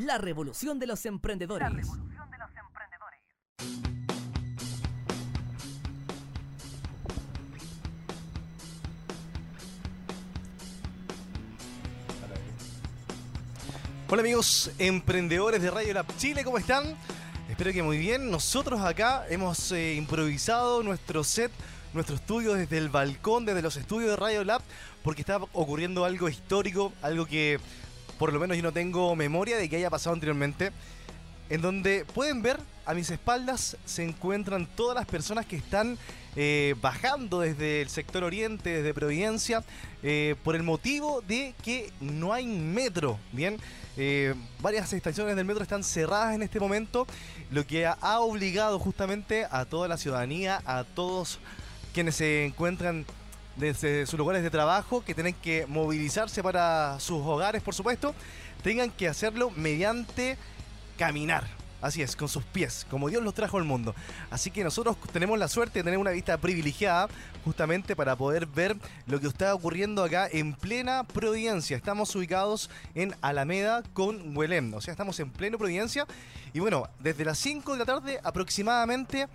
La revolución de los emprendedores. La revolución de los emprendedores. Hola amigos emprendedores de Radio Lab Chile, ¿cómo están? Espero que muy bien. Nosotros acá hemos eh, improvisado nuestro set, nuestro estudio desde el balcón, desde los estudios de Radio Lab, porque está ocurriendo algo histórico, algo que por lo menos yo no tengo memoria de que haya pasado anteriormente, en donde pueden ver a mis espaldas se encuentran todas las personas que están eh, bajando desde el sector oriente, desde Providencia, eh, por el motivo de que no hay metro, ¿bien? Eh, varias estaciones del metro están cerradas en este momento, lo que ha, obligado justamente a toda la ciudadanía, a todos quienes se encuentran desde sus lugares de trabajo, que tienen que movilizarse para sus hogares, por supuesto, tengan que hacerlo mediante caminar. Así es, con sus pies, como Dios los trajo al mundo. Así que nosotros tenemos la suerte de tener una vista privilegiada justamente para poder ver lo que está ocurriendo acá en plena Providencia. Estamos ubicados en Alameda con Huelén, o sea, estamos en pleno Providencia. Y bueno, desde las 5 de la tarde aproximadamente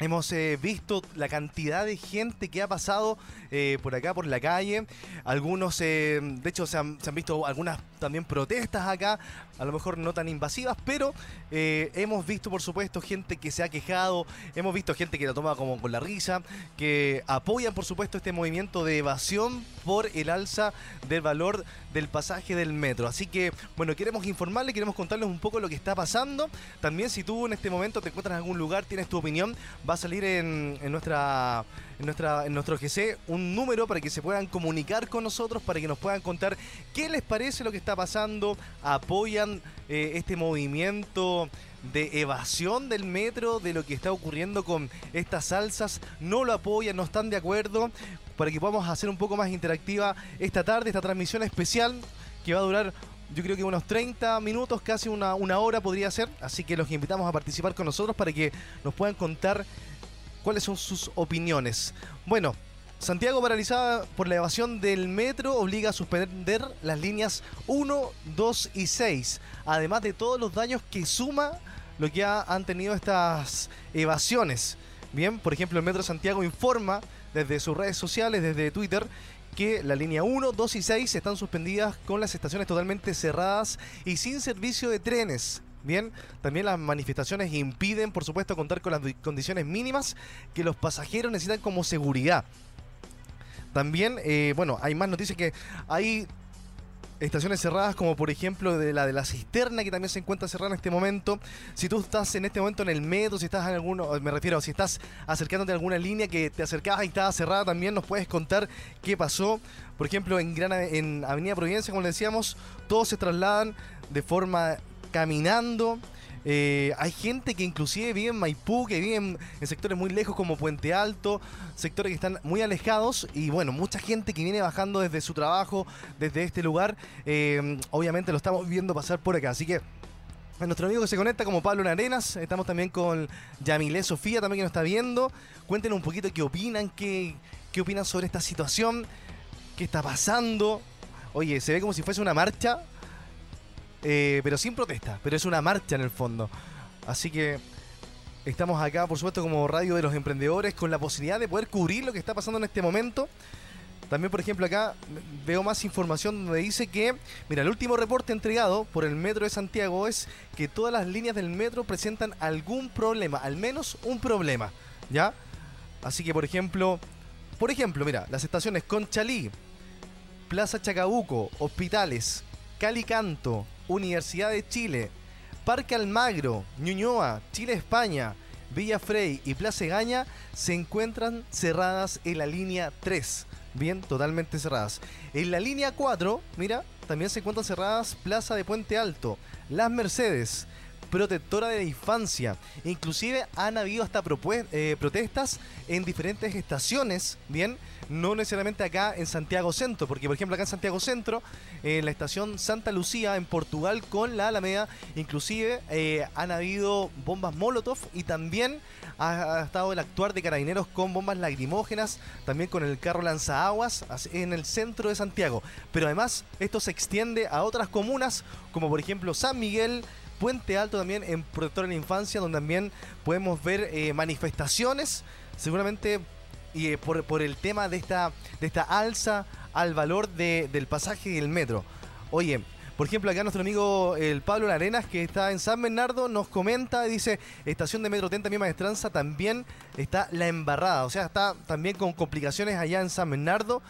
Hemos eh, visto la cantidad de gente que ha pasado eh, por acá, por la calle. Algunos, eh, de hecho, se han, se han, visto algunas también protestas acá, a lo mejor no tan invasivas, pero hemos visto, por supuesto, gente que se ha quejado, hemos visto gente que la toma como con la risa, que apoyan, por supuesto, este movimiento de evasión por el alza del valor del pasaje del metro. Así que, bueno, queremos informarle, queremos contarles un poco lo que está pasando. También si tú en este momento te encuentras en algún lugar, tienes tu opinión, va a salir en nuestra en, nuestra, en nuestro GC un número para que se puedan comunicar con nosotros, para que nos puedan contar qué les parece lo que está pasando, apoyan eh, este movimiento de evasión del metro, de lo que está ocurriendo con estas salsas, no lo apoyan, no están de acuerdo, para que podamos hacer un poco más interactiva esta tarde, esta transmisión especial que va a durar yo creo que unos 30 minutos, casi una, una hora podría ser, así que los invitamos a participar con nosotros para que nos puedan contar cuáles son sus opiniones. Bueno, Santiago paralizada por la evasión del metro obliga a suspender las líneas 1, 2 y 6, además de todos los daños que suma lo que ha, han tenido estas evasiones. Bien, por ejemplo, el Metro Santiago informa desde sus redes sociales, desde Twitter, que la línea 1, 2 y 6 están suspendidas con las estaciones totalmente cerradas y sin servicio de trenes. Bien, también las manifestaciones impiden, por supuesto, contar con las condiciones mínimas que los pasajeros necesitan como seguridad. También, eh, bueno, hay más noticias que hay estaciones cerradas como por ejemplo la de la cisterna que también se encuentra cerrada en este momento. Si tú estás en este momento en el metro, si estás en alguno, me refiero, si estás acercándote a alguna línea que te acercabas y estaba cerrada, también nos puedes contar qué pasó. Por ejemplo, en, Gran, en Avenida Providencia, como le decíamos, todos se trasladan de forma caminando. Eh, hay gente que inclusive vive en Maipú, que vive en, en, sectores muy lejos como Puente Alto, sectores que están muy alejados y bueno, mucha gente que viene bajando desde su trabajo, desde este lugar, eh, obviamente lo estamos viendo pasar por acá. Así que a nuestro amigo que se conecta como Pablo Arenas, estamos también con Yamilé Sofía también que nos está viendo. Cuéntenos un poquito qué opinan, qué, qué opinan sobre esta situación, qué está pasando. Oye, se ve como si fuese una marcha eh, pero sin protesta, pero es una marcha en el fondo. Así que estamos acá, por supuesto, como radio de los emprendedores, con la posibilidad de poder cubrir lo que está pasando en este momento. También, por ejemplo, acá veo más información donde dice que, mira, el último reporte entregado por el Metro de Santiago es que todas las líneas del metro presentan algún problema, al menos un problema, ¿ya? Así que, por ejemplo, por ejemplo, mira, las estaciones Conchalí, Plaza Chacabuco, Hospitales, Calicanto, Universidad de Chile, Parque Almagro, Ñuñoa, Chile, España, Villa Frey y Plaza Gaña se encuentran cerradas en la línea 3. Bien, totalmente cerradas. En la línea 4, mira, también se encuentran cerradas Plaza de Puente Alto, Las Mercedes, protectora de la infancia. Inclusive han habido hasta eh, protestas en diferentes estaciones, ¿bien? No necesariamente acá en Santiago Centro, porque por ejemplo acá en Santiago Centro, en la estación Santa Lucía, en Portugal, con la Alameda, inclusive eh, han habido bombas Molotov y también ha, estado el actuar de carabineros con bombas lacrimógenas, también con el carro lanzaguas en el centro de Santiago. Pero además esto se extiende a otras comunas, como por ejemplo San Miguel, Puente Alto también en Protector en la Infancia, donde también podemos ver eh, manifestaciones, seguramente y eh, por, el tema de esta, de esta alza al valor del pasaje del metro. Oye, por ejemplo, acá nuestro amigo el Pablo Larenas, que está en San Bernardo, nos comenta, dice, estación de Metro Tenta, mi maestranza, también está la embarrada. O sea, está también con complicaciones allá en San Bernardo.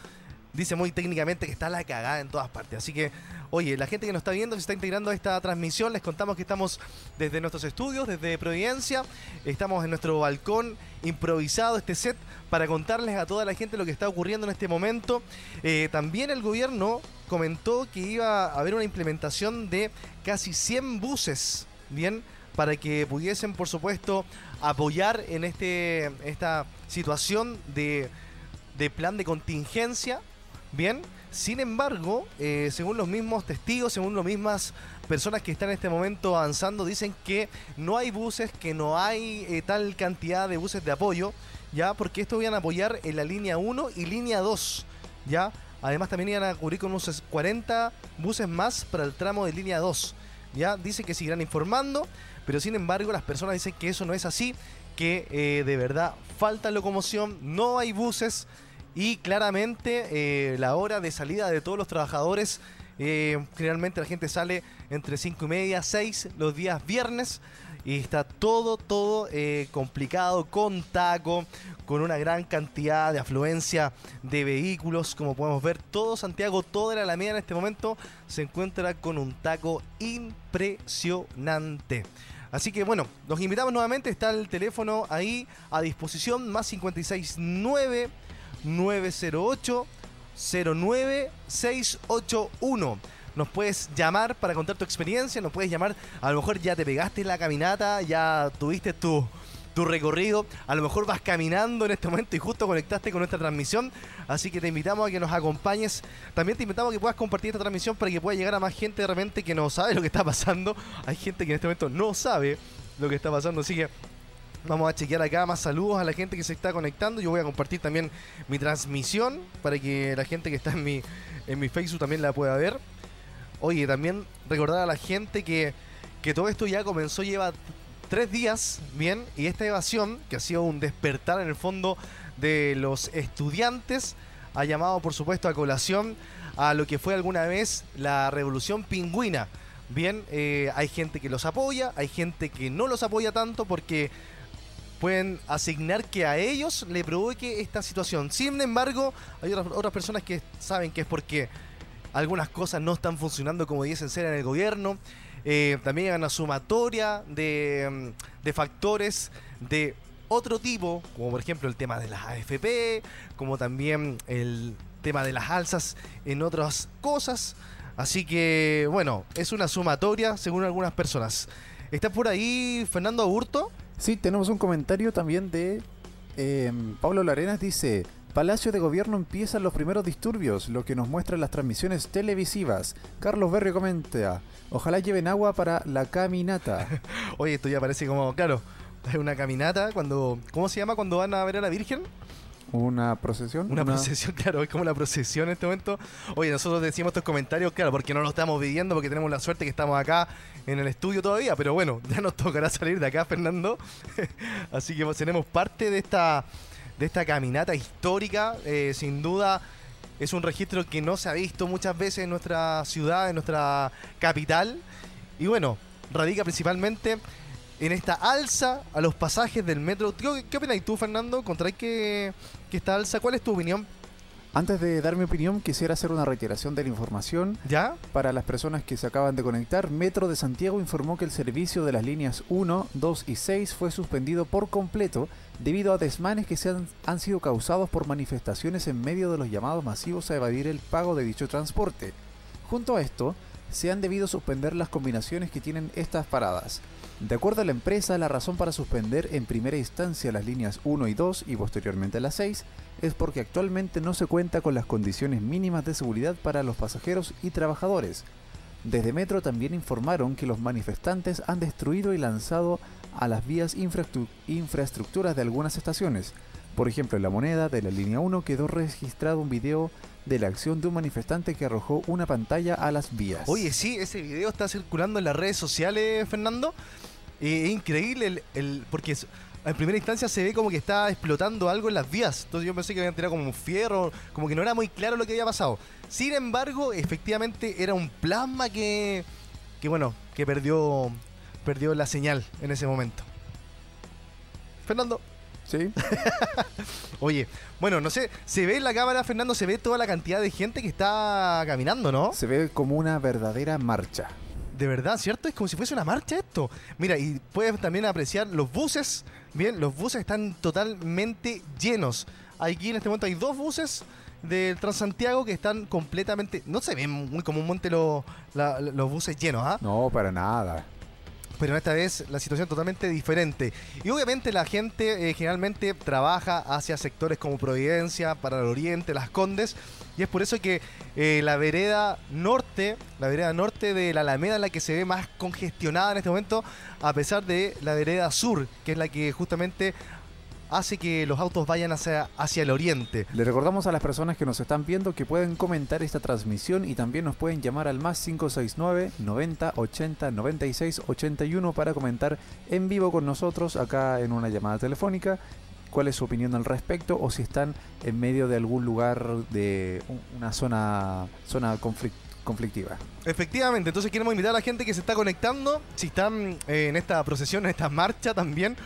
Dice muy técnicamente que está la cagada en todas partes. Así que Oye, la gente que nos está viendo, se está integrando a esta transmisión, les contamos que estamos desde nuestros estudios, desde Providencia, estamos en nuestro balcón improvisado, este set, para contarles a toda la gente lo que está ocurriendo en este momento. Eh, también el gobierno comentó que iba a haber una implementación de casi 100 buses, ¿bien? Para que pudiesen, por supuesto, apoyar en este, esta situación de, de plan de contingencia, ¿bien? Sin embargo, eh, según los mismos testigos, según las mismas personas que están en este momento avanzando, dicen que no hay buses, que no hay eh, tal cantidad de buses de apoyo, ya, porque esto iban a apoyar en la línea 1 y línea 2, ya. Además también iban a cubrir con unos 40 buses más para el tramo de línea 2. Ya dicen que seguirán informando, pero sin embargo las personas dicen que eso no es así, que eh, de verdad falta locomoción, no hay buses y claramente eh, la hora de salida de todos los trabajadores, eh, generalmente la gente sale entre 5 y media, 6 los días viernes. Y está todo, todo eh, complicado, con taco, con una gran cantidad de afluencia de vehículos. Como podemos ver, todo Santiago, toda la Alameda en este momento se encuentra con un taco impresionante. Así que bueno, los invitamos nuevamente, está el teléfono ahí a disposición, más 569 908 09681. Nos puedes llamar para contar tu experiencia, nos puedes llamar, a lo mejor ya te pegaste la caminata, ya tuviste tu, tu recorrido, a lo mejor vas caminando en este momento y justo conectaste con nuestra transmisión, así que te invitamos a que nos acompañes. También te invitamos a que puedas compartir esta transmisión para que pueda llegar a más gente de repente que no sabe lo que está pasando. Hay gente que en este momento no sabe lo que está pasando, así que Vamos a chequear acá más saludos a la gente que se está conectando. Yo voy a compartir también mi transmisión para que la gente que está en mi, en mi Facebook también la pueda ver. Oye, también recordar a la gente que, que todo esto ya comenzó, lleva tres días, bien, y esta evasión, que ha sido un despertar en el fondo de los estudiantes, ha llamado por supuesto a colación a lo que fue alguna vez la revolución pingüina. Bien, eh, hay gente que los apoya, hay gente que no los apoya tanto porque pueden asignar que a ellos le provoque esta situación. Sin embargo, hay otras, personas que saben que es porque algunas cosas no están funcionando como dicen ser en el gobierno. Eh, también hay una sumatoria de, de factores de otro tipo, como por ejemplo el tema de las AFP, como también el tema de las alzas en otras cosas. Así que, bueno, es una sumatoria según algunas personas. ¿Está por ahí Fernando Aburto? Sí, tenemos un comentario también de em, Pablo Larenas. Dice, Palacio de Gobierno empiezan los primeros disturbios, lo que nos muestran las transmisiones televisivas. Carlos Berrio comenta, ojalá lleven agua para la caminata. Oye, esto ya parece como, claro, es una caminata cuando, ¿cómo se llama cuando van a ver a la Virgen? ¿Una procesión? Una, procesión, claro, es como la procesión en este momento. Oye, nosotros decimos estos comentarios, claro, porque no lo estamos viviendo, porque tenemos la suerte que estamos acá en el estudio todavía, pero bueno, ya nos tocará salir de acá, Fernando. Así que tenemos parte de esta, de esta caminata histórica, eh, sin duda. Es un registro que no se ha visto muchas veces en nuestra ciudad, en nuestra capital. Y bueno, radica principalmente en esta alza a los pasajes del metro. ¿Qué, qué opinas tú, Fernando? ¿Contra que, que esta alza? ¿Cuál es tu opinión? Antes de dar mi opinión, quisiera hacer una reiteración de la información. ¿Ya? Para las personas que se acaban de conectar, Metro de Santiago informó que el servicio de las líneas 1, 2 y 6 fue suspendido por completo debido a desmanes que se han, han sido causados por manifestaciones en medio de los llamados masivos a evadir el pago de dicho transporte. Junto a esto, se han debido suspender las combinaciones que tienen estas paradas. De acuerdo a la empresa, la razón para suspender en primera instancia las líneas 1 y 2 y posteriormente las 6 es porque actualmente no se cuenta con las condiciones mínimas de seguridad para los pasajeros y trabajadores. Desde Metro también informaron que los manifestantes han destruido y lanzado a las vías infraestru- infraestructuras de algunas estaciones. Por ejemplo, en la moneda de la línea 1 quedó registrado un video de la acción de un manifestante que arrojó una pantalla a las vías. Oye, sí, ese video está circulando en las redes sociales, Fernando. Eh, es increíble el, el- porque es- en primera instancia se ve como que está explotando algo en las vías. Entonces yo pensé que habían tirado como un fierro, como que no era muy claro lo que había pasado. Sin embargo, efectivamente era un plasma que, que bueno, que perdió, perdió la señal en ese momento. Fernando. ¿Sí? Oye, bueno, no sé, se ve en la cámara, Fernando, se ve toda la cantidad de gente que está caminando, ¿no? Se ve como una verdadera marcha. De verdad, ¿cierto? Es como si fuese una marcha esto. Mira, y puedes también apreciar los buses. Bien, los buses están totalmente llenos. Aquí en este momento hay dos buses del Transantiago que están completamente... No se ven muy comúnmente los, la- los buses llenos, ¿ah? No, para nada. Pero esta vez la situación totalmente diferente. Y obviamente la gente eh, generalmente trabaja hacia sectores como Providencia, para el Oriente, Las Condes. Y es por eso que eh, la vereda norte, la vereda norte de la Alameda es la que se ve más congestionada en este momento, a pesar de la vereda sur, que es la que justamente hace que los autos vayan hacia, hacia el oriente. Le recordamos a las personas que nos están viendo que pueden comentar esta transmisión y también nos pueden llamar al más 569 90 80 96 81 para comentar en vivo con nosotros acá en una llamada telefónica cuál es su opinión al respecto o si están en medio de algún lugar de un- una zona zona conflic- conflictiva. Efectivamente, entonces queremos invitar a la gente que se está conectando, si están eh, en esta procesión, en esta marcha también,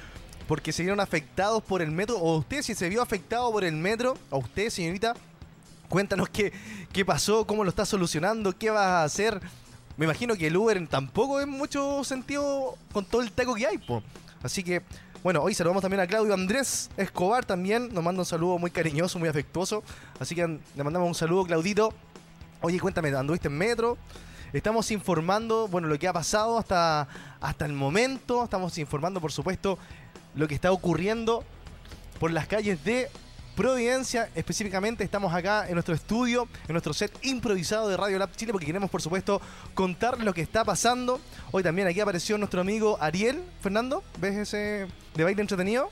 porque se vieron afectados por el metro, o usted si se vio afectado por el metro, a usted señorita, cuéntanos qué, qué pasó, cómo lo estás solucionando, qué vas a hacer. Me imagino que el Uber tampoco es mucho sentido con todo el taco que hay, po. Así que, bueno, hoy saludamos también a Claudio Andrés Escobar también, nos manda un saludo muy cariñoso, muy afectuoso. Así que le mandamos un saludo, Claudito. Oye, cuéntame, ¿anduviste en metro? Estamos informando, bueno, lo que ha pasado hasta, hasta el momento. Estamos informando, por supuesto, lo que está ocurriendo por las calles de Providencia. Específicamente estamos acá en nuestro estudio, en nuestro set improvisado de Radio Lab Chile, porque queremos, por supuesto, contarles lo que está pasando. Hoy también aquí apareció nuestro amigo Ariel. Fernando, ¿ves ese de baile entretenido?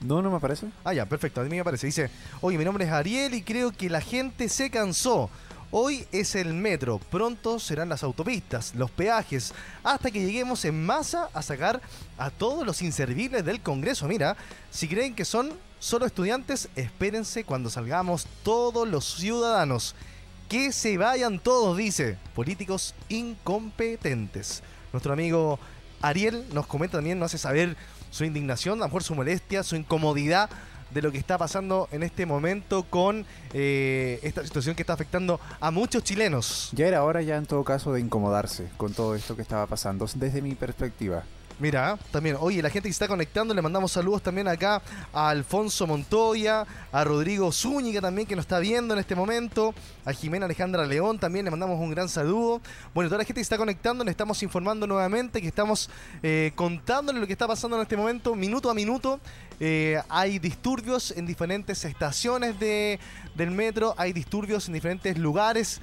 No, no me parece. Ah, ya, perfecto. A mí me parece. Dice, oye, mi nombre es Ariel y creo que la gente se cansó. Hoy es el metro, pronto serán las autopistas, los peajes, hasta que lleguemos en masa a sacar a todos los inservibles del Congreso. Mira, si creen que son solo estudiantes, espérense cuando salgamos todos los ciudadanos. Que se vayan todos, dice. Políticos incompetentes. Nuestro amigo Ariel nos comenta también, nos hace saber su indignación, a lo mejor su molestia, su incomodidad de lo que está pasando en este momento con eh, esta situación que está afectando a muchos chilenos. Ya era hora ya en todo caso de incomodarse con todo esto que estaba pasando desde mi perspectiva. Mira, también, oye, la gente que está conectando, le mandamos saludos también acá a Alfonso Montoya, a Rodrigo Zúñiga también que nos está viendo en este momento, a Jimena Alejandra León también le mandamos un gran saludo. Bueno, toda la gente que está conectando, le estamos informando nuevamente que estamos eh, contándole lo que está pasando en este momento, minuto a minuto. Eh, hay disturbios en diferentes estaciones de, del metro, hay disturbios en diferentes lugares.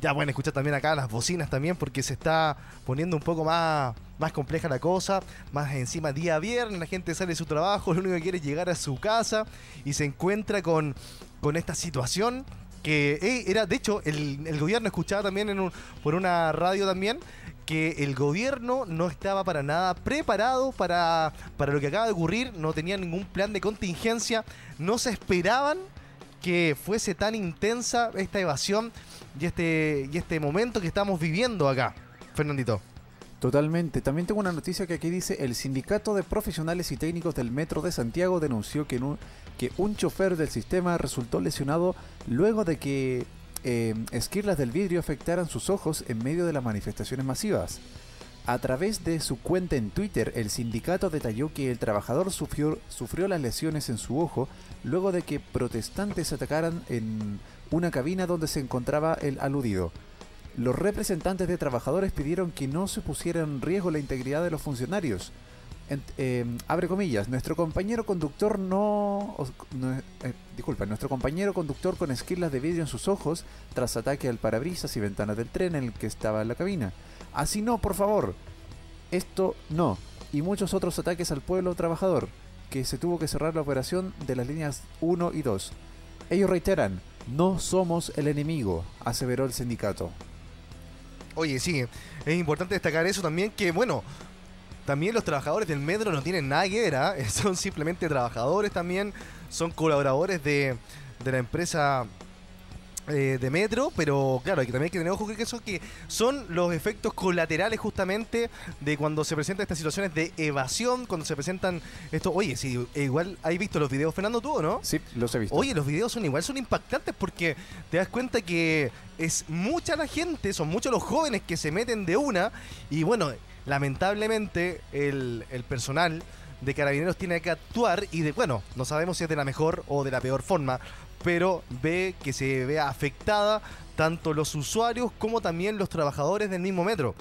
Ya pueden escuchar también acá las bocinas también porque se está poniendo un poco más, más compleja la cosa. Más encima día viernes, la gente sale de su trabajo, lo único que quiere es llegar a su casa y se encuentra con, con esta situación que eh, era, de hecho, el, el gobierno escuchaba también en un- por una radio también que el gobierno no estaba para nada preparado para, para lo que acaba de ocurrir, no tenía ningún plan de contingencia, no se esperaban que fuese tan intensa esta evasión y este, y este momento que estamos viviendo acá, Fernandito. Totalmente. También tengo una noticia que aquí dice, el Sindicato de Profesionales y Técnicos del Metro de Santiago denunció que, un, que un chofer del sistema resultó lesionado luego de que eh, esquirlas del vidrio afectaran sus ojos en medio de las manifestaciones masivas. A través de su cuenta en Twitter, el sindicato detalló que el trabajador sufrió, sufrió las lesiones en su ojo luego de que protestantes atacaran en una cabina donde se encontraba el aludido. Los representantes de trabajadores pidieron que no se pusiera en riesgo la integridad de los funcionarios. Eh, abre comillas, nuestro compañero conductor no... eh, disculpa, nuestro compañero conductor con esquirlas de vidrio en sus ojos tras ataque al parabrisas y ventanas del tren en el que estaba en la cabina. Así no, por favor. Esto no. Y muchos otros ataques al pueblo trabajador, que se tuvo que cerrar la operación de las líneas 1 y 2. Ellos reiteran, no somos el enemigo, aseveró el sindicato. Oye, sí, es importante destacar eso también, que bueno, también los trabajadores del metro no tienen nada que ver, ¿ah? son simplemente trabajadores también, son colaboradores de, de la empresa eh, de metro, pero claro, hay que también hay que tener ojo que eso que son los efectos colaterales justamente de cuando se presentan estas situaciones de evasión, cuando se presentan esto, oye, sí, igual has visto los videos, Fernando, tú o no? Sí, los he visto. Oye, los videos son igual, son impactantes porque te das cuenta que es mucha la gente, son muchos los jóvenes que se meten de una y bueno, lamentablemente el, el personal de carabineros tiene que actuar y de, bueno, no sabemos si es de la mejor o de la peor forma, pero ve que se vea afectada tanto los usuarios como también los trabajadores del mismo metro.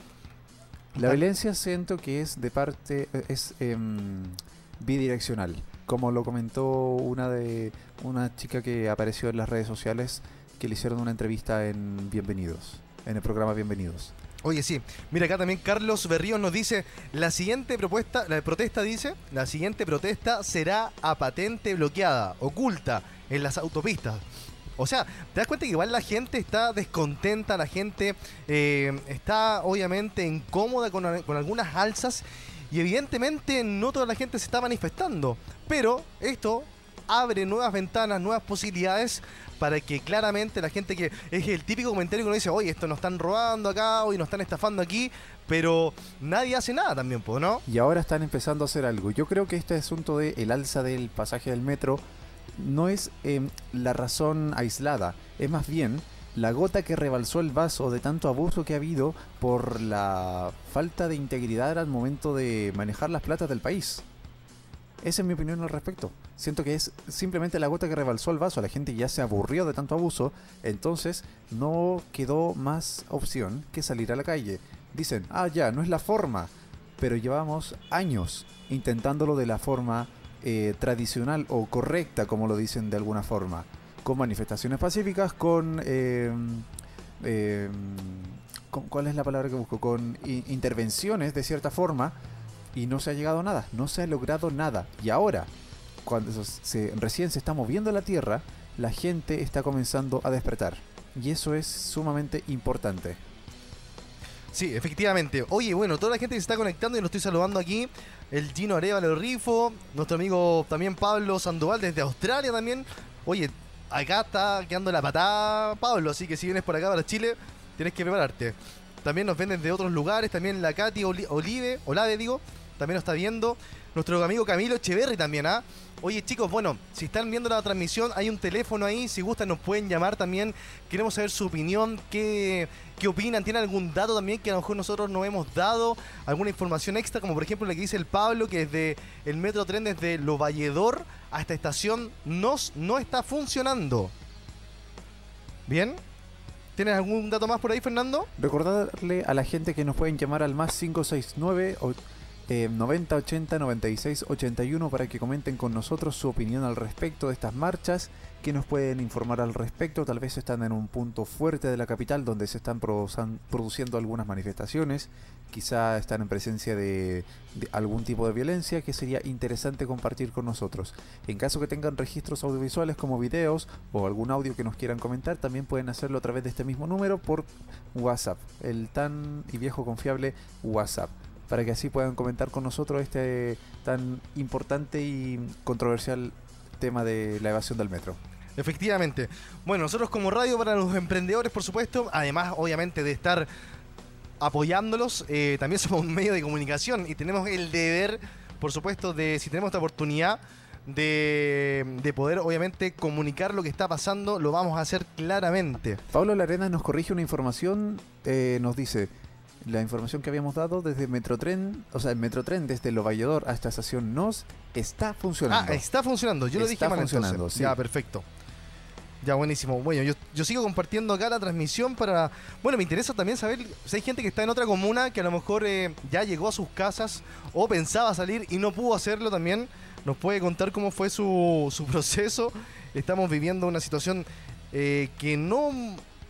La violencia siento que es de parte, es em, bidireccional. Como lo comentó una de una chica que apareció en las redes sociales que le hicieron una entrevista en Bienvenidos, en el programa Bienvenidos. Oye, sí. Mira, acá también Carlos Berrío nos dice, la siguiente propuesta, la protesta dice, la siguiente protesta será a patente bloqueada, oculta, en las autopistas. O sea, te das cuenta que igual la gente está descontenta, la gente eh, está obviamente incómoda con, con algunas alzas y evidentemente no toda la gente se está manifestando. Pero esto abre nuevas ventanas, nuevas posibilidades para que claramente la gente que es el típico comentario que uno dice, oye, esto nos están robando acá, hoy nos están estafando aquí, pero nadie hace nada también, pues, ¿no? Y ahora están empezando a hacer algo. Yo creo que este asunto de el alza del pasaje del metro no es em, la razón aislada, es más bien la gota que rebalsó el vaso de tanto abuso que ha habido por la falta de integridad al momento de manejar las platas del país. Esa es mi opinión al respecto. Siento que es simplemente la gota que rebalsó el vaso. La gente ya se aburrió de tanto abuso, entonces no quedó más opción que salir a la calle. Dicen, ah, ya, no es la forma, pero llevamos años intentándolo de la forma eh, tradicional o correcta, como lo dicen de alguna forma, con manifestaciones pacíficas, con... eh, ¿Cuál es la palabra que busco? Con intervenciones de cierta forma y no se ha llegado a nada, no se ha logrado nada. Y ahora, cuando recién se está moviendo la tierra, la gente está comenzando a despertar. Y eso es sumamente importante. Sí, efectivamente. Oye, bueno, toda la gente que se está conectando y lo estoy saludando aquí. El Gino Arevalo Rifo, nuestro amigo también Pablo Sandoval desde Australia también. Oye, acá está quedando la patada Pablo, así que si vienes por acá para Chile, tienes que prepararte. También nos ven desde otros lugares, también la Katy Oli- Olive, Olave digo, también nos está viendo. Nuestro amigo Camilo Echeverry también, ¿ah? Oye chicos, bueno, si están viendo la transmisión, hay un teléfono ahí, si gustan nos pueden llamar también. Queremos saber su opinión, qué, qué opinan, tienen algún dato también que a lo mejor nosotros no hemos dado, alguna información extra, como por ejemplo la que dice el Pablo, que desde el metro tren desde Lo Valledor a esta estación nos, no está funcionando. ¿Bien? ¿Tienes algún dato más por ahí, Fernando? Recordarle a la gente que nos pueden llamar al más 569 o, eh, 90 80 96 81 para que comenten con nosotros su opinión al respecto de estas marchas, que nos pueden informar al respecto. Tal vez están en un punto fuerte de la capital donde se están produciendo algunas manifestaciones, quizá están en presencia de, de algún tipo de violencia que sería interesante compartir con nosotros. En caso que tengan registros audiovisuales como videos o algún audio que nos quieran comentar, también pueden hacerlo a través de este mismo número por WhatsApp, el tan y viejo confiable WhatsApp, para que así puedan comentar con nosotros este tan importante y controversial tema de la evasión del metro. Efectivamente. Bueno, nosotros como radio para los emprendedores, por supuesto, además obviamente de estar apoyándolos, eh, también somos un medio de comunicación y tenemos el deber, por supuesto, de si tenemos esta oportunidad de, de poder obviamente comunicar lo que está pasando, lo vamos a hacer claramente. Pablo Larena nos corrige una información, eh, nos dice la información que habíamos dado desde Metrotren, o sea, el Metrotren desde Lo Valledor hasta Estación Nos está funcionando. Ah, está funcionando. Yo lo dije Está mal funcionando, entonces. sí. Ya, perfecto. Ya, buenísimo. Bueno, yo, yo sigo compartiendo acá la transmisión para... Bueno, me interesa también saber si hay gente que está en otra comuna que a lo mejor eh, ya llegó a sus casas o pensaba salir y no pudo hacerlo también. Nos puede contar cómo fue su, su proceso. Estamos viviendo una situación eh, que no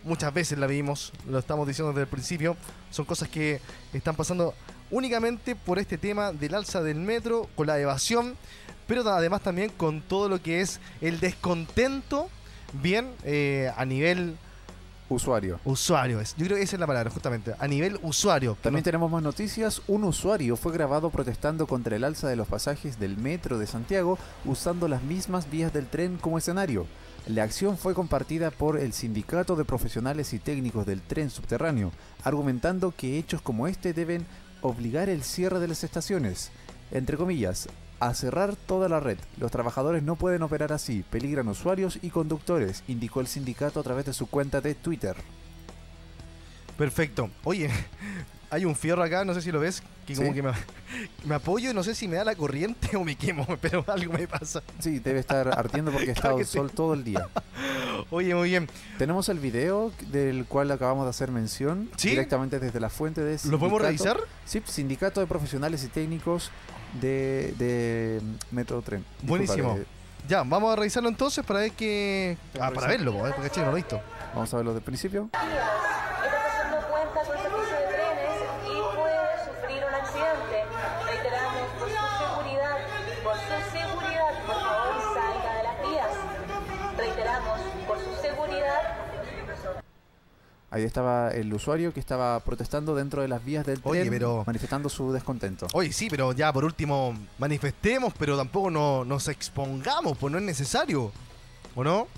muchas veces la vivimos, lo estamos diciendo desde el principio. Son cosas que están pasando únicamente por este tema del alza del metro, con la evasión, pero además también con todo lo que es el descontento bien eh, a nivel Usuario. usuario. Es- Yo creo que esa es la palabra, justamente. A nivel usuario. También tenemos más noticias. Un usuario fue grabado protestando contra el alza de los pasajes del metro de Santiago usando las mismas vías del tren como escenario. La acción fue compartida por el Sindicato de Profesionales y Técnicos del Tren Subterráneo, argumentando que hechos como este deben obligar el cierre de las estaciones. Entre comillas, a cerrar toda la red. Los trabajadores no pueden operar así, peligran usuarios y conductores, indicó el sindicato a través de su cuenta de Twitter. Perfecto. Oye, hay un fierro acá, no sé si lo ves, que como Sí. que me, me apoyo y no sé si me da la corriente o me quemo, pero algo me pasa. Sí, debe estar ardiendo porque ha Claro estado el sí. sol todo el día. Oye, muy bien. Tenemos el video del cual acabamos de hacer mención ¿Sí? directamente desde la fuente de ¿Lo podemos revisar? Sí, Sindicato de Profesionales y Técnicos de, de Metro Tren. Disculpa, Buenísimo. de- Ya, vamos a revisarlo entonces para ver que... Ah, para verlo, eh, porque che, no lo he visto. vamos a verlo del principio. Ahí estaba el usuario que estaba protestando dentro de las vías del Oye, tren, pero- manifestando su descontento. Oye, sí, pero ya por último manifestemos, pero tampoco no- nos expongamos, pues no es necesario. ¿O no?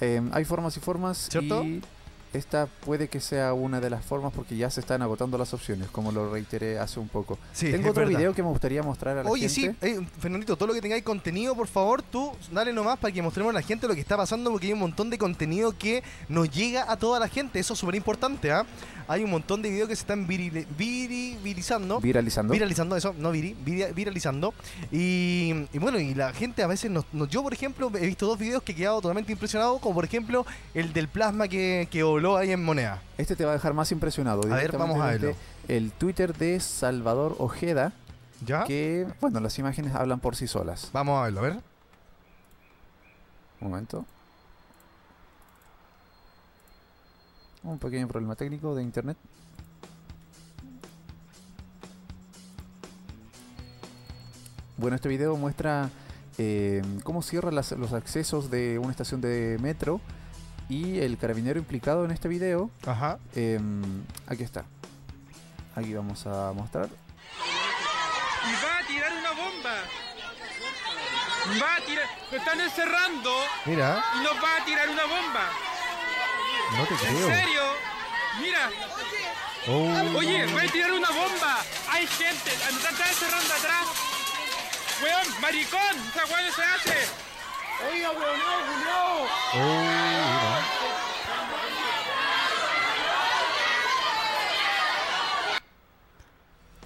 Eh, hay formas y formas ¿Cierto? y esta puede que sea una de las formas porque ya se están agotando las opciones, como lo reiteré hace un poco. Sí, Tengo otro verdad. video que me gustaría mostrar a la Oye, gente. sí, eh, Fernandito, todo lo que tengáis contenido, por favor, tú dale nomás para que mostremos a la gente lo que está pasando, porque hay un montón de contenido que nos llega a toda la gente. Eso es súper importante, ¿ah? Hay un montón de videos que se están virile- viri- viralizando. Viralizando. Viralizando eso, no viri, viralizando. Y, y bueno, y la gente a veces nos, nos- Yo, por ejemplo, he visto dos videos que he quedado totalmente impresionado, como por ejemplo el del plasma que, que voló ahí en moneda. Este te va a dejar más impresionado. A ver, vamos a verlo. El Twitter de Salvador Ojeda, ¿Ya? que, bueno, las imágenes hablan por sí solas. Vamos a verlo, a ver. Un momento. Un pequeño problema técnico de internet. Bueno, este video muestra eh, cómo cierra las- los accesos de una estación de metro y el carabinero implicado en este video Ajá. Em, aquí está. Aquí vamos a mostrar. y va a tirar una bomba. Va a tirar, lo están encerrando Mira, y nos va a tirar una bomba. no te ¿En creo. serio? Mira, Oh. oye, va a tirar una bomba. Hay gente, nos están encerrando atrás. Weón, maricón, esa weón se hace. Oiga, weón, no, no. Oh, mira.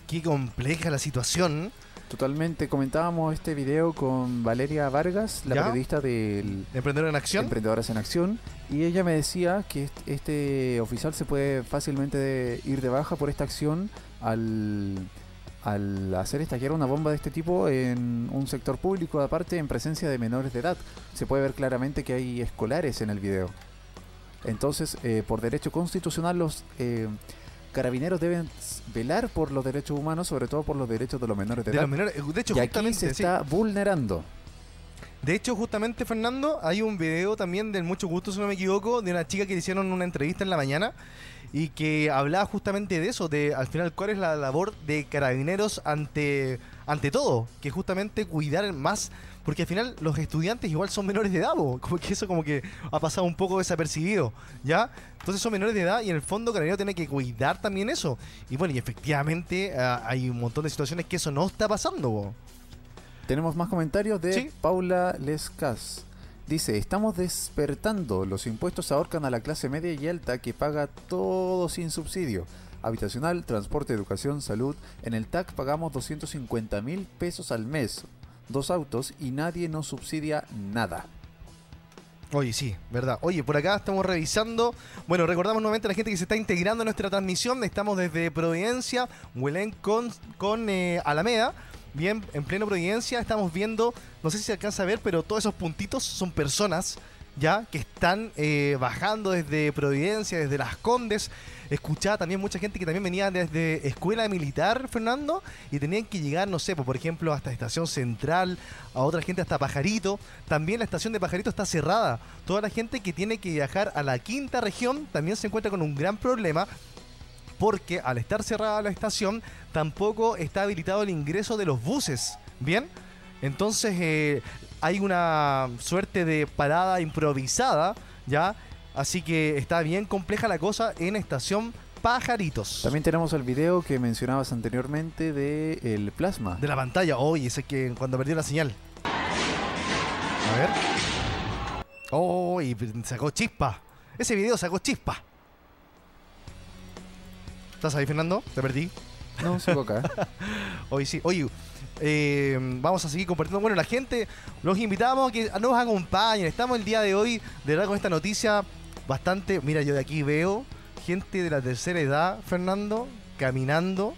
Qué compleja la situación. Totalmente. Comentábamos este video con Valeria Vargas, la ¿Ya? periodista del Emprendedor en acción. Emprendedoras en Acción, y ella me decía que est- este oficial se puede fácilmente de- ir de baja por esta acción al, al hacer estallar una bomba de este tipo en un sector público, aparte en presencia de menores de edad. Se puede ver claramente que hay escolares en el video. Entonces, eh, por derecho constitucional, los eh, carabineros deben velar por los derechos humanos, sobre todo por los derechos de los menores de, de edad. los menores. De hecho, y aquí justamente, se sí. está vulnerando. De hecho, justamente, Fernando, hay un video también del Mucho Gusto, si no me equivoco, de una chica que le hicieron una entrevista en la mañana y que hablaba justamente de eso, de al final cuál es la labor de carabineros ante, ante todo, que justamente cuidar más, porque al final los estudiantes igual son menores de edad, como que eso como que ha pasado un poco desapercibido, ¿ya? Entonces son menores de edad y en el fondo Carabinero tiene que cuidar también eso. Y bueno, y efectivamente ah, hay un montón de situaciones que eso no está pasando, po. Tenemos más comentarios de Sí. Paula Lescas. Dice, estamos despertando. Los impuestos ahorcan a la clase media y alta que paga todo sin subsidio. Habitacional, transporte, educación, salud. En el TAC pagamos 250 mil pesos al mes. Dos autos y nadie nos subsidia nada. Oye, sí, verdad. Oye, por acá estamos revisando. Bueno, recordamos nuevamente a la gente que se está integrando a nuestra transmisión. Estamos desde Providencia, Huelén con, con eh, Alameda. Bien, en pleno Providencia estamos viendo, no sé si se alcanza a ver, pero todos esos puntitos son personas ya que están eh, bajando desde Providencia, desde Las Condes. Escuchaba también mucha gente que también venía desde escuela militar, Fernando, y tenían que llegar, no sé, pues, por ejemplo, hasta Estación Central, a otra gente hasta Pajarito. También la estación de Pajarito está cerrada. Toda la gente que tiene que viajar a la quinta región también se encuentra con un gran problema porque al estar cerrada la estación tampoco está habilitado el ingreso de los buses. ¿Bien? Entonces eh, hay una suerte de parada improvisada, ¿ya? Así que está bien compleja la cosa en estación Pajaritos. También tenemos el video que mencionabas anteriormente de el plasma. De la pantalla, hoy ese que cuando perdió la señal. A ver. Oh, y sacó chispa. Ese video sacó chispa. ¿Estás ahí, Fernando? Te perdí. No, sigo acá. Hoy sí. Oye, eh, vamos a seguir compartiendo. Bueno, la gente, los invitamos a que nos acompañen. Estamos el día de hoy, de verdad, con esta noticia bastante. Mira, yo de aquí veo gente de la tercera edad, Fernando, caminando.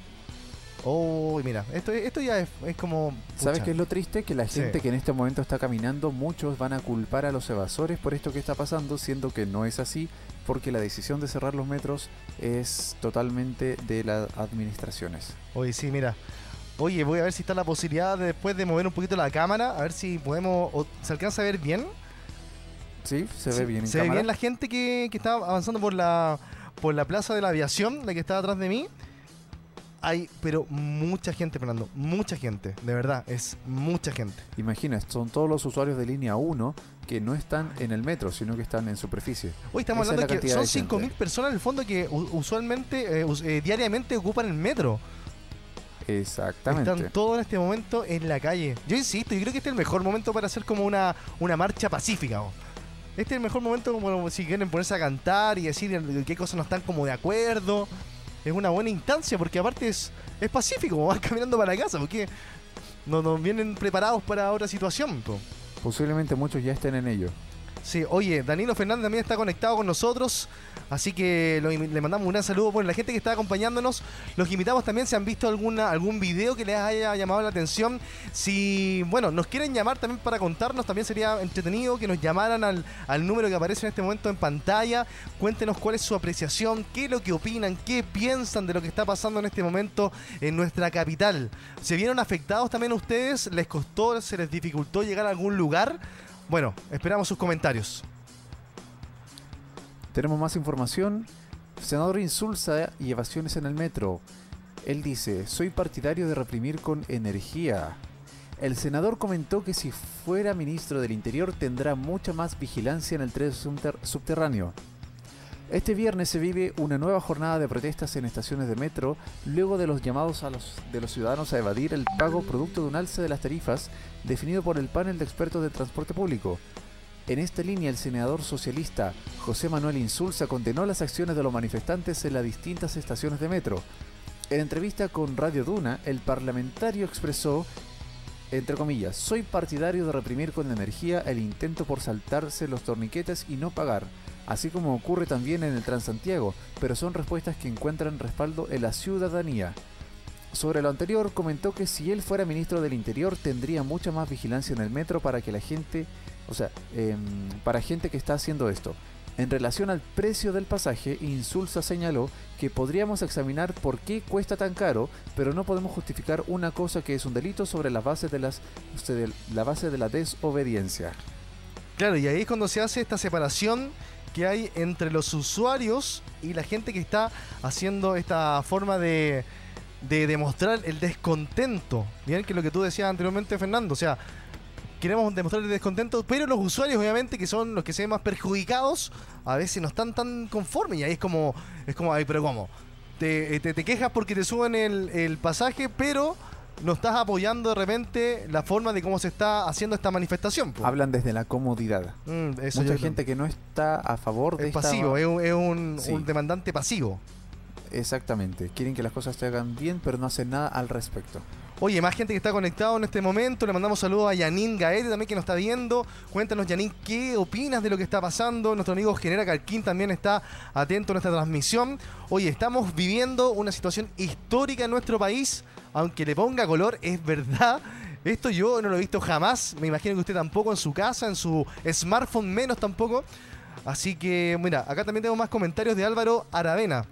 Oh, mira, esto, esto ya es, es como. ¿Sabes pucha. qué es lo triste? Que la Sí. gente que en este momento está caminando, muchos van a culpar a los evasores por esto que está pasando, siendo que no es así, porque la decisión de cerrar los metros es totalmente de las administraciones. Oye, sí, mira. Oye, voy a ver si está la posibilidad de después de mover un poquito la cámara, a ver si podemos. o- ¿Se alcanza a ver bien? Sí, se Sí, ve bien en Se ve cámara. bien la gente que, que está avanzando por la, por la plaza de la aviación, la que está atrás de mí. Hay, pero mucha gente, Fernando. Mucha gente. De verdad, es mucha gente. Imagina, son todos los usuarios de línea 1 que no están en el metro, sino que están en superficie. Hoy estamos Esa hablando la de que son de gente. 5.000 personas en el fondo que usualmente, eh, eh, diariamente ocupan el metro. Exactamente. Están todos en este momento en la calle. Yo insisto, yo creo que este es el mejor momento para hacer como una, una marcha pacífica. ¿o? Este es el mejor momento como si quieren ponerse a cantar y decir qué cosas no están como de acuerdo. Es una buena instancia porque aparte es, es pacífico, van caminando para la casa, porque no nos vienen preparados para otra situación. po. Posiblemente muchos ya estén en ello. Sí, oye, Danilo Fernández también está conectado con nosotros, así que lo- le mandamos un gran saludo. Bueno, la gente que está acompañándonos, los invitamos también si han visto alguna algún video que les haya llamado la atención. Si, bueno, nos quieren llamar también para contarnos, también sería entretenido que nos llamaran al, al número que aparece en este momento en pantalla. Cuéntenos cuál es su apreciación, qué es lo que opinan, qué piensan de lo que está pasando en este momento en nuestra capital. ¿Se vieron afectados también ustedes? ¿Les costó, se les dificultó llegar a algún lugar? Bueno, esperamos sus comentarios. Tenemos más información. Senador insulsa y evasiones en el metro. Él dice, soy partidario de reprimir con energía. El senador comentó que si fuera ministro del Interior tendrá mucha más vigilancia en el tren subter- subterráneo. Este viernes se vive una nueva jornada de protestas en estaciones de metro luego de los llamados a los, de los ciudadanos a evadir el pago producto de un alza de las tarifas definido por el panel de expertos de transporte público. En esta línea, el senador socialista José Manuel Insulza condenó las acciones de los manifestantes en las distintas estaciones de metro. En entrevista con Radio Duna, el parlamentario expresó, entre comillas, soy partidario de reprimir con energía el intento por saltarse los torniquetes y no pagar, así como ocurre también en el Transantiago, pero son respuestas que encuentran respaldo en la ciudadanía. Sobre lo anterior, comentó que si él fuera ministro del Interior tendría mucha más vigilancia en el metro para que la gente, o sea, em, para gente que está haciendo esto. En relación al precio del pasaje, Insulza señaló que podríamos examinar por qué cuesta tan caro, pero no podemos justificar una cosa que es un delito sobre la base de, las, de la, base de la desobediencia. Claro, y ahí es cuando se hace esta separación que hay entre los usuarios y la gente que está haciendo esta forma de, de demostrar el descontento. Bien, que lo que tú decías anteriormente, Fernando. O sea, queremos demostrar el descontento, pero los usuarios, obviamente, que son los que se ven más perjudicados, a veces no están tan conformes. Y ahí es como, es como, ay, pero ¿cómo? Te, te, te quejas porque te suben el, el pasaje, pero no estás apoyando de repente la forma de cómo se está haciendo esta manifestación. Hablan desde la comodidad. Mm, eso Mucha gente que no está a favor de es esta- pasivo, es, un, es un- Sí. un demandante pasivo. Exactamente. Quieren que las cosas se hagan bien, pero no hacen nada al respecto. Oye, más gente que está conectado en este momento. Le mandamos saludos a Yanin Gaete también que nos está viendo. Cuéntanos, Yanin, ¿qué opinas de lo que está pasando? Nuestro amigo Genera Calquín también está atento a nuestra transmisión. Oye, estamos viviendo una situación histórica en nuestro país. Aunque le ponga color, es verdad. Esto yo no lo he visto jamás. Me imagino que usted tampoco en su casa, en su smartphone menos tampoco. Así que, mira, acá también tengo más comentarios de Álvaro Aravena.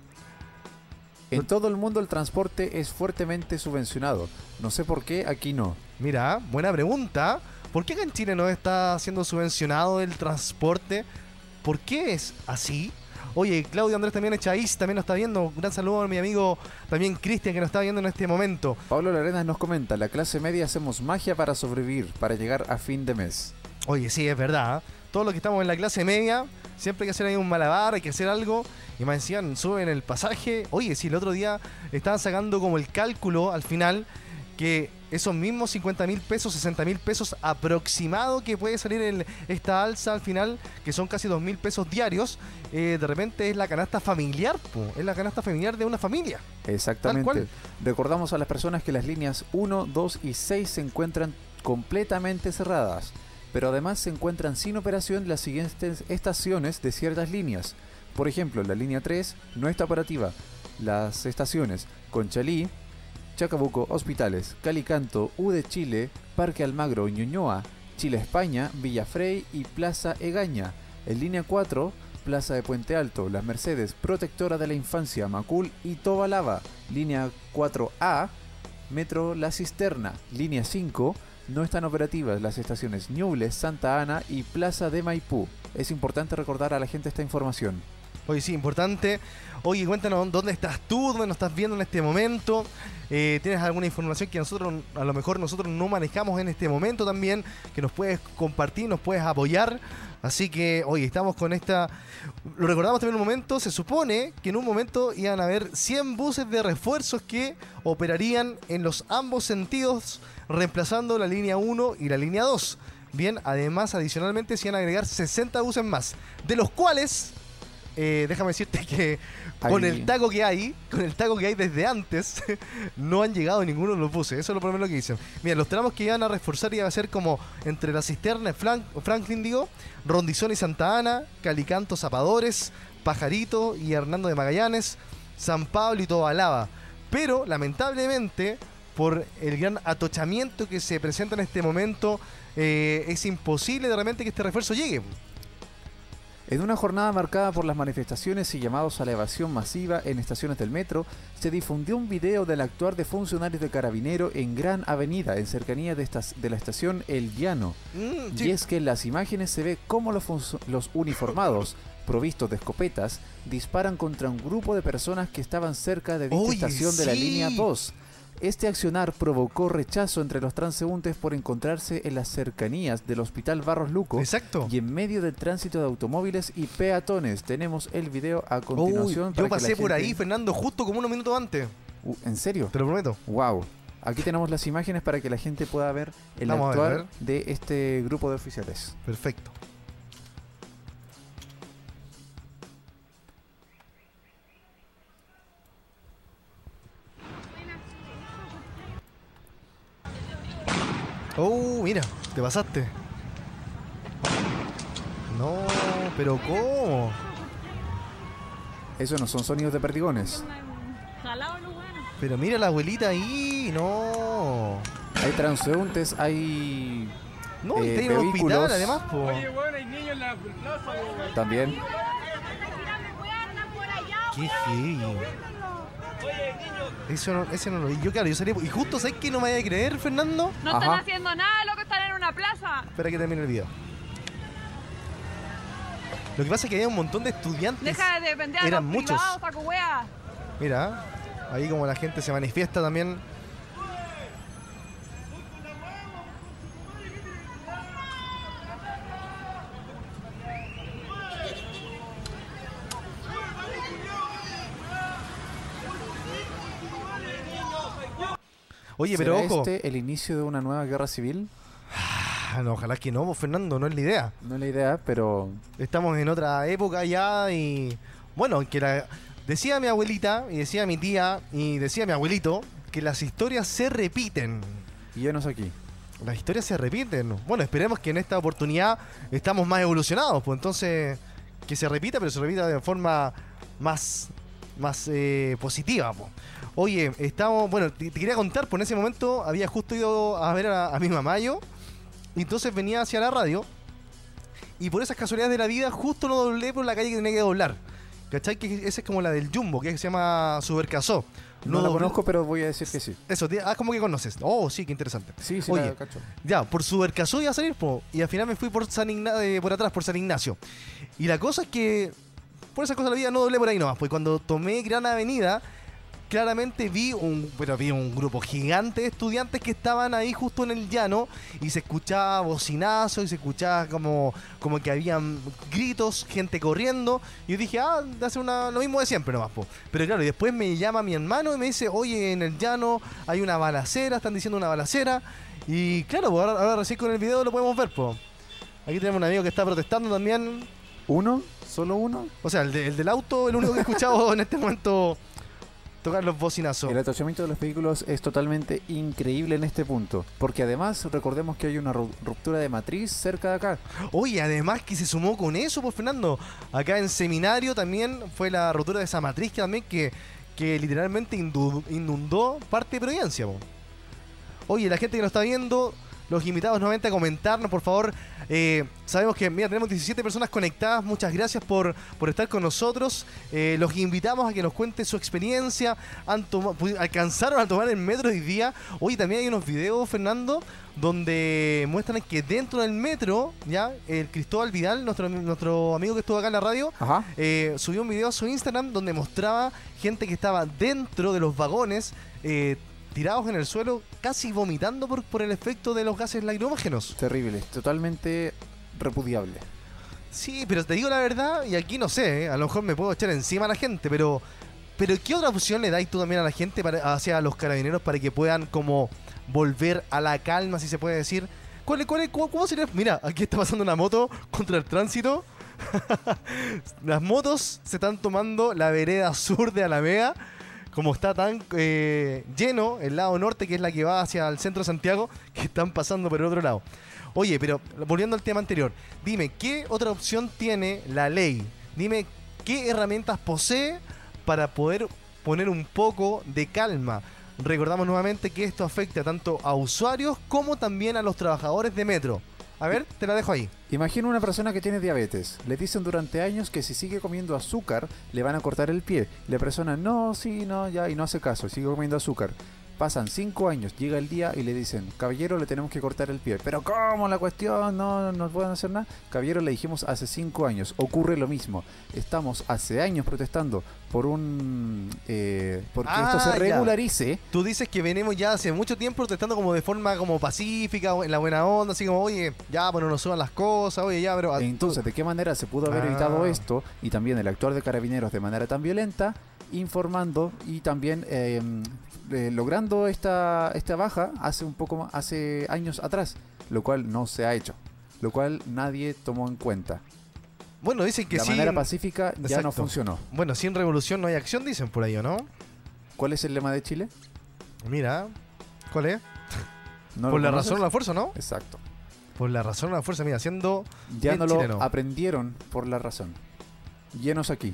En todo el mundo el transporte es fuertemente subvencionado. No sé por qué aquí no. Mira, buena pregunta. ¿Por qué acá en Chile no está siendo subvencionado el transporte? ¿Por qué es así? Oye, Claudio Andrés también Echaíz también nos está viendo. Un gran saludo a mi amigo también Cristian que nos está viendo en este momento. Pablo Larenas nos comenta, la clase media hacemos magia para sobrevivir, para llegar a fin de mes. Oye, sí, es verdad. Todos los que estamos en la clase media, siempre hay que hacer ahí un malabar, hay que hacer algo. Y me decían, suben el pasaje. Oye, sí, el otro día estaban sacando como el cálculo al final que esos mismos 50 mil pesos, 60 mil pesos aproximado que puede salir en esta alza al final, que son casi 2 mil pesos diarios, eh, de repente es la canasta familiar, es la canasta familiar de una familia. Exactamente. Recordamos a las personas que las líneas 1, 2 y 6 se encuentran completamente cerradas, pero además se encuentran sin operación las siguientes estaciones de ciertas líneas. Por ejemplo, la línea 3 no está operativa. Las estaciones Conchalí, Chacabuco, Hospitales, Calicanto, U de Chile, Parque Almagro, Ñuñoa, Chile España, Villafrey y Plaza Egaña. En línea 4, Plaza de Puente Alto, Las Mercedes, Protectora de la Infancia, Macul y Tobalaba. Línea 4A, Metro La Cisterna. Línea 5, no están operativas las estaciones Ñuble, Santa Ana y Plaza de Maipú. Es importante recordar a la gente esta información. Oye, sí, importante. Oye, cuéntanos dónde estás tú, dónde nos estás viendo en este momento. Eh, ¿Tienes alguna información que nosotros, a lo mejor nosotros no manejamos en este momento también? Que nos puedes compartir, nos puedes apoyar. Así que, oye, estamos con esta... Lo recordamos también en un momento, se supone que en un momento iban a haber 100 buses de refuerzos que operarían en los ambos sentidos, reemplazando la línea 1 y la línea 2. Bien, además, adicionalmente se iban a agregar 60 buses más, de los cuales eh, déjame decirte que con el taco que hay, con el taco que hay desde antes, no han llegado ninguno de los buses. Eso es lo primero que dicen. Mira, los tramos que iban a reforzar iban a ser como entre la cisterna y Flan- Franklin, digo, Rondizón y Santa Ana, Calicanto, Zapadores, Pajarito y Hernando de Magallanes, San Pablo y Tobalaba. Pero, lamentablemente, por el gran atochamiento que se presenta en este momento, eh, es imposible de repente que este refuerzo llegue. En una jornada marcada por las manifestaciones y llamados a la evasión masiva en estaciones del metro, se difundió un video del actuar de funcionarios de carabinero en Gran Avenida, en cercanía de, estas- de la estación El Llano. Mm. Y es que en las imágenes se ve cómo los, uniformados, provistos de escopetas, disparan contra un grupo de personas que estaban cerca de dicha estación de la línea 2. Este accionar provocó rechazo entre los transeúntes por encontrarse en las cercanías del Hospital Barros Luco Exacto. y en medio del tránsito de automóviles y peatones. Tenemos el video a Uy, continuación. para yo pasé por ahí, Fernando, justo como unos minutos antes. Uh, ¿En serio? Te lo prometo. Wow. Aquí tenemos las imágenes para que la gente pueda ver el Vamos ver, de este grupo de oficiales. Perfecto. Oh, mira, te pasaste. No, pero ¿cómo? Eso no son sonidos de perdigones. Pero mira la abuelita ahí, no. Hay transeúntes, hay No, y Eh, en un hospital vehículos. además, po. Oye, bueno, hay niños en la plaza, también. Qué heavy. Eso no, ese no lo vi. Yo, claro, yo salí. Y justo, ¿sabes que no me vaya a creer, Fernando? No Ajá. están haciendo nada, loco, están en una plaza. Espera que termine el video. Lo que pasa es que había un montón de estudiantes. Deja de vender a Eran los muchos. privados, saco. Mira, ahí como la gente se manifiesta también. Oye, pero ¿Será ojo. este el inicio de una nueva guerra civil? Ah, no, ojalá que no, Fernando, no es la idea. No es la idea, pero Estamos en otra época ya y bueno, que la, decía mi abuelita y decía mi tía y decía mi abuelito que las historias se repiten. Y llenos aquí. Las historias se repiten. Bueno, esperemos que en esta oportunidad estamos más evolucionados, pues entonces que se repita, pero se repita de forma más, más eh, positiva. po. Oye, estamos, bueno, te, te quería contar, pues en ese momento había justo ido a ver a, a mi mamá yo, y entonces venía hacia la radio, y por esas casualidades de la vida, justo no doblé por la calle que tenía que doblar. ¿Cachai? Que esa es como la del Jumbo, que se llama Supercasó. No, la doblé- conozco, pero voy a decir que sí. Eso, ah, como que conoces. Oh, sí, qué interesante. Sí, sí, Oye, la cacho. ya, por Supercasó iba a salir, po, y al final me fui por San Igna- eh, por atrás, por San Ignacio. Y la cosa es que, por esa cosa de la vida, no doblé por ahí nomás, pues cuando tomé Gran Avenida, claramente vi un, bueno, vi un grupo gigante de estudiantes que estaban ahí justo en el llano, y se escuchaba bocinazo, y se escuchaba como, como que habían gritos, gente corriendo, y dije, ah, hace una, lo mismo de siempre nomás, po. Pero claro, y después me llama mi hermano y me dice, oye, en el llano hay una balacera, están diciendo una balacera, y claro, pues ahora, ahora recién con el video lo podemos ver, pues. Aquí tenemos un amigo que está protestando también. ¿Uno? ¿Solo uno? O sea, el, de- el del auto, el único que he escuchado en este momento tocar los bocinazos. El atachamiento de los vehículos es totalmente increíble en este punto. Porque además, recordemos que hay una ru- ruptura de matriz cerca de acá. Oye, además que se sumó con eso, pues Fernando. Acá en seminario también fue la rotura de esa matriz que también que, que literalmente inundó parte de Providencia. po. Oye, la gente que nos está viendo, los invitados nuevamente a comentarnos, por favor. Eh, sabemos que, mira, tenemos 17 personas conectadas. Muchas gracias por, por estar con nosotros. Eh, los invitamos a que nos cuente su experiencia. Han alcanzaron a tomar el metro hoy día. Oye, también hay unos videos, Fernando, donde muestran que dentro del metro, ya, el Cristóbal Vidal, nuestro, nuestro amigo que estuvo acá en la radio, eh, subió un video a su Instagram donde mostraba gente que estaba dentro de los vagones, eh, tirados en el suelo, casi vomitando por, por el efecto de los gases lacrimógenos. Terrible, totalmente repudiable. Sí, pero te digo la verdad, y aquí no sé, eh, a lo mejor me puedo echar encima a la gente, pero, pero ¿qué otra opción le dais tú también a la gente, para, hacia los carabineros, para que puedan como volver a la calma, si se puede decir? ¿Cuál, cuál, cómo, cómo sería? Mira, aquí está pasando una moto contra el tránsito. Las motos se están tomando la vereda sur de Alameda. Como está tan eh, lleno el lado norte, que es la que va hacia el centro de Santiago, que están pasando por el otro lado. Oye, pero volviendo al tema anterior, dime, ¿qué otra opción tiene la ley? Dime, ¿qué herramientas posee para poder poner un poco de calma? Recordamos nuevamente que esto afecta tanto a usuarios como también a los trabajadores de metro. A ver, te la dejo ahí. Imagina una persona que tiene diabetes. Le dicen durante años que si sigue comiendo azúcar le van a cortar el pie. La persona, no, sí, no, ya, y no hace caso, sigue comiendo azúcar. Pasan cinco años, llega el día y le dicen, caballero, le tenemos que cortar el pie. Pero ¿cómo la cuestión? No, no pueden hacer nada. Caballero, le dijimos hace cinco años. Ocurre lo mismo. Estamos hace años protestando por un... Eh, porque esto Ah, se ya. regularice. Tú dices que venimos ya hace mucho tiempo protestando como de forma como pacífica, en la buena onda, así como, oye, ya, bueno, no suban las cosas, oye, ya, pero... Entonces, ¿de qué manera se pudo haber Ah. evitado esto? Y también el actuar de carabineros de manera tan violenta, informando y también eh, eh, logrando esta, esta baja hace un poco ma- hace años atrás, lo cual no se ha hecho, lo cual nadie tomó en cuenta. Bueno, dicen que La sí. manera pacífica ya no funcionó. Bueno, sin revolución no hay acción, dicen por ahí, ¿o no? ¿Cuál es el lema de Chile? Mira, ¿cuál es? ¿No por la conoces? razón o la fuerza, ¿no? Exacto. Por la razón o la fuerza, mira, siendo... Ya no lo chileno. aprendieron por la razón. Llenos aquí.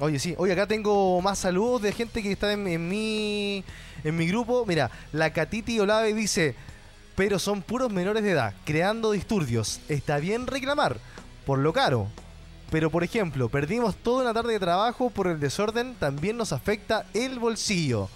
Oye, sí, oye, acá tengo más saludos de gente que está en, en mi en mi grupo. Mira, la Catiti Olave dice, pero son puros menores de edad, creando disturbios. Está bien reclamar, por lo caro. Pero, por ejemplo, perdimos toda una tarde de trabajo por el desorden, también nos afecta el bolsillo.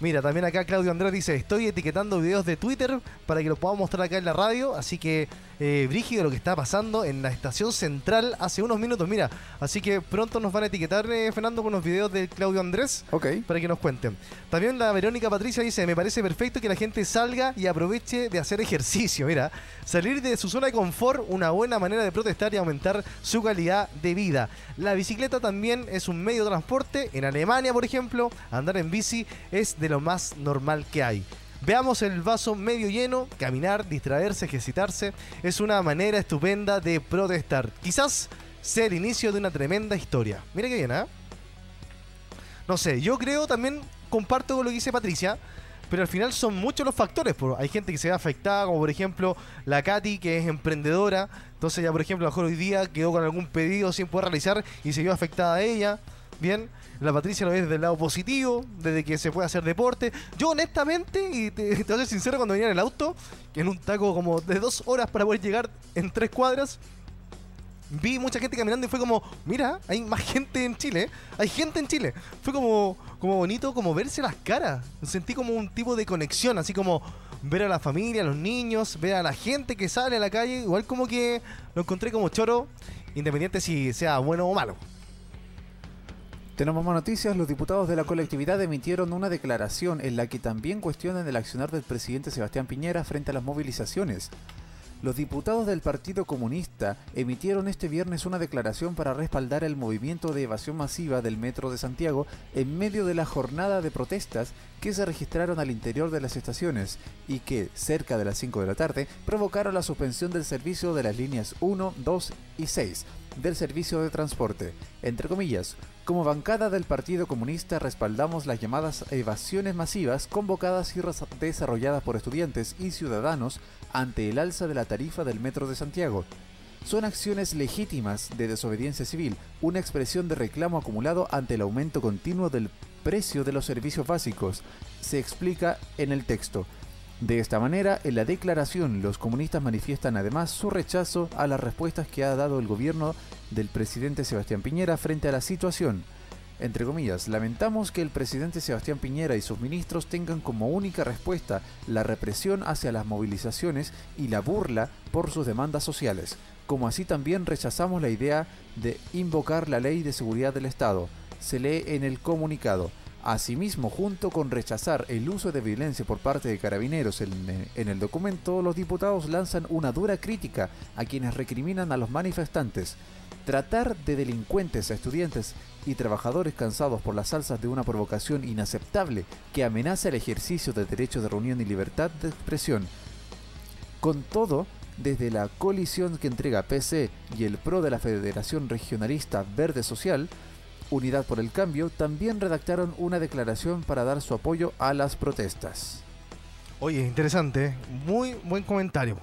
Mira, también acá Claudio Andrés dice, estoy etiquetando videos de Twitter para que los podamos mostrar acá en la radio, así que eh, brígido lo que está pasando en la estación central hace unos minutos, mira, así que pronto nos van a etiquetar, eh, Fernando, con los videos de Claudio Andrés Ok. para que nos cuenten. También la Verónica Patricia dice, me parece perfecto que la gente salga y aproveche de hacer ejercicio. Mira, salir de su zona de confort, una buena manera de protestar y aumentar su calidad de vida. La bicicleta también es un medio de transporte. En Alemania, por ejemplo, andar en bici es de lo más normal que hay. Veamos el vaso medio lleno, caminar, distraerse, ejercitarse, es una manera estupenda de protestar. Quizás sea el inicio de una tremenda historia. Mira qué bien, ¿ah? No sé, yo creo también comparto con lo que dice Patricia, pero al final son muchos los factores. Hay gente que se ve afectada, como por ejemplo la Katy, que es emprendedora. Entonces ya, por ejemplo, a lo mejor hoy día quedó con algún pedido sin poder realizar y se vio afectada ella. Bien, la Patricia lo ve desde el lado positivo, desde que se puede hacer deporte. Yo honestamente, y te, voy a ser sincero, cuando venía en el auto, que en un taco como de dos horas para poder llegar en tres cuadras, vi mucha gente caminando y fue como, mira, hay más gente en Chile, ¿eh? hay gente en Chile. Fue como, como bonito como verse las caras. Sentí como un tipo de conexión, así como ver a la familia, a los niños, ver a la gente que sale a la calle, igual como que lo encontré como choro, independiente si sea bueno o malo. Tenemos más noticias. Los diputados de la colectividad emitieron una declaración en la que también cuestionan el accionar del presidente Sebastián Piñera frente a las movilizaciones. Los diputados del Partido Comunista emitieron este viernes una declaración para respaldar el movimiento de evasión masiva del Metro de Santiago en medio de la jornada de protestas que se registraron al interior de las estaciones y que, cerca de las 5 de la tarde, provocaron la suspensión del servicio de las líneas 1, 2 y 6 del servicio de transporte. Entre comillas, como bancada del Partido Comunista respaldamos las llamadas evasiones masivas convocadas y desarrolladas por estudiantes y ciudadanos ante el alza de la tarifa del Metro de Santiago. Son acciones legítimas de desobediencia civil, una expresión de reclamo acumulado ante el aumento continuo del precio de los servicios básicos, se explica en el texto. De esta manera, en la declaración, los comunistas manifiestan además su rechazo a las respuestas que ha dado el gobierno del presidente Sebastián Piñera frente a la situación. Entre comillas, lamentamos que el presidente Sebastián Piñera y sus ministros tengan como única respuesta la represión hacia las movilizaciones y la burla por sus demandas sociales, como así también rechazamos la idea de invocar la ley de seguridad del Estado, se lee en el comunicado. Asimismo, junto con rechazar el uso de violencia por parte de carabineros en, el documento, los diputados lanzan una dura crítica a quienes recriminan a los manifestantes. Tratar de delincuentes a estudiantes y trabajadores cansados por las alzas de una provocación inaceptable que amenaza el ejercicio del derecho de reunión y libertad de expresión. Con todo, desde la coalición que entrega PC y el PRO de la Federación Regionalista Verde Social, Unidad por el Cambio, también redactaron una declaración para dar su apoyo a las protestas. Oye, interesante, ¿eh? muy buen comentario.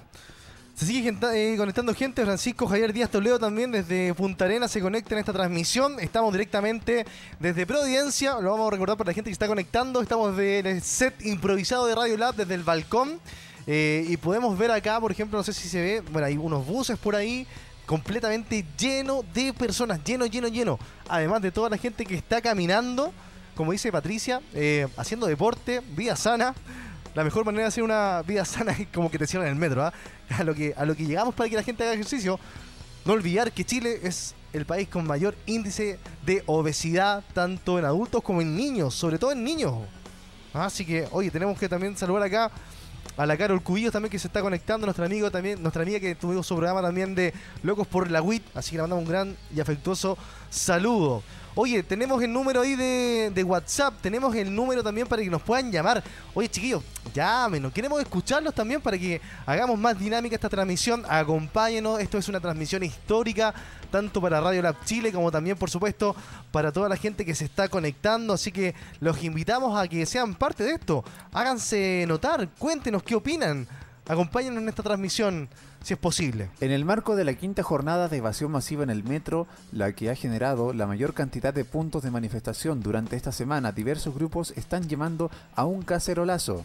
Se sigue eh, conectando gente, Francisco Javier Díaz Toledo también desde Punta Arenas se conecta en esta transmisión. Estamos directamente desde Providencia, lo vamos a recordar para la gente que está conectando. Estamos en el set improvisado de Radio Lab desde el balcón. eh, y podemos ver acá, por ejemplo, no sé si se ve, bueno, hay unos buses por ahí completamente lleno de personas, lleno, lleno, lleno. Además de toda la gente que está caminando, como dice Patricia, eh, haciendo deporte, vida sana. La mejor manera de hacer una vida sana es como que te cierran el metro, ¿ah? A lo que a lo que llegamos para que la gente haga ejercicio. No olvidar que Chile es el país con mayor índice de obesidad, tanto en adultos como en niños, sobre todo en niños. Así que, oye, tenemos que también saludar acá a la Carol Cubillos también que se está conectando, nuestra amigo también, nuestra amiga que tuvimos su programa también de Locos por la WIT, así que le mandamos un gran y afectuoso saludo. Oye, tenemos el número ahí de, de WhatsApp, tenemos el número también para que nos puedan llamar. Oye, chiquillos, llámenos, queremos escucharlos también para que hagamos más dinámica esta transmisión. Acompáñenos, esto es una transmisión histórica, tanto para Radio Lab Chile como también, por supuesto, para toda la gente que se está conectando. Así que los invitamos a que sean parte de esto. Háganse notar, cuéntenos qué opinan. Acompáñenos en esta transmisión, si es posible. En el marco de la quinta jornada de evasión masiva en el metro, la que ha generado la mayor cantidad de puntos de manifestación durante esta semana, diversos grupos están llamando a un cacerolazo.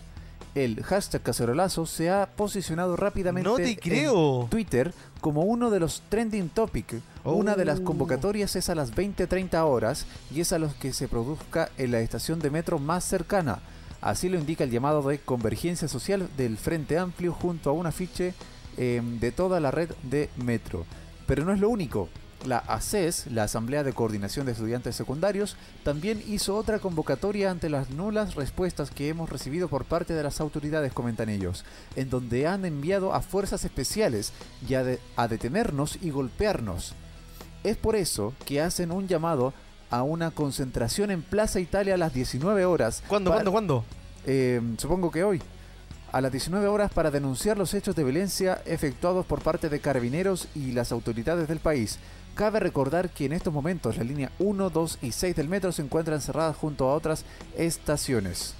El hashtag cacerolazo se ha posicionado rápidamente No te en creo. Twitter como uno de los trending topic. Una de las Oh. convocatorias es a las 20-30 horas y es a los que se produzca en la estación de metro más cercana. Así lo indica el llamado de convergencia social del Frente Amplio junto a un afiche eh, de toda la red de metro. Pero no es lo único. La ACES, la Asamblea de Coordinación de Estudiantes Secundarios, también hizo otra convocatoria ante las nulas respuestas que hemos recibido por parte de las autoridades, comentan ellos, en donde han enviado a fuerzas especiales y a, de- a detenernos y golpearnos. Es por eso que hacen un llamado a una concentración en Plaza Italia a las 19 horas. ¿Cuándo, para- cuándo, cuándo? eh, supongo que hoy. A las 19 horas para denunciar los hechos de violencia efectuados por parte de carabineros y las autoridades del país. Cabe recordar que en estos momentos la línea 1, 2 y 6 del metro se encuentran cerradas junto a otras estaciones.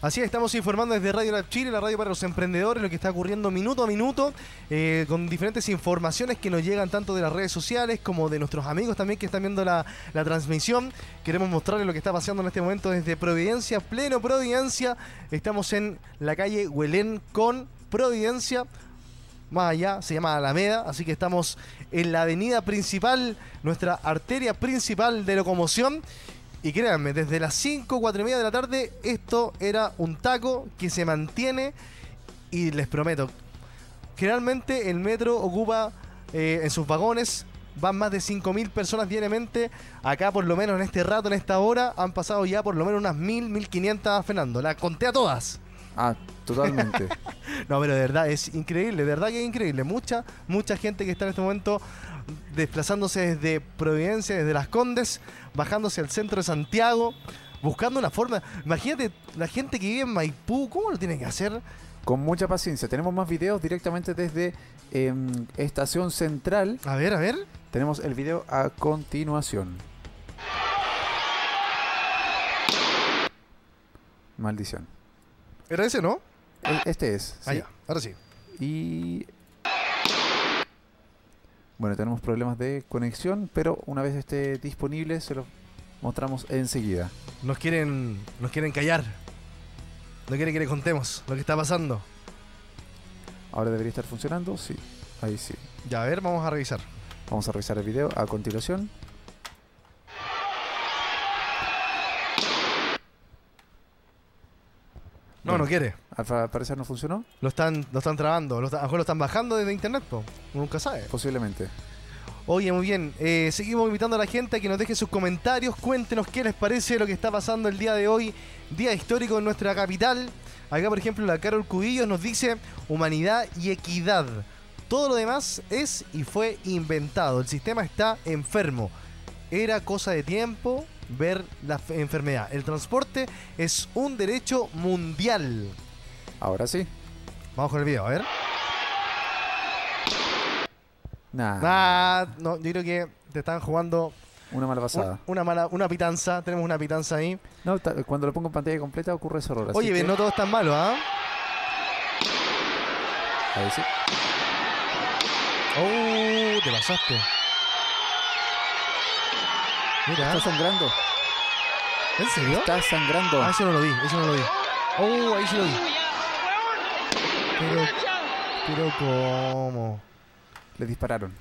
Así es, estamos informando desde Radio Lab Chile, la radio para los emprendedores, lo que está ocurriendo minuto a minuto, eh, con diferentes informaciones que nos llegan tanto de las redes sociales como de nuestros amigos también que están viendo la, la transmisión. Queremos mostrarles lo que está pasando en este momento desde Providencia, pleno Providencia. Estamos en la calle Huelén con Providencia. Más allá se llama Alameda, así que estamos en la avenida principal, nuestra arteria principal de locomoción. Y créanme, desde las 5, 4 y media de la tarde, esto era un taco que se mantiene. Y les prometo, generalmente el metro ocupa eh, en sus vagones, van más de 5.000 personas diariamente. Acá, por lo menos en este rato, en esta hora, han pasado ya por lo menos unas 1.000, 1.500 Fernando. Las conté a todas. Ah, totalmente. No, pero de verdad es increíble, de verdad que es increíble. Mucha, mucha gente que está en este momento desplazándose desde Providencia, desde Las Condes, bajándose al centro de Santiago, buscando una forma. Imagínate la gente que vive en Maipú, ¿cómo lo tiene que hacer? Con mucha paciencia. Tenemos más videos directamente desde em, Estación Central. A ver, a ver. Tenemos el video a continuación. Maldición. Era ese, ¿no? E- Este es. Ah, sí. ya, ahora sí. Y. Bueno, tenemos problemas de conexión, pero una vez esté disponible se los mostramos enseguida. Nos quieren, nos quieren callar. No quieren que le contemos lo que está pasando. Ahora debería estar funcionando, sí. Ahí sí. Ya, a ver, vamos a revisar. Vamos a revisar el video a continuación. No, no quiere. Al parecer no funcionó, Lo están, lo están trabando. Lo está- a lo mejor lo están bajando desde internet, po. Uno nunca sabe. posiblemente. Oye, muy bien. Eh, seguimos invitando a la gente a que nos deje sus comentarios. Cuéntenos qué les parece lo que está pasando el día de hoy. Día histórico en nuestra capital. Acá, por ejemplo, la Carol Cubillos nos dice humanidad y equidad. Todo lo demás es y fue inventado. El sistema está enfermo. Era cosa de tiempo ver la enfermedad. El transporte es un derecho mundial. Ahora sí. Vamos con el video, a ver. Nada. Ah, no, yo creo que te están jugando Una mala pasada. Un- Una mala, una pitanza, tenemos una pitanza ahí. No, cuando lo pongo en pantalla completa ocurre ese error. Oye, que- no todo es tan malo, ¿ah? Ahí sí. Oh, te pasaste. Mira, Está sangrando. ¿en serio? Está sangrando. Ah, eso no lo vi, eso no lo vi. Oh, ahí sí lo vi. Pero, pero ¿cómo? Le dispararon.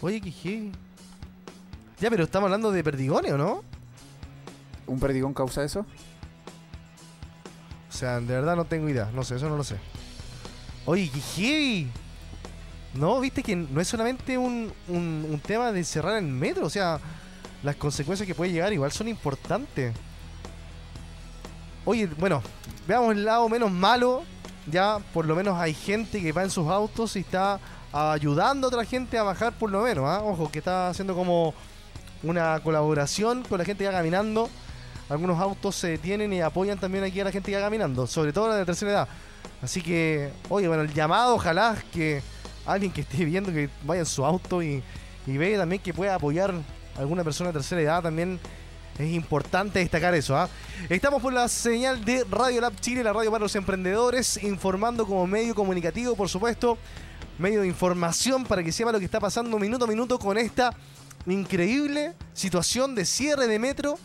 Oye, qué. Ya, pero estamos hablando de perdigones, ¿o no? ¿Un perdigón causa eso? O sea, de verdad no tengo idea. No sé, eso no lo sé. Oye, qué. No, viste que no es solamente un, un- tema de cerrar el metro. O sea, las consecuencias que puede llegar igual son importantes. Oye, bueno, veamos el lado menos malo. Ya por lo menos hay gente que va en sus autos y está ayudando a otra gente a bajar por lo menos. ¿ah? Ojo, que está haciendo como una colaboración con la gente que va caminando. Algunos autos se detienen y apoyan también aquí a la gente que va caminando, sobre todo la de tercera edad. Así que, oye, bueno, el llamado, ojalá que alguien que esté viendo que vaya en su auto y, y ve también que pueda apoyar a alguna persona de tercera edad también. Es importante destacar eso. ¿ah? Estamos por la señal de Radio Lab Chile, la radio para los emprendedores, informando como medio comunicativo, por supuesto, medio de información para que sepa lo que está pasando minuto a minuto con esta increíble situación de cierre de metro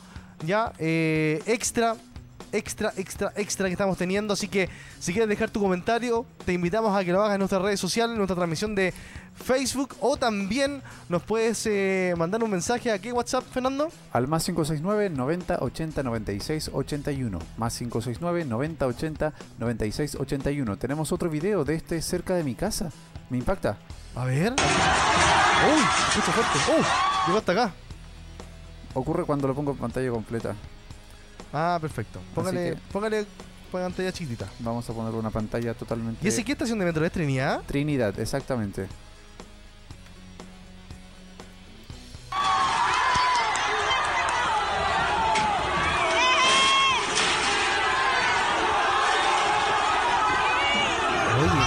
ya eh, extra extra extra extra que estamos teniendo así que si quieres dejar tu comentario te invitamos a que lo hagas en nuestras redes sociales en nuestra transmisión de Facebook o también nos puedes eh, mandar un mensaje a qué WhatsApp Fernando Al más 569 90 80 96 81. Más 569 90 80 96 81. Tenemos otro video de este cerca de mi casa. Me impacta. a ver uy fuerte uy llegó hasta acá Ocurre cuando lo pongo en pantalla completa. Ah perfecto póngale que- póngale pantalla chiquitita Vamos a poner una pantalla totalmente. ¿y ese qué estación de metro es Trinidad? Trinidad, exactamente.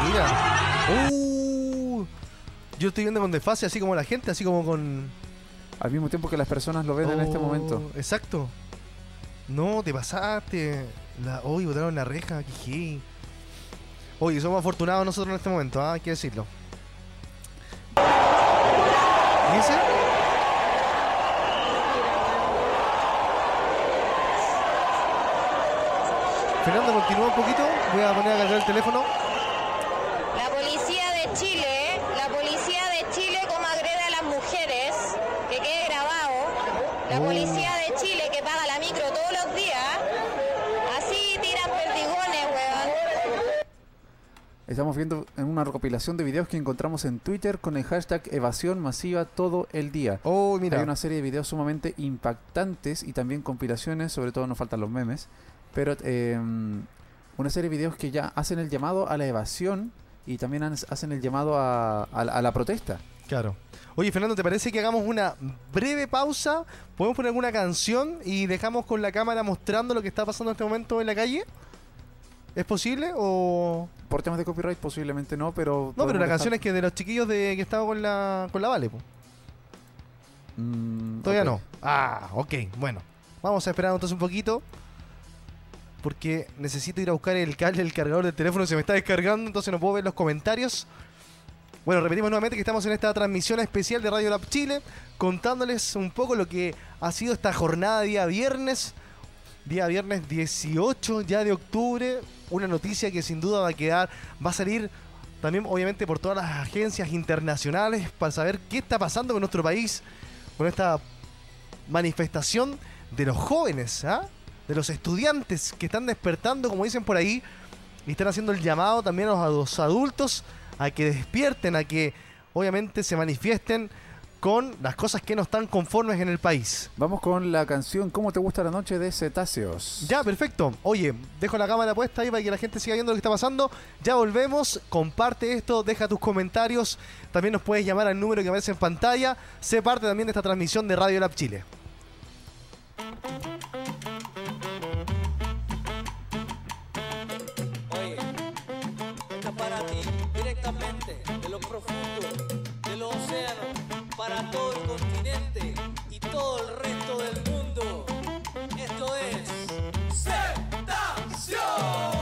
mira. Uh, yo estoy viendo con desfase, así como la gente, así como con. Al mismo tiempo que las personas lo ven en este Oh, momento. Exacto. No, te pasaste. La, hoy botaron la reja, que heavy. Oye, somos afortunados nosotros en este momento, ¿ah? hay que decirlo. ¿Y ese? Fernando, continúa un poquito. Voy a poner a cargar el teléfono. La policía de Chile, la policía de Chile como agrede a las mujeres, que quede grabado. La Oh. policía de Chile todos los días. Así tiran perdigones, weón. Estamos viendo en una recopilación de videos que encontramos en Twitter con el hashtag evasión masiva todo el día. Oh, mira. Hay una serie de videos sumamente impactantes y también compilaciones, sobre todo nos faltan los memes, pero eh, una serie de videos que ya hacen el llamado a la evasión y también hacen el llamado a, a a la protesta. Claro. Oye, Fernando, ¿te parece que hagamos una breve pausa? ¿Podemos poner alguna canción y dejamos con la cámara mostrando lo que está pasando en este momento en la calle? ¿Es posible o...? Por temas de copyright posiblemente no, pero... No, pero la canción es que de los chiquillos de que estaba con la, con la Vale, po. Mm, Todavía no. Ah, ok, bueno. Vamos a esperar entonces un poquito. Porque necesito ir a buscar el cable del cargador del teléfono. Se me está descargando, entonces no puedo ver los comentarios. Bueno, repetimos nuevamente que estamos en esta transmisión especial de Radio Lab Chile, contándoles un poco lo que ha sido esta jornada día viernes. Día viernes 18 ya de octubre. Una noticia que sin duda va a quedar, va a salir también obviamente por todas las agencias internacionales para saber qué está pasando con nuestro país, con esta manifestación de los jóvenes, ¿ah? de los estudiantes que están despertando, como dicen por ahí, y están haciendo el llamado también a los adultos a que despierten, a que obviamente se manifiesten con las cosas que no están conformes en el país. Vamos con la canción ¿Cómo te gusta la noche de Cetáceos? Ya, perfecto. Oye, dejo la cámara puesta ahí para que la gente siga viendo lo que está pasando. Ya volvemos. Comparte esto, deja tus comentarios. También nos puedes llamar al número que aparece en pantalla. Sé parte también de esta transmisión de Radio Lab Chile. De lo profundo, de los océanos, para todo el continente y todo el resto del mundo. Esto es Cetáceos.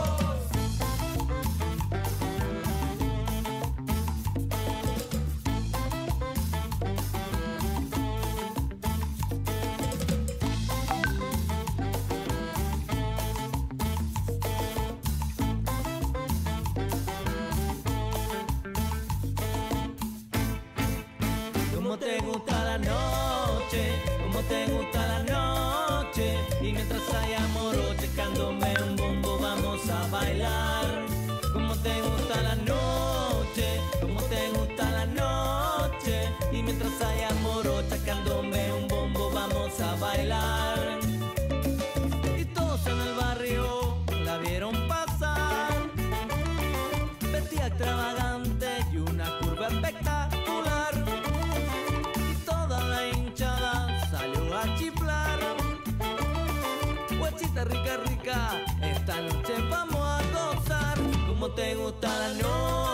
Te gusta la noche, como te gusta te gusta la noche,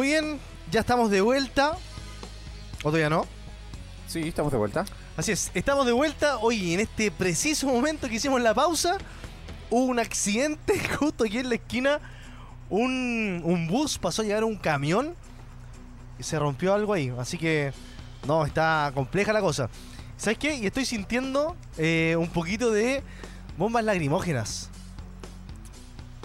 Muy bien, ya estamos de vuelta. ¿O todavía no? Sí, estamos de vuelta. Así es, estamos de vuelta. Oye, en este preciso momento que hicimos la pausa, hubo un accidente justo aquí en la esquina. Un, un bus pasó a llegar un camión y se rompió algo ahí. Así que, no, está compleja la cosa. ¿Sabes qué? Y estoy sintiendo eh, un poquito de bombas lacrimógenas.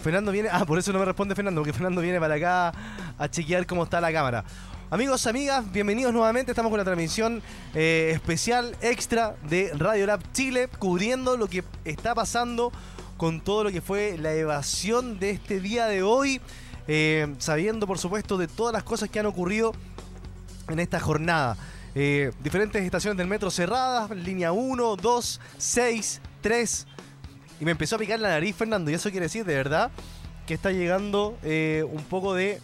Fernando viene. Ah, por eso no me responde Fernando, porque Fernando viene para acá a chequear cómo está la cámara. Amigos, amigas, bienvenidos nuevamente. Estamos con la transmisión eh, especial extra de Radio Lab Chile, cubriendo lo que está pasando con todo lo que fue la evasión de este día de hoy, eh, sabiendo por supuesto de todas las cosas que han ocurrido en esta jornada. Eh, diferentes estaciones del metro cerradas, línea 1, 2, 6, 3. Y me empezó a picar la nariz, Fernando, y eso quiere decir de verdad que está llegando un poco de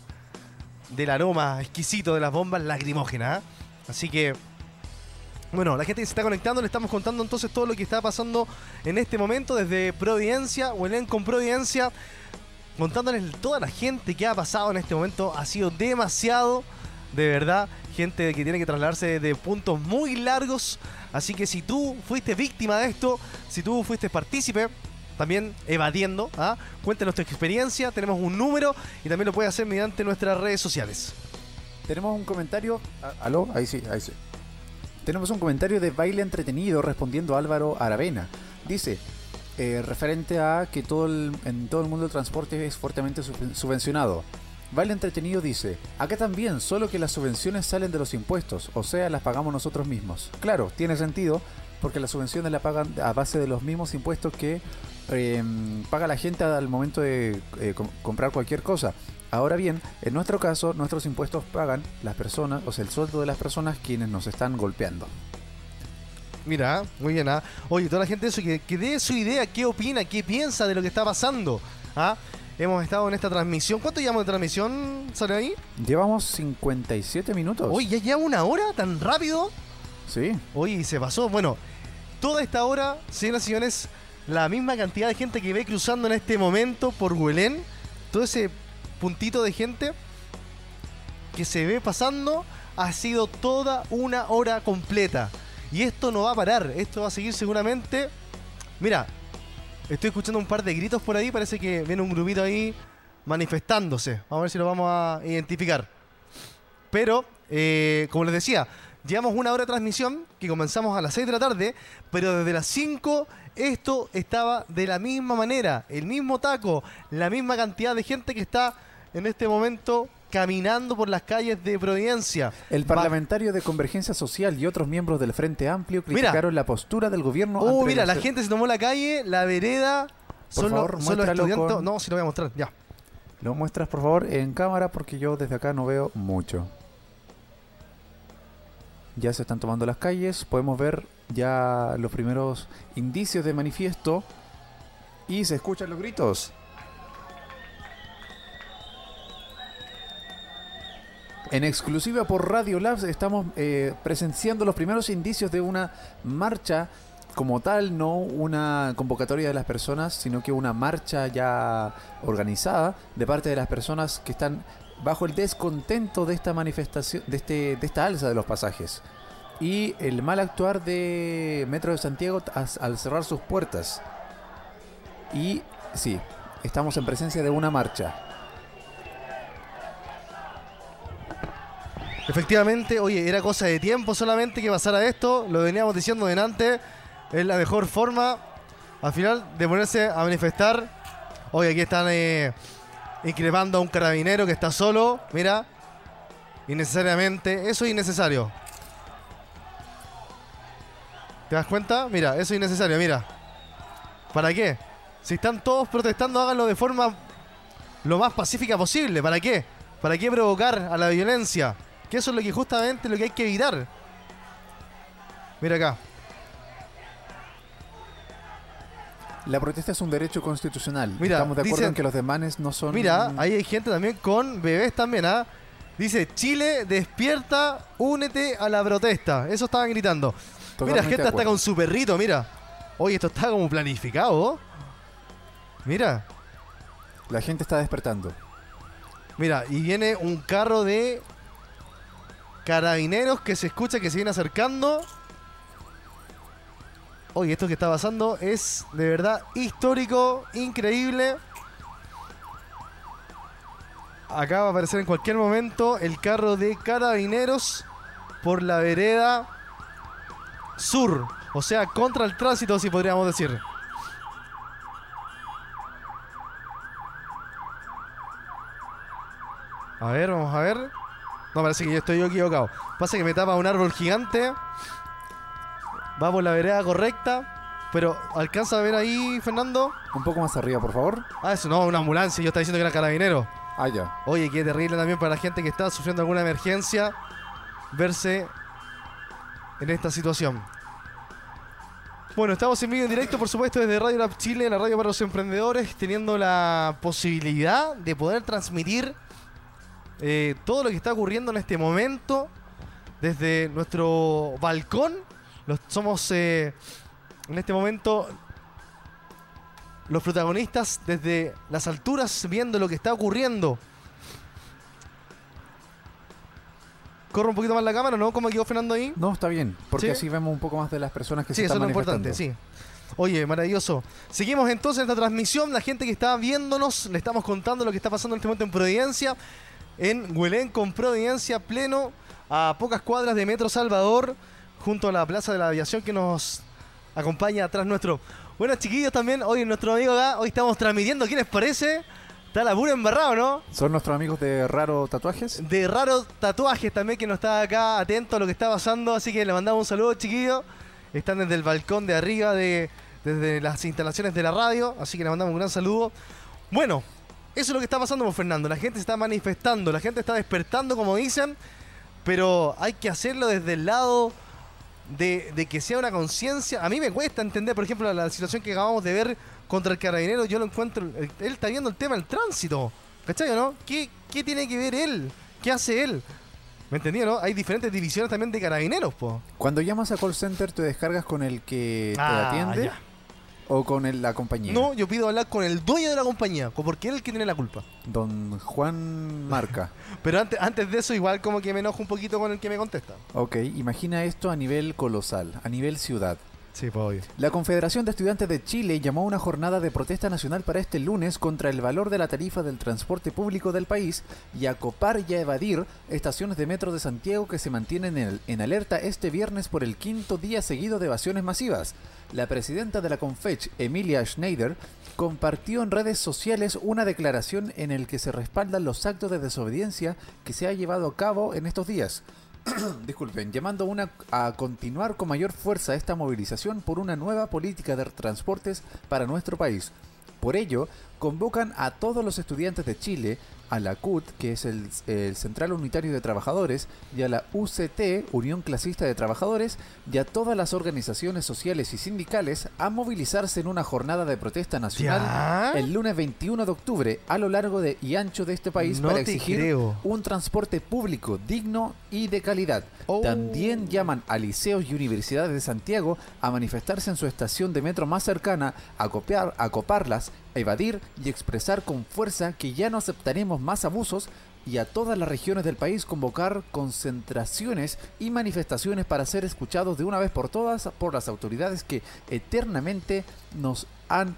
del aroma exquisito de las bombas lacrimógenas. ¿ah? Así que, bueno, la gente que se está conectando, le estamos contando entonces todo lo que está pasando en este momento desde Providencia, Huelén con Providencia, contándoles toda la gente que ha pasado en este momento. Ha sido demasiado, de verdad, gente que tiene que trasladarse de puntos muy largos. Así que si tú fuiste víctima de esto, si tú fuiste partícipe, también evadiendo. ¿ah? Cuéntanos tu experiencia, tenemos un número y también lo puedes hacer mediante nuestras redes sociales. Tenemos un comentario. ¿Aló? Ahí sí, ahí sí. Tenemos un comentario de baile entretenido respondiendo Álvaro Aravena. Dice, eh, referente a que todo el- en todo el mundo el transporte es fuertemente sub- subvencionado. Baile entretenido dice, acá también, solo que las subvenciones salen de los impuestos, o sea, las pagamos nosotros mismos. Claro, tiene sentido, porque las subvenciones la pagan a base de los mismos impuestos que eh, paga la gente al momento de eh, com- comprar cualquier cosa. Ahora bien, en nuestro caso, nuestros impuestos pagan las personas, o sea, el sueldo de las personas quienes nos están golpeando. Mira, muy bien, ¿ah? Oye, toda la gente eso, que, que dé su idea, qué opina, qué piensa de lo que está pasando. ¿ah? Hemos estado en esta transmisión. ¿Cuánto llevamos de transmisión? ¿Sale ahí? Llevamos 57 minutos. Oye, ¿ya lleva una hora? ¿Tan rápido? Sí. Oye, se pasó. Bueno, toda esta hora, señoras y señores, la misma cantidad de gente que ve cruzando en este momento por Huelén, todo ese puntito de gente que se ve pasando, ha sido toda una hora completa. Y esto no va a parar, esto va a seguir seguramente. Mira, estoy escuchando un par de gritos por ahí, parece que viene un grupito ahí manifestándose. Vamos a ver si lo vamos a identificar. Pero, eh, como les decía, llevamos una hora de transmisión que comenzamos a las 6 de la tarde, pero desde las 5 esto estaba de la misma manera, el mismo taco, la misma cantidad de gente que está en este momento caminando por las calles de Providencia. El parlamentario de Convergencia Social y otros miembros del Frente Amplio Mira. criticaron la postura del gobierno. Oh, mira, la gente se tomó la calle, la vereda. Favor, muéstralo estudiantes. con- No, si lo voy a mostrar, ya. Lo muestras, por favor, en cámara porque yo desde acá no veo mucho. Ya se están tomando las calles, podemos ver ya los primeros indicios de manifiesto y se escuchan los gritos. En exclusiva por Radio Labs estamos eh, presenciando los primeros indicios de una marcha como tal, no una convocatoria de las personas, sino que una marcha ya organizada de parte de las personas que están bajo el descontento de esta manifestación, de, este, de esta alza de los pasajes. Y el mal actuar de Metro de Santiago al cerrar sus puertas. Y sí, estamos en presencia de una marcha. Efectivamente, oye, era cosa de tiempo solamente que pasara esto. Lo veníamos diciendo delante. Es la mejor forma, al final, de ponerse a manifestar. Oye, aquí están eh, increpando a un carabinero que está solo. Mira, innecesariamente. Eso es innecesario. ¿Te das cuenta? Mira, eso es innecesario, mira. ¿Para qué? Si están todos protestando, háganlo de forma lo más pacífica posible. ¿Para qué? ¿Para qué provocar a la violencia? Que eso es lo que justamente lo que hay que evitar. Mira acá. La protesta es un derecho constitucional. Mira, Estamos de acuerdo dicen- en que los demanes no son. Mira, ahí hay gente también con bebés también, ¿ah? Dice, Chile despierta, únete a la protesta. Eso estaban gritando. Mira, Totalmente gente de hasta con su perrito, mira. Oye, esto está como planificado. Mira, La gente está despertando. Mira, y viene un carro de carabineros que se escucha que se viene acercando. Oye, esto que está pasando es de verdad histórico, increíble. Acá va a aparecer en cualquier momento el carro de carabineros por la vereda sur. O sea, contra el tránsito, si podríamos decir. A ver, vamos a ver. No, parece que yo estoy equivocado. Pasa que me tapa un árbol gigante. Va por la vereda correcta. Pero, ¿alcanza a ver ahí, Fernando? Un poco más arriba, por favor. Ah, eso no, una ambulancia. Yo estaba diciendo que era carabinero. Ah, ya. Oye, qué terrible también para la gente que está sufriendo alguna emergencia verse en esta situación. Bueno, estamos en vivo en directo, por supuesto, desde Radio Lab Chile, la radio para los emprendedores, teniendo la posibilidad de poder transmitir eh, todo lo que está ocurriendo en este momento desde nuestro balcón. Los, somos eh, en este momento los protagonistas desde las alturas viendo lo que está ocurriendo. Corre un poquito más la cámara, ¿no? ¿Cómo quedó Fernando ahí? No, está bien, porque ¿Sí? así vemos un poco más de las personas que Sí, se eso es están lo importante, manifestando. sí. Oye, maravilloso. Seguimos entonces esta transmisión. La gente que está viéndonos, le estamos contando lo que está pasando en este momento en Providencia. En Huelén con Providencia, pleno, a pocas cuadras de Metro Salvador, junto a la Plaza de la Aviación que nos acompaña atrás nuestro. Bueno, chiquillos, también, hoy nuestro amigo acá, hoy estamos transmitiendo, ¿qué les parece? Está la pura embarrado, ¿no? ¿Son nuestros amigos de Raro Tatuajes? de raros tatuajes también que nos está acá atento a lo que está pasando. Así que le mandamos un saludo, chiquillos. Están desde el balcón de arriba, de, desde las instalaciones de la radio. Así que le mandamos un gran saludo. Bueno, eso es lo que está pasando con Fernando. La gente se está manifestando, la gente está despertando, como dicen. Pero hay que hacerlo desde el lado de, de que sea una conciencia. A mí me cuesta entender, por ejemplo, la situación que acabamos de ver contra el carabinero. Yo lo encuentro. Él está viendo el tema del tránsito. ¿Cachai o no? ¿Qué, ¿Qué tiene que ver él? ¿Qué hace él? ¿Me entendí, no? Hay diferentes divisiones también de carabineros, po. Cuando llamas a call center, ¿te descargas con el que te Ah, atiende ya. o con el- la compañía? No, yo pido hablar con el dueño de la compañía, co- porque él es el que tiene la culpa. Don Juan Marca. Pero antes, antes de eso, igual como que me enojo un poquito con el que me contesta. ok, imagina esto a nivel colosal, a nivel ciudad. La Confederación de Estudiantes de Chile llamó a una jornada de protesta nacional para este lunes contra el valor de la tarifa del transporte público del país y a copar y a evadir estaciones de metro de Santiago que se mantienen en, alerta este viernes por el quinto día seguido de evasiones masivas. La presidenta de la Confech, Emilia Schneider, compartió en redes sociales una declaración en el que se respaldan los actos de desobediencia que se ha llevado a cabo en estos días. disculpen, llamando una, a continuar con mayor fuerza esta movilización por una nueva política de transportes para nuestro país. Por ello, convocan a todos los estudiantes de Chile, a la CUT, que es el, el Central Unitario de Trabajadores, y a la UCT, Unión Clasista de Trabajadores, y a todas las organizaciones sociales y sindicales a movilizarse en una jornada de protesta nacional ¿Ya? el lunes 21 de octubre a lo largo de y ancho de este país No para exigir creo. un transporte público digno y de calidad. Oh. También llaman a liceos y universidades de Santiago a manifestarse en su estación de metro más cercana, a, copiar, a coparlas, a evadir y expresar con fuerza que ya no aceptaremos más abusos y a todas las regiones del país convocar concentraciones y manifestaciones para ser escuchados de una vez por todas por las autoridades que eternamente nos han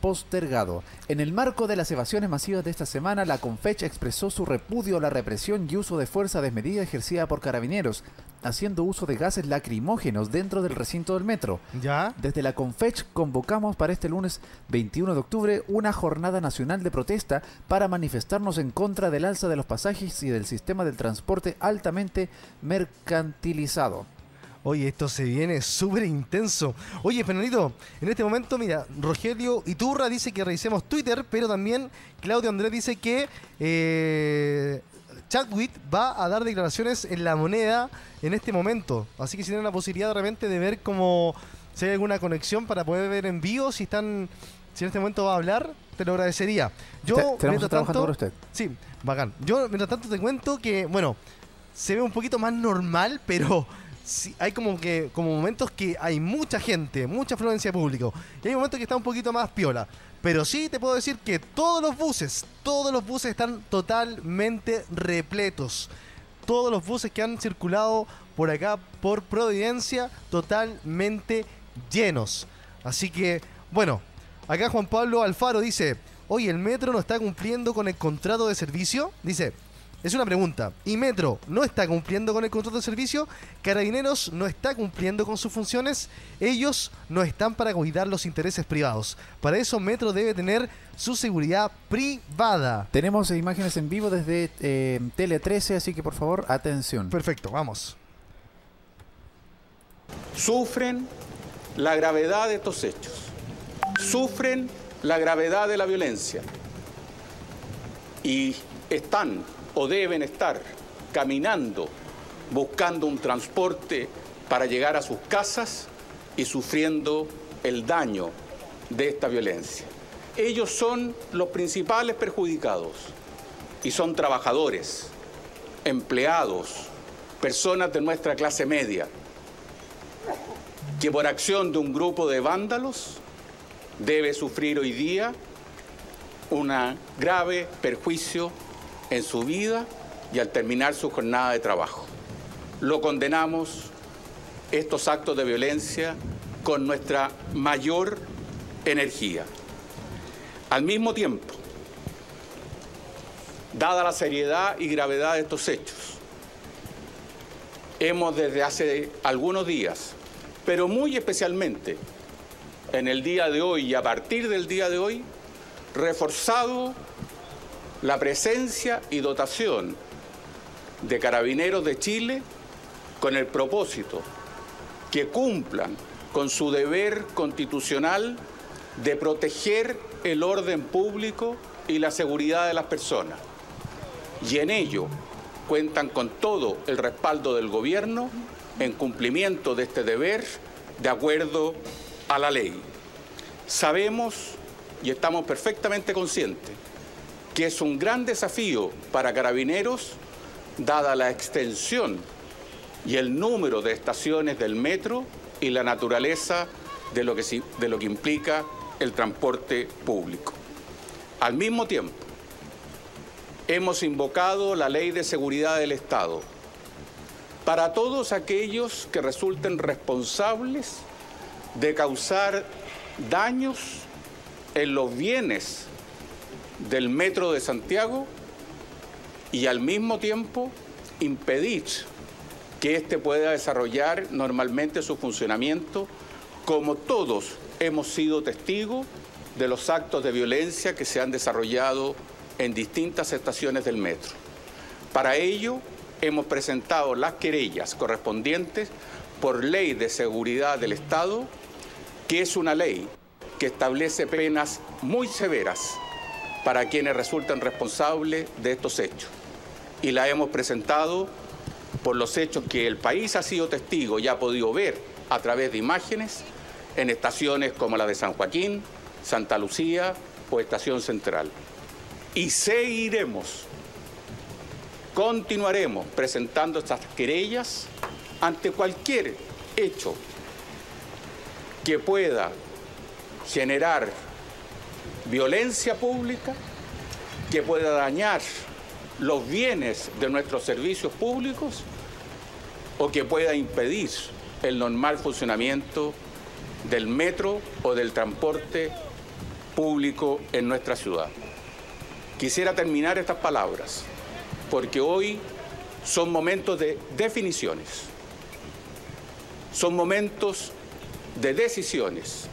postergado. En el marco de las evasiones masivas de esta semana, la Confecha expresó su repudio a la represión y uso de fuerza desmedida ejercida por carabineros, haciendo uso de gases lacrimógenos dentro del recinto del metro. ¿Ya? Desde la Confech convocamos para este lunes 21 de octubre una jornada nacional de protesta para manifestarnos en contra del alza de los pasajes y del sistema del transporte altamente mercantilizado. Oye, esto se viene súper intenso. Oye, Fernandito, en este momento, mira, Rogelio Iturra dice que revisemos Twitter, pero también Claudio Andrés dice que eh, Chadwick va a dar declaraciones en la moneda en este momento. Así que si tienen la posibilidad de repente de ver como si hay alguna conexión para poder ver en vivo, si están, si en este momento va a hablar, te lo agradecería. Yo, Te- mientras tanto- por usted. Sí, bacán. Yo, mientras tanto, te cuento que, bueno, se ve un poquito más normal, pero hay como que como momentos que hay mucha gente, mucha afluencia de público. Y hay momentos que está un poquito más piola. Pero sí te puedo decir que todos los buses, todos los buses están totalmente repletos. Todos los buses que han circulado por acá, por Providencia, totalmente llenos. Así que, bueno, acá Juan Pablo Alfaro dice, oye, ¿el metro no está cumpliendo con el contrato de servicio? Dice, es una pregunta. ¿Y Metro no está cumpliendo con el contrato de servicio? ¿Carabineros no está cumpliendo con sus funciones? Ellos no están para cuidar los intereses privados. Para eso Metro debe tener su seguridad privada. Tenemos imágenes en vivo desde eh, Tele 13, así que por favor, atención. Perfecto, vamos. Sufren la gravedad de estos hechos. Sufren la gravedad de la violencia. Y están o deben estar caminando buscando un transporte para llegar a sus casas y sufriendo el daño de esta violencia. Ellos son los principales perjudicados y son trabajadores, empleados, personas de nuestra clase media, que por acción de un grupo de vándalos debe sufrir hoy día un grave perjuicio en su vida y al terminar su jornada de trabajo. Lo condenamos estos actos de violencia con nuestra mayor energía. Al mismo tiempo, dada la seriedad y gravedad de estos hechos, hemos desde hace algunos días, pero muy especialmente en el día de hoy y a partir del día de hoy, reforzado la presencia y dotación de carabineros de Chile con el propósito que cumplan con su deber constitucional de proteger el orden público y la seguridad de las personas. Y en ello cuentan con todo el respaldo del gobierno en cumplimiento de este deber de acuerdo a la ley. Sabemos y estamos perfectamente conscientes que es un gran desafío para carabineros, dada la extensión y el número de estaciones del metro y la naturaleza de lo que, de lo que implica el transporte público. Al mismo tiempo, hemos invocado la ley de seguridad del Estado para todos aquellos que resulten responsables de causar daños en los bienes del Metro de Santiago y al mismo tiempo impedir que éste pueda desarrollar normalmente su funcionamiento como todos hemos sido testigos de los actos de violencia que se han desarrollado en distintas estaciones del metro. Para ello hemos presentado las querellas correspondientes por ley de seguridad del Estado, que es una ley que establece penas muy severas para quienes resultan responsables de estos hechos. Y la hemos presentado por los hechos que el país ha sido testigo y ha podido ver a través de imágenes en estaciones como la de San Joaquín, Santa Lucía o Estación Central. Y seguiremos, continuaremos presentando estas querellas ante cualquier hecho que pueda generar violencia pública que pueda dañar los bienes de nuestros servicios públicos o que pueda impedir el normal funcionamiento del metro o del transporte público en nuestra ciudad. Quisiera terminar estas palabras porque hoy son momentos de definiciones, son momentos de decisiones,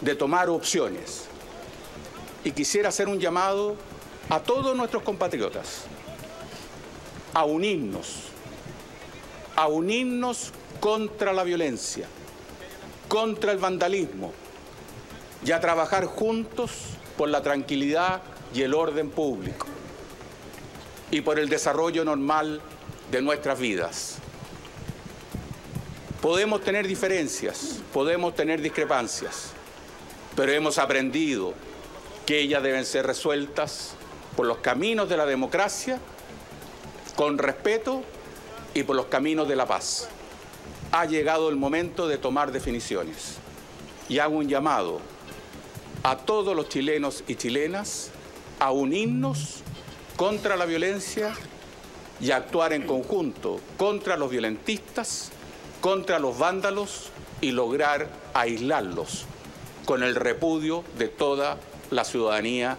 de tomar opciones. Y quisiera hacer un llamado a todos nuestros compatriotas a unirnos, a unirnos contra la violencia, contra el vandalismo y a trabajar juntos por la tranquilidad y el orden público y por el desarrollo normal de nuestras vidas. Podemos tener diferencias, podemos tener discrepancias, pero hemos aprendido que ellas deben ser resueltas por los caminos de la democracia, con respeto y por los caminos de la paz. ha llegado el momento de tomar definiciones. Y hago un llamado a todos los chilenos y chilenas a unirnos contra la violencia y a actuar en conjunto contra los violentistas, contra los vándalos y lograr aislarlos con el repudio de toda la ciudadanía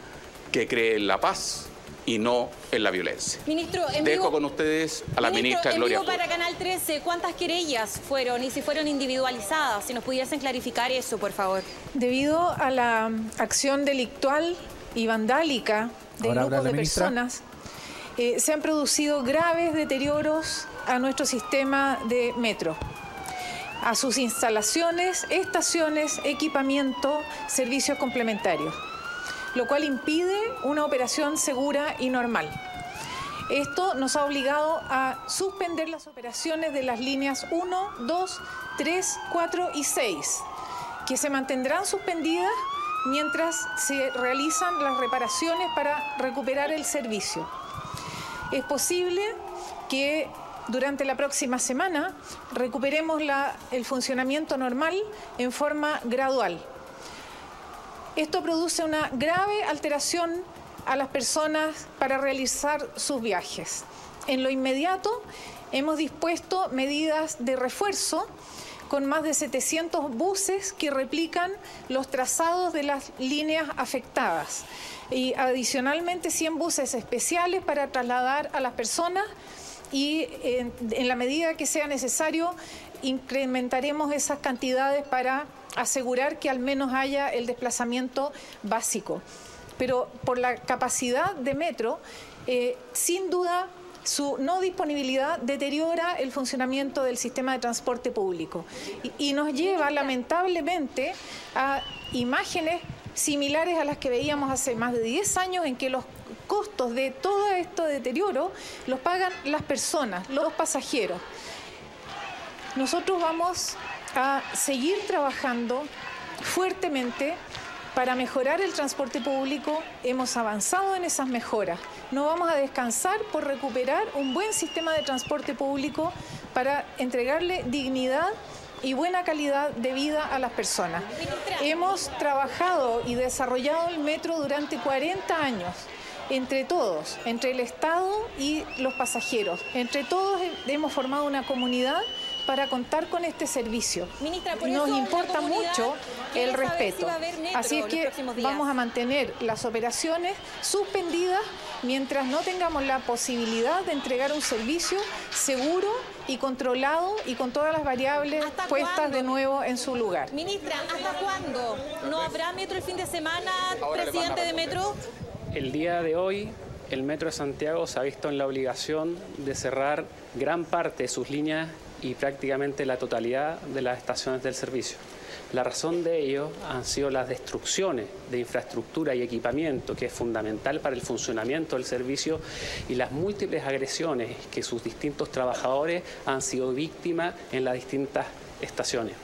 que cree en la paz y no en la violencia. Ministro, en Dejo vivo- con ustedes a la Ministro, ministra en Gloria vivo Hood. para Canal 13, ¿cuántas querellas fueron y si fueron individualizadas? Si nos pudiesen clarificar eso, por favor. Debido a la acción delictual y vandálica de Ahora grupos de ministra. personas, eh, se han producido graves deterioros a nuestro sistema de metro, a sus instalaciones, estaciones, equipamiento, servicios complementarios, lo cual impide una operación segura y normal. Esto nos ha obligado a suspender las operaciones de las líneas 1, 2, 3, 4 y 6, que se mantendrán suspendidas mientras se realizan las reparaciones para recuperar el servicio. Es posible que durante la próxima semana recuperemos el funcionamiento normal en forma gradual. Esto produce una grave alteración a las personas para realizar sus viajes. En lo inmediato hemos dispuesto medidas de refuerzo con más de 700 buses que replican los trazados de las líneas afectadas y adicionalmente 100 buses especiales para trasladar a las personas y en, en la medida que sea necesario incrementaremos esas cantidades para asegurar que al menos haya el desplazamiento básico. Pero por la capacidad de metro, eh, sin duda su no disponibilidad deteriora el funcionamiento del sistema de transporte público y, y nos lleva lamentablemente a imágenes similares a las que veíamos hace más de 10 años en que los costos de todo este deterioro los pagan las personas, los pasajeros. Nosotros vamos a seguir trabajando fuertemente para mejorar el transporte público. Hemos avanzado en esas mejoras. No vamos a descansar por recuperar un buen sistema de transporte público para entregarle dignidad y buena calidad de vida a las personas. Hemos trabajado y desarrollado el metro durante 40 años entre todos, entre el Estado y los pasajeros. Entre todos he- hemos formado una comunidad para contar con este servicio. Ministra, por Nos eso importa mucho el si respeto. Así es que vamos a mantener las operaciones suspendidas mientras no tengamos la posibilidad de entregar un servicio seguro y controlado y con todas las variables puestas de nuevo en su lugar. Ministra, ¿hasta cuándo? ¿No habrá metro el fin de semana, presidente de metro? El día de hoy, el Metro de Santiago se ha visto en la obligación de cerrar gran parte de sus líneas y prácticamente la totalidad de las estaciones del servicio. La razón de ello han sido las destrucciones de infraestructura y equipamiento, que es fundamental para el funcionamiento del servicio, y las múltiples agresiones que sus distintos trabajadores han sido víctimas en las distintas estaciones.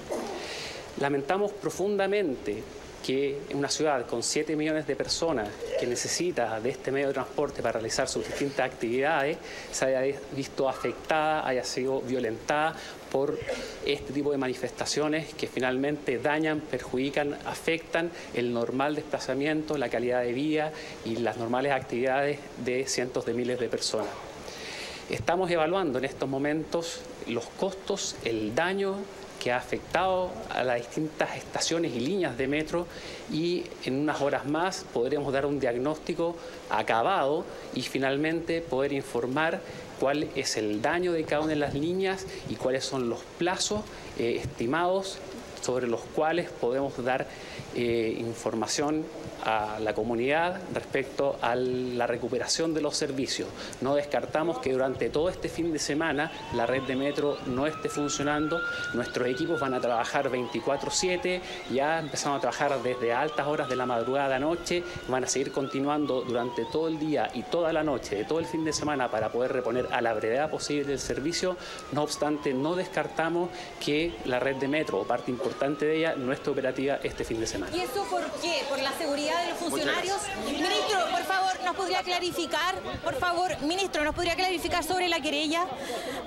Lamentamos profundamente que una ciudad con 7 millones de personas que necesita de este medio de transporte para realizar sus distintas actividades se haya visto afectada, haya sido violentada por este tipo de manifestaciones que finalmente dañan, perjudican, afectan el normal desplazamiento, la calidad de vida y las normales actividades de cientos de miles de personas. Estamos evaluando en estos momentos los costos, el daño que ha afectado a las distintas estaciones y líneas de metro y en unas horas más podremos dar un diagnóstico acabado y finalmente poder informar cuál es el daño de cada una de las líneas y cuáles son los plazos eh, estimados sobre los cuales podemos dar eh, información a la comunidad respecto a la recuperación de los servicios. No descartamos que durante todo este fin de semana la red de metro no esté funcionando. Nuestros equipos van a trabajar 24/7, ya empezamos a trabajar desde altas horas de la madrugada a noche, van a seguir continuando durante todo el día y toda la noche de todo el fin de semana para poder reponer a la brevedad posible el servicio. No obstante, no descartamos que la red de metro o parte importante de ella no esté operativa este fin de semana. ¿Y eso por qué? ¿Por la seguridad seguridad de los funcionarios. Ministro, por favor, ¿nos podría clarificar? Por favor, ministro, ¿nos podría clarificar sobre la querella?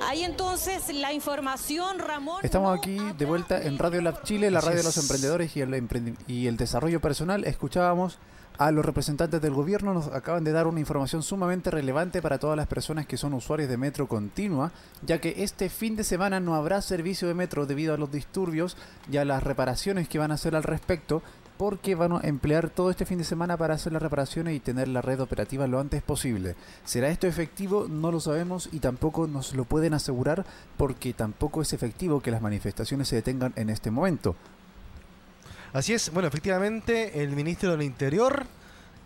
Ahí entonces la información, Ramón. Estamos aquí de vuelta en Radio Lab Chile, la radio de los es. emprendedores y el, emprendi- y el desarrollo personal. Escuchábamos a los representantes del gobierno, nos acaban de dar una información sumamente relevante para todas las personas que son usuarios de metro continua, ya que este fin de semana no habrá servicio de metro debido a los disturbios y a las reparaciones que van a hacer al respecto, porque van a emplear todo este fin de semana para hacer las reparaciones y tener la red operativa lo antes posible. ¿Será esto efectivo? No lo sabemos y tampoco nos lo pueden asegurar porque tampoco es efectivo que las manifestaciones se detengan en este momento. Así es, bueno, efectivamente, el ministro del Interior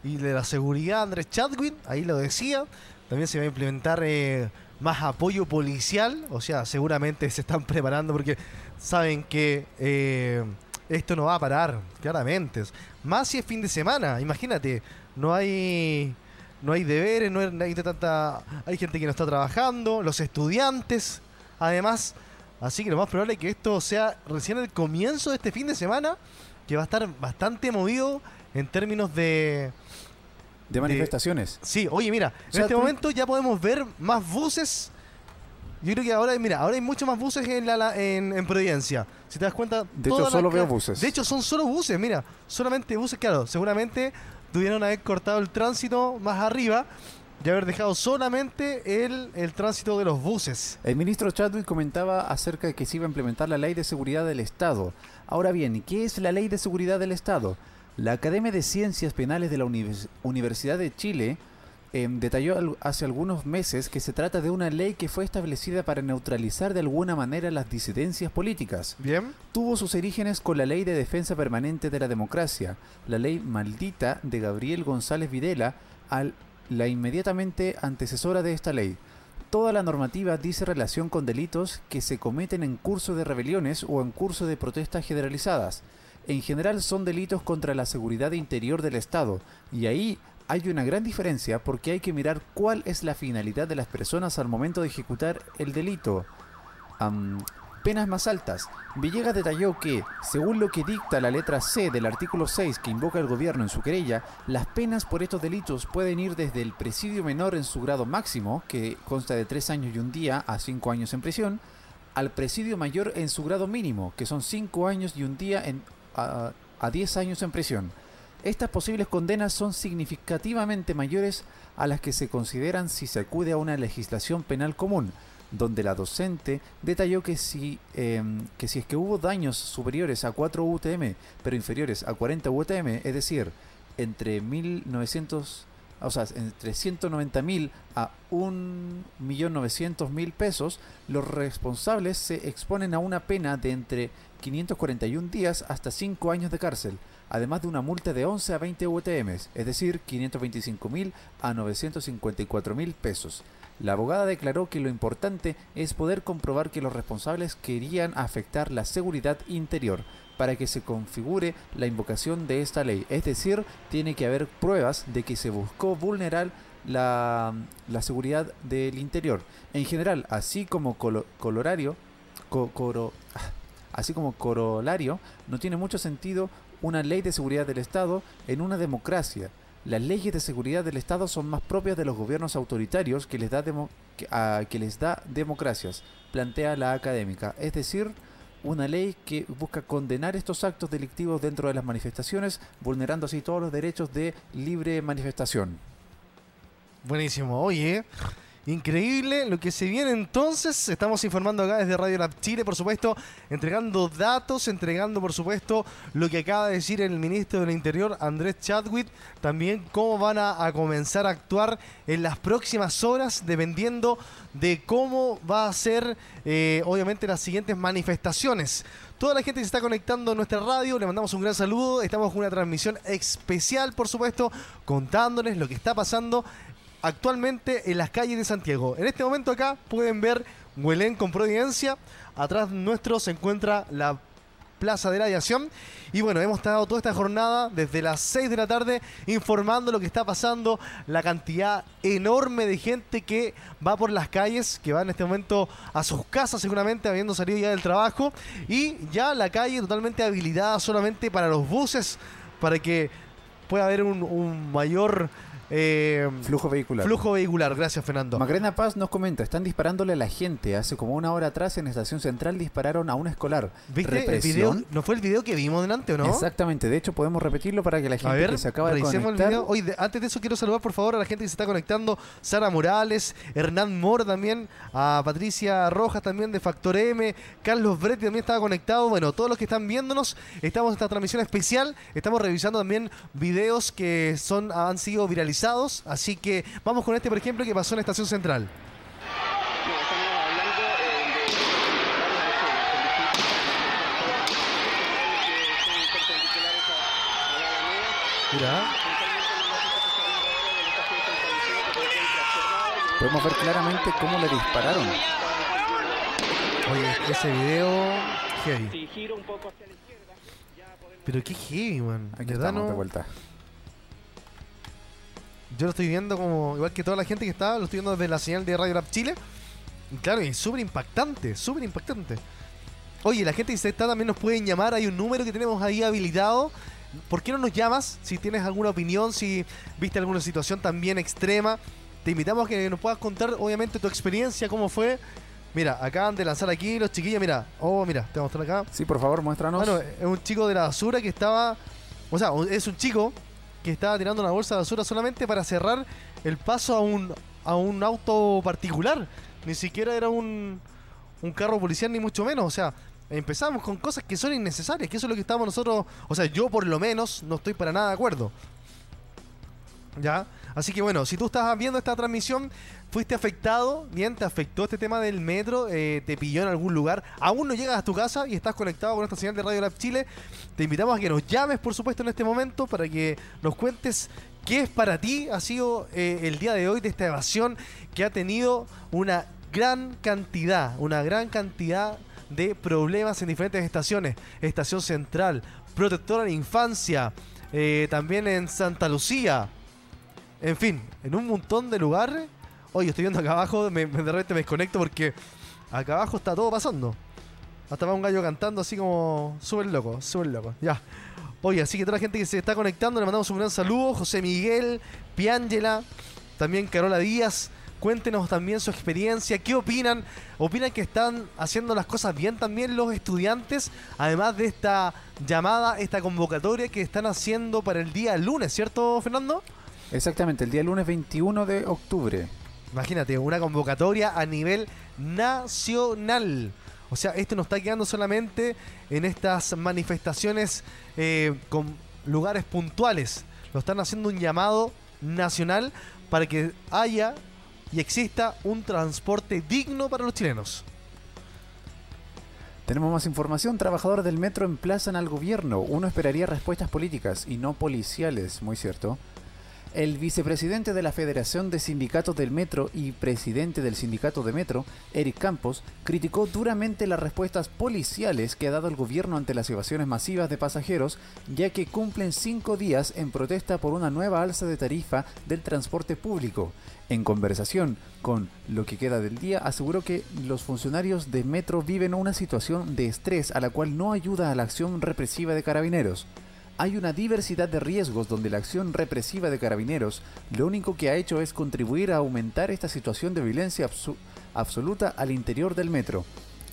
y de la Seguridad, Andrés Chadwick, ahí lo decía, también se va a implementar eh, más apoyo policial, o sea, seguramente se están preparando porque saben que eh, esto no va a parar, claramente. Más si es fin de semana, imagínate, no hay no hay deberes, no hay, tanta hay gente que no está trabajando, los estudiantes, además, así que lo más probable es que esto sea recién el comienzo de este fin de semana, que va a estar bastante movido en términos de De manifestaciones. Sí, oye, mira, en sea, este momento ya podemos ver más buses. Yo creo que ahora, mira, ahora hay mucho más buses en, la, la- en, en Providencia. Si te das cuenta, De hecho, solo veo buses. De hecho, son solo buses, mira, solamente buses, claro, seguramente tuvieron haber cortado el tránsito más arriba y haber dejado solamente el, el tránsito de los buses. El ministro Chadwick comentaba acerca de que se iba a implementar la Ley de Seguridad del Estado. Ahora bien, ¿qué es la Ley de Seguridad del Estado? La Academia de Ciencias Penales de la Univers- Universidad de Chile em, detalló al- hace algunos meses que se trata de una ley que fue establecida para neutralizar de alguna manera las disidencias políticas. Bien. Tuvo sus orígenes con la Ley de Defensa Permanente de la Democracia, la ley maldita de Gabriel González Videla, al- la inmediatamente antecesora de esta ley. Toda la normativa dice relación con delitos que se cometen en curso de rebeliones o en curso de protestas generalizadas. En general son delitos contra la seguridad interior del Estado, y ahí hay una gran diferencia porque hay que mirar cuál es la finalidad de las personas al momento de ejecutar el delito. Penas más altas. Villegas detalló que, según lo que dicta la letra C del artículo 6 que invoca el gobierno en su querella, las penas por estos delitos pueden ir desde el presidio menor en su grado máximo, que consta de 3 años y un día a 5 años en prisión, al presidio mayor en su grado mínimo, que son 5 años y un día a, a 10 años en prisión. Estas posibles condenas son significativamente mayores a las que se consideran si se acude a una legislación penal común, donde la docente detalló que si, em, que si es que hubo daños superiores a 4 UTM, pero inferiores a 40 UTM, es decir, entre 1900, o sea, entre 190.000 a 1.900.000 pesos, los responsables se exponen a una pena de entre 541 días hasta 5 años de cárcel, además de una multa de 11 a 20 UTMs, es decir, 525.000 a 954.000 pesos. La abogada declaró que lo importante es poder comprobar que los responsables querían afectar la seguridad interior para que se configure la invocación de esta ley. Es decir, tiene que haber pruebas de que se buscó vulnerar la, la seguridad del interior. En general, así como colo- colorario, ah, así como corolario, no tiene mucho sentido una ley de seguridad del Estado en una democracia. Las leyes de seguridad del Estado son más propias de los gobiernos autoritarios que les da, demo- que, a- que les da democracias, plantea la académica. Es decir, una ley que busca condenar estos actos delictivos dentro de las manifestaciones, vulnerando así todos los derechos de libre manifestación. Buenísimo, oye. Increíble lo que se viene entonces. Estamos informando acá desde Radio Lab Chile, por supuesto, entregando datos, entregando, por supuesto, lo que acaba de decir el ministro del Interior, Andrés Chadwick. También cómo van a, comenzar a actuar en las próximas horas, dependiendo de cómo va a ser, eh, obviamente, las siguientes manifestaciones. Toda la gente que se está conectando a nuestra radio, le mandamos un gran saludo. Estamos con una transmisión especial, por supuesto, contándoles lo que está pasando actualmente en las calles de Santiago. En este momento acá pueden ver Huelén con Providencia. Atrás nuestro se encuentra la Plaza de la Aviación. Y bueno, hemos estado toda esta jornada desde las 6 de la tarde informando lo que está pasando, la cantidad enorme de gente que va por las calles, que va en este momento a sus casas seguramente, habiendo salido ya del trabajo. Y ya la calle totalmente habilitada solamente para los buses, para que pueda haber un, un mayor eh, Flujo vehicular. flujo vehicular. Gracias, Fernando. Magrena Paz nos comenta, están disparándole a la gente. Hace como una hora atrás en Estación Central dispararon a un escolar. ¿Viste el video? ¿No fue el video que vimos delante o no? Exactamente, de hecho podemos repetirlo para que la gente ver, que se acaba de conectar... de- antes de eso quiero saludar por favor a la gente que se está conectando. Sara Morales, Hernán Mor también, a Patricia Rojas también de Factor M, Carlos Bretti también estaba conectado. Bueno, todos los que están viéndonos, estamos en esta transmisión especial. Estamos revisando también videos que son han sido viralizados. Así que vamos con este, por ejemplo, que pasó en Estación Central. Mira. Podemos ver claramente cómo le dispararon. Oye, ese video heavy. Pero qué heavy, man. Aquí estamos no- de vuelta. Yo lo estoy viendo como, igual que toda la gente que está, lo estoy viendo desde la señal de Radio Lab Chile. Y claro, es súper impactante, súper impactante. Oye, la gente que se está también nos pueden llamar, hay un número que tenemos ahí habilitado. ¿Por qué no nos llamas? Si tienes alguna opinión, si viste alguna situación también extrema, te invitamos a que nos puedas contar, obviamente, tu experiencia, cómo fue. Mira, acaban de lanzar aquí los chiquillos, mira, oh, mira, te voy a mostrar acá. Sí, por favor, muéstranos. Bueno, es un chico de la basura que estaba. O sea, es un chico que estaba tirando una bolsa de basura solamente para cerrar el paso a un, a un auto particular. Ni siquiera era un, un carro policial, ni mucho menos. O sea, empezamos con cosas que son innecesarias, que eso es lo que estamos nosotros. O sea, yo por lo menos no estoy para nada de acuerdo. ¿Ya? Así que bueno, si tú estás viendo esta transmisión, fuiste afectado, bien, te afectó este tema del metro, eh, te pilló en algún lugar, aún no llegas a tu casa y estás conectado con esta señal de Radio Lab Chile, te invitamos a que nos llames, por supuesto, en este momento para que nos cuentes qué es para ti, ha sido eh, el día de hoy de esta evasión que ha tenido una gran cantidad, una gran cantidad de problemas en diferentes estaciones. Estación Central, Protectora de Infancia, eh, también en Santa Lucía. En fin, en un montón de lugares. Oye, estoy viendo acá abajo, me, de repente me desconecto porque acá abajo está todo pasando. Hasta va un gallo cantando así como súper loco, súper loco. Ya. Oye, así que toda la gente que se está conectando, le mandamos un gran saludo. José Miguel, Piángela, también Carola Díaz. Cuéntenos también su experiencia. ¿Qué opinan? ¿Opinan que están haciendo las cosas bien también los estudiantes? Además de esta llamada, esta convocatoria que están haciendo para el día lunes, ¿cierto, Fernando? Exactamente, el día lunes 21 de octubre. Imagínate, una convocatoria a nivel nacional. O sea, esto no está quedando solamente en estas manifestaciones eh, con lugares puntuales. Lo están haciendo un llamado nacional para que haya y exista un transporte digno para los chilenos. Tenemos más información. Trabajadores del metro emplazan al gobierno. Uno esperaría respuestas políticas y no policiales, muy cierto. El vicepresidente de la Federación de Sindicatos del Metro y presidente del Sindicato de Metro, Eric Campos, criticó duramente las respuestas policiales que ha dado el gobierno ante las evasiones masivas de pasajeros, ya que cumplen cinco días en protesta por una nueva alza de tarifa del transporte público. En conversación con Lo que queda del día, aseguró que los funcionarios de Metro viven una situación de estrés a la cual no ayuda a la acción represiva de carabineros. Hay una diversidad de riesgos donde la acción represiva de carabineros lo único que ha hecho es contribuir a aumentar esta situación de violencia absoluta al interior del metro.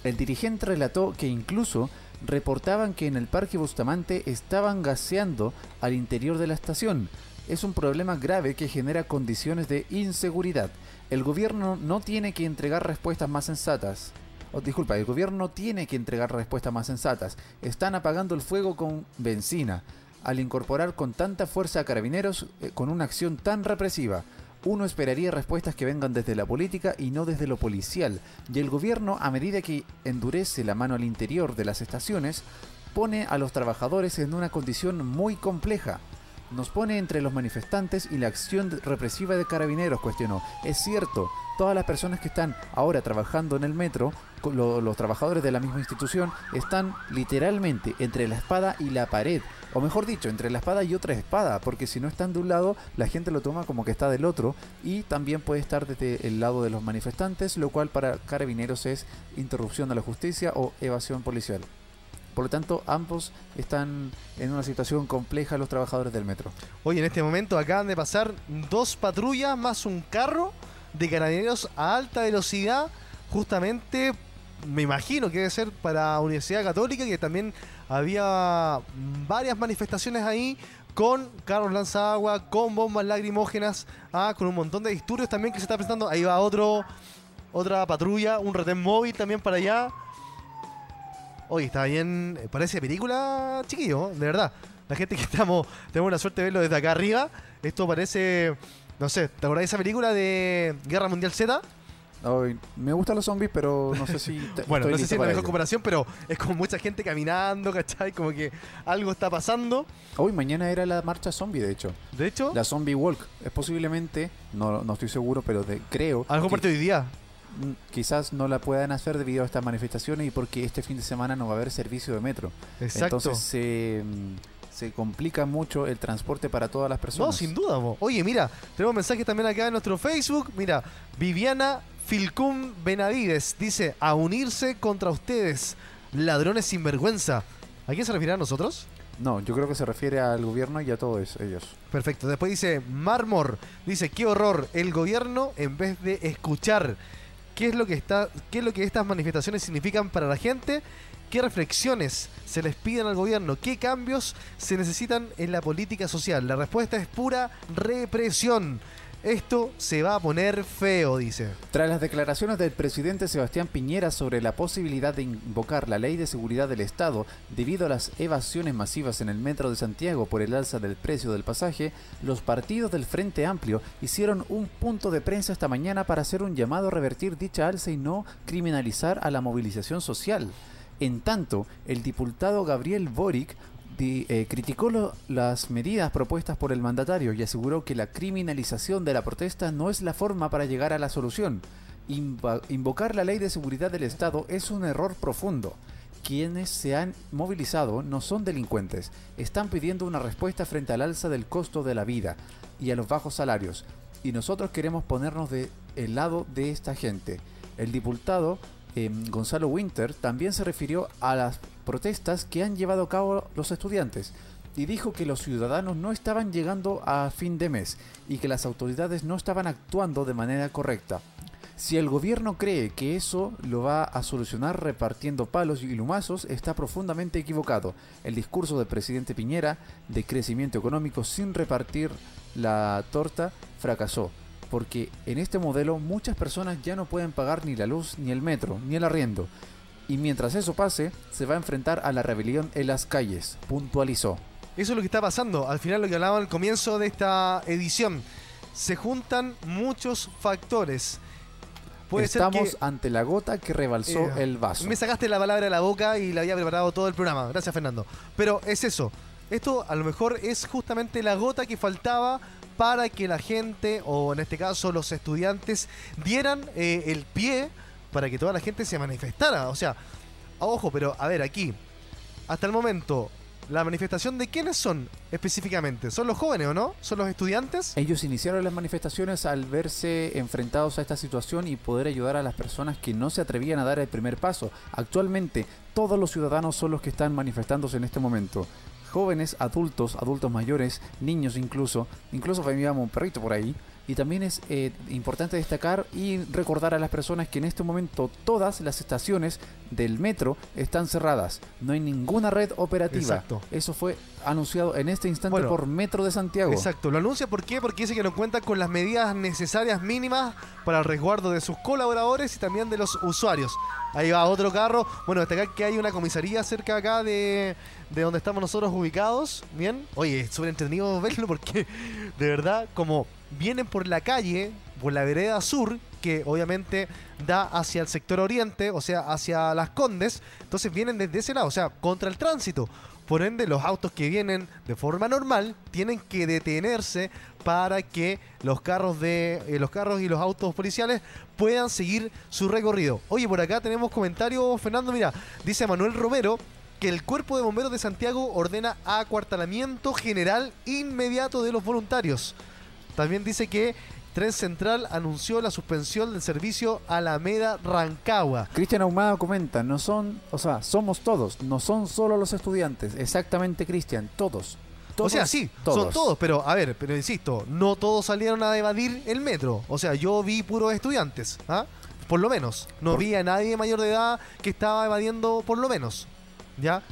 El dirigente relató que incluso reportaban que en el Parque Bustamante estaban gaseando al interior de la estación. Es un problema grave que genera condiciones de inseguridad. El gobierno no tiene que entregar respuestas más sensatas. Oh, disculpa, el gobierno tiene que entregar respuestas más sensatas. Están apagando el fuego con benzina. Al incorporar con tanta fuerza a carabineros eh, con una acción tan represiva, uno esperaría respuestas que vengan desde la política y no desde lo policial. Y el gobierno, a medida que endurece la mano al interior de las estaciones, pone a los trabajadores en una condición muy compleja. Nos pone entre los manifestantes y la acción represiva de carabineros, cuestionó. Es cierto, todas las personas que están ahora trabajando en el metro, lo- los trabajadores de la misma institución, están literalmente entre la espada y la pared. O mejor dicho, entre la espada y otra espada, porque si no están de un lado, la gente lo toma como que está del otro, y también puede estar desde el lado de los manifestantes, lo cual para carabineros es interrupción de la justicia o evasión policial. Por lo tanto, ambos están en una situación compleja los trabajadores del metro. Oye, en este momento acaban de pasar dos patrullas más un carro de carabineros a alta velocidad, justamente, me imagino que debe ser para Universidad Católica, que también había varias manifestaciones ahí con carros lanzagua, con bombas lacrimógenas, ah, con un montón de disturbios también que se está presentando. Ahí va otro, otra patrulla, un retén móvil también para allá. Oye, está bien, parece película, chiquillo, de verdad. La gente que estamos, tenemos la suerte de verlo desde acá arriba, esto parece, no sé, ¿te acordás de esa película de Guerra Mundial Z? Ay, me gustan los zombies, pero no sé si. te- Bueno, estoy no sé si es la mejor ello. comparación, pero es como mucha gente caminando, ¿cachai? Como que algo está pasando. Hoy, mañana era la marcha zombie, de hecho. De hecho, La zombie walk. Es posiblemente, no, no estoy seguro, pero de, creo. algo parte hoy día. mm, Quizás no la puedan hacer debido a estas manifestaciones y porque este fin de semana no va a haber servicio de metro. Exacto. Entonces se, mm, se complica mucho el transporte para todas las personas. No, sin duda. mo. Oye, mira, tenemos mensajes también acá en nuestro Facebook. Mira, Viviana Filcum Benavides dice, a unirse contra ustedes, ladrones sin vergüenza. ¿A quién se refiere a nosotros? No, yo creo que se refiere al gobierno y a todos ellos. Perfecto. Después dice Marmor, dice, qué horror, el gobierno en vez de escuchar qué es lo que está, qué es lo que estas manifestaciones significan para la gente, qué reflexiones se les piden al gobierno, qué cambios se necesitan en la política social. La respuesta es pura represión. Esto se va a poner feo, dice. Tras las declaraciones del presidente Sebastián Piñera sobre la posibilidad de invocar la ley de seguridad del Estado debido a las evasiones masivas en el metro de Santiago por el alza del precio del pasaje, los partidos del Frente Amplio hicieron un punto de prensa esta mañana para hacer un llamado a revertir dicha alza y no criminalizar a la movilización social. En tanto, el diputado Gabriel Boric eh, criticó las medidas propuestas por el mandatario y aseguró que la criminalización de la protesta no es la forma para llegar a la solución. Invocar la ley de seguridad del Estado es un error profundo. Quienes se han movilizado no son delincuentes, están pidiendo una respuesta frente al alza del costo de la vida y a los bajos salarios. Y nosotros queremos ponernos de el lado de esta gente. El diputado eh, Gonzalo Winter también se refirió a las protestas que han llevado a cabo los estudiantes y dijo que los ciudadanos no estaban llegando a fin de mes y que las autoridades no estaban actuando de manera correcta. Si el gobierno cree que eso lo va a solucionar repartiendo palos y lumazos, está profundamente equivocado. El discurso del presidente Piñera de crecimiento económico sin repartir la torta fracasó, porque en este modelo muchas personas ya no pueden pagar ni la luz, ni el metro, ni el arriendo. Y mientras eso pase, se va a enfrentar a la rebelión en las calles, puntualizó. Eso es lo que está pasando. Al final lo que hablaba al comienzo de esta edición. Se juntan muchos factores. Puede Estamos que ante la gota que rebalsó Eh, el vaso. Me sacaste la palabra de la boca y la había preparado todo el programa. Gracias, Fernando. Pero es eso. Esto a lo mejor es justamente la gota que faltaba para que la gente, o en este caso los estudiantes, dieran eh, el pie para que toda la gente se manifestara. O sea, ojo, pero a ver, aquí, hasta el momento, ¿la manifestación de quiénes son específicamente? ¿Son los jóvenes o no? ¿Son los estudiantes? Ellos iniciaron las manifestaciones al verse enfrentados a esta situación y poder ayudar a las personas que no se atrevían a dar el primer paso. Actualmente, todos los ciudadanos son los que están manifestándose en este momento. Jóvenes, adultos, adultos mayores, niños incluso, incluso veíamos un perrito por ahí. Y también es eh, importante destacar y recordar a las personas que en este momento todas las estaciones del metro están cerradas. No hay ninguna red operativa. Exacto. Eso fue anunciado en este instante Bueno, por Metro de Santiago. Exacto, lo anuncia ¿por qué? Porque dice que no cuenta con las medidas necesarias mínimas para el resguardo de sus colaboradores y también de los usuarios. Ahí va otro carro. Bueno, destacar que hay una comisaría cerca acá de, de donde estamos nosotros ubicados. Bien. Oye, es súper entretenido verlo porque de verdad, como vienen por la calle, por la vereda sur, que obviamente da hacia el sector oriente, o sea, hacia las Condes, entonces vienen desde ese lado, o sea, contra el tránsito. Por ende, los autos que vienen de forma normal tienen que detenerse para que los carros de eh, los carros y los autos policiales puedan seguir su recorrido. Oye, por acá tenemos comentarios, Fernando, mira, dice Manuel Romero que el Cuerpo de Bomberos de Santiago ordena acuartelamiento general inmediato de los voluntarios. También dice que Tren Central anunció la suspensión del servicio Alameda Rancagua. Cristian Ahumada comenta, no son, o sea, somos todos, no son solo los estudiantes. Exactamente, Cristian, todos. o sea, sí, son todos, pero a ver, pero insisto, no todos salieron a evadir el metro. O sea, yo vi puros estudiantes, ¿ah? Por lo menos. No Por- vi a nadie mayor de edad que estaba evadiendo por lo menos. ¿Ya?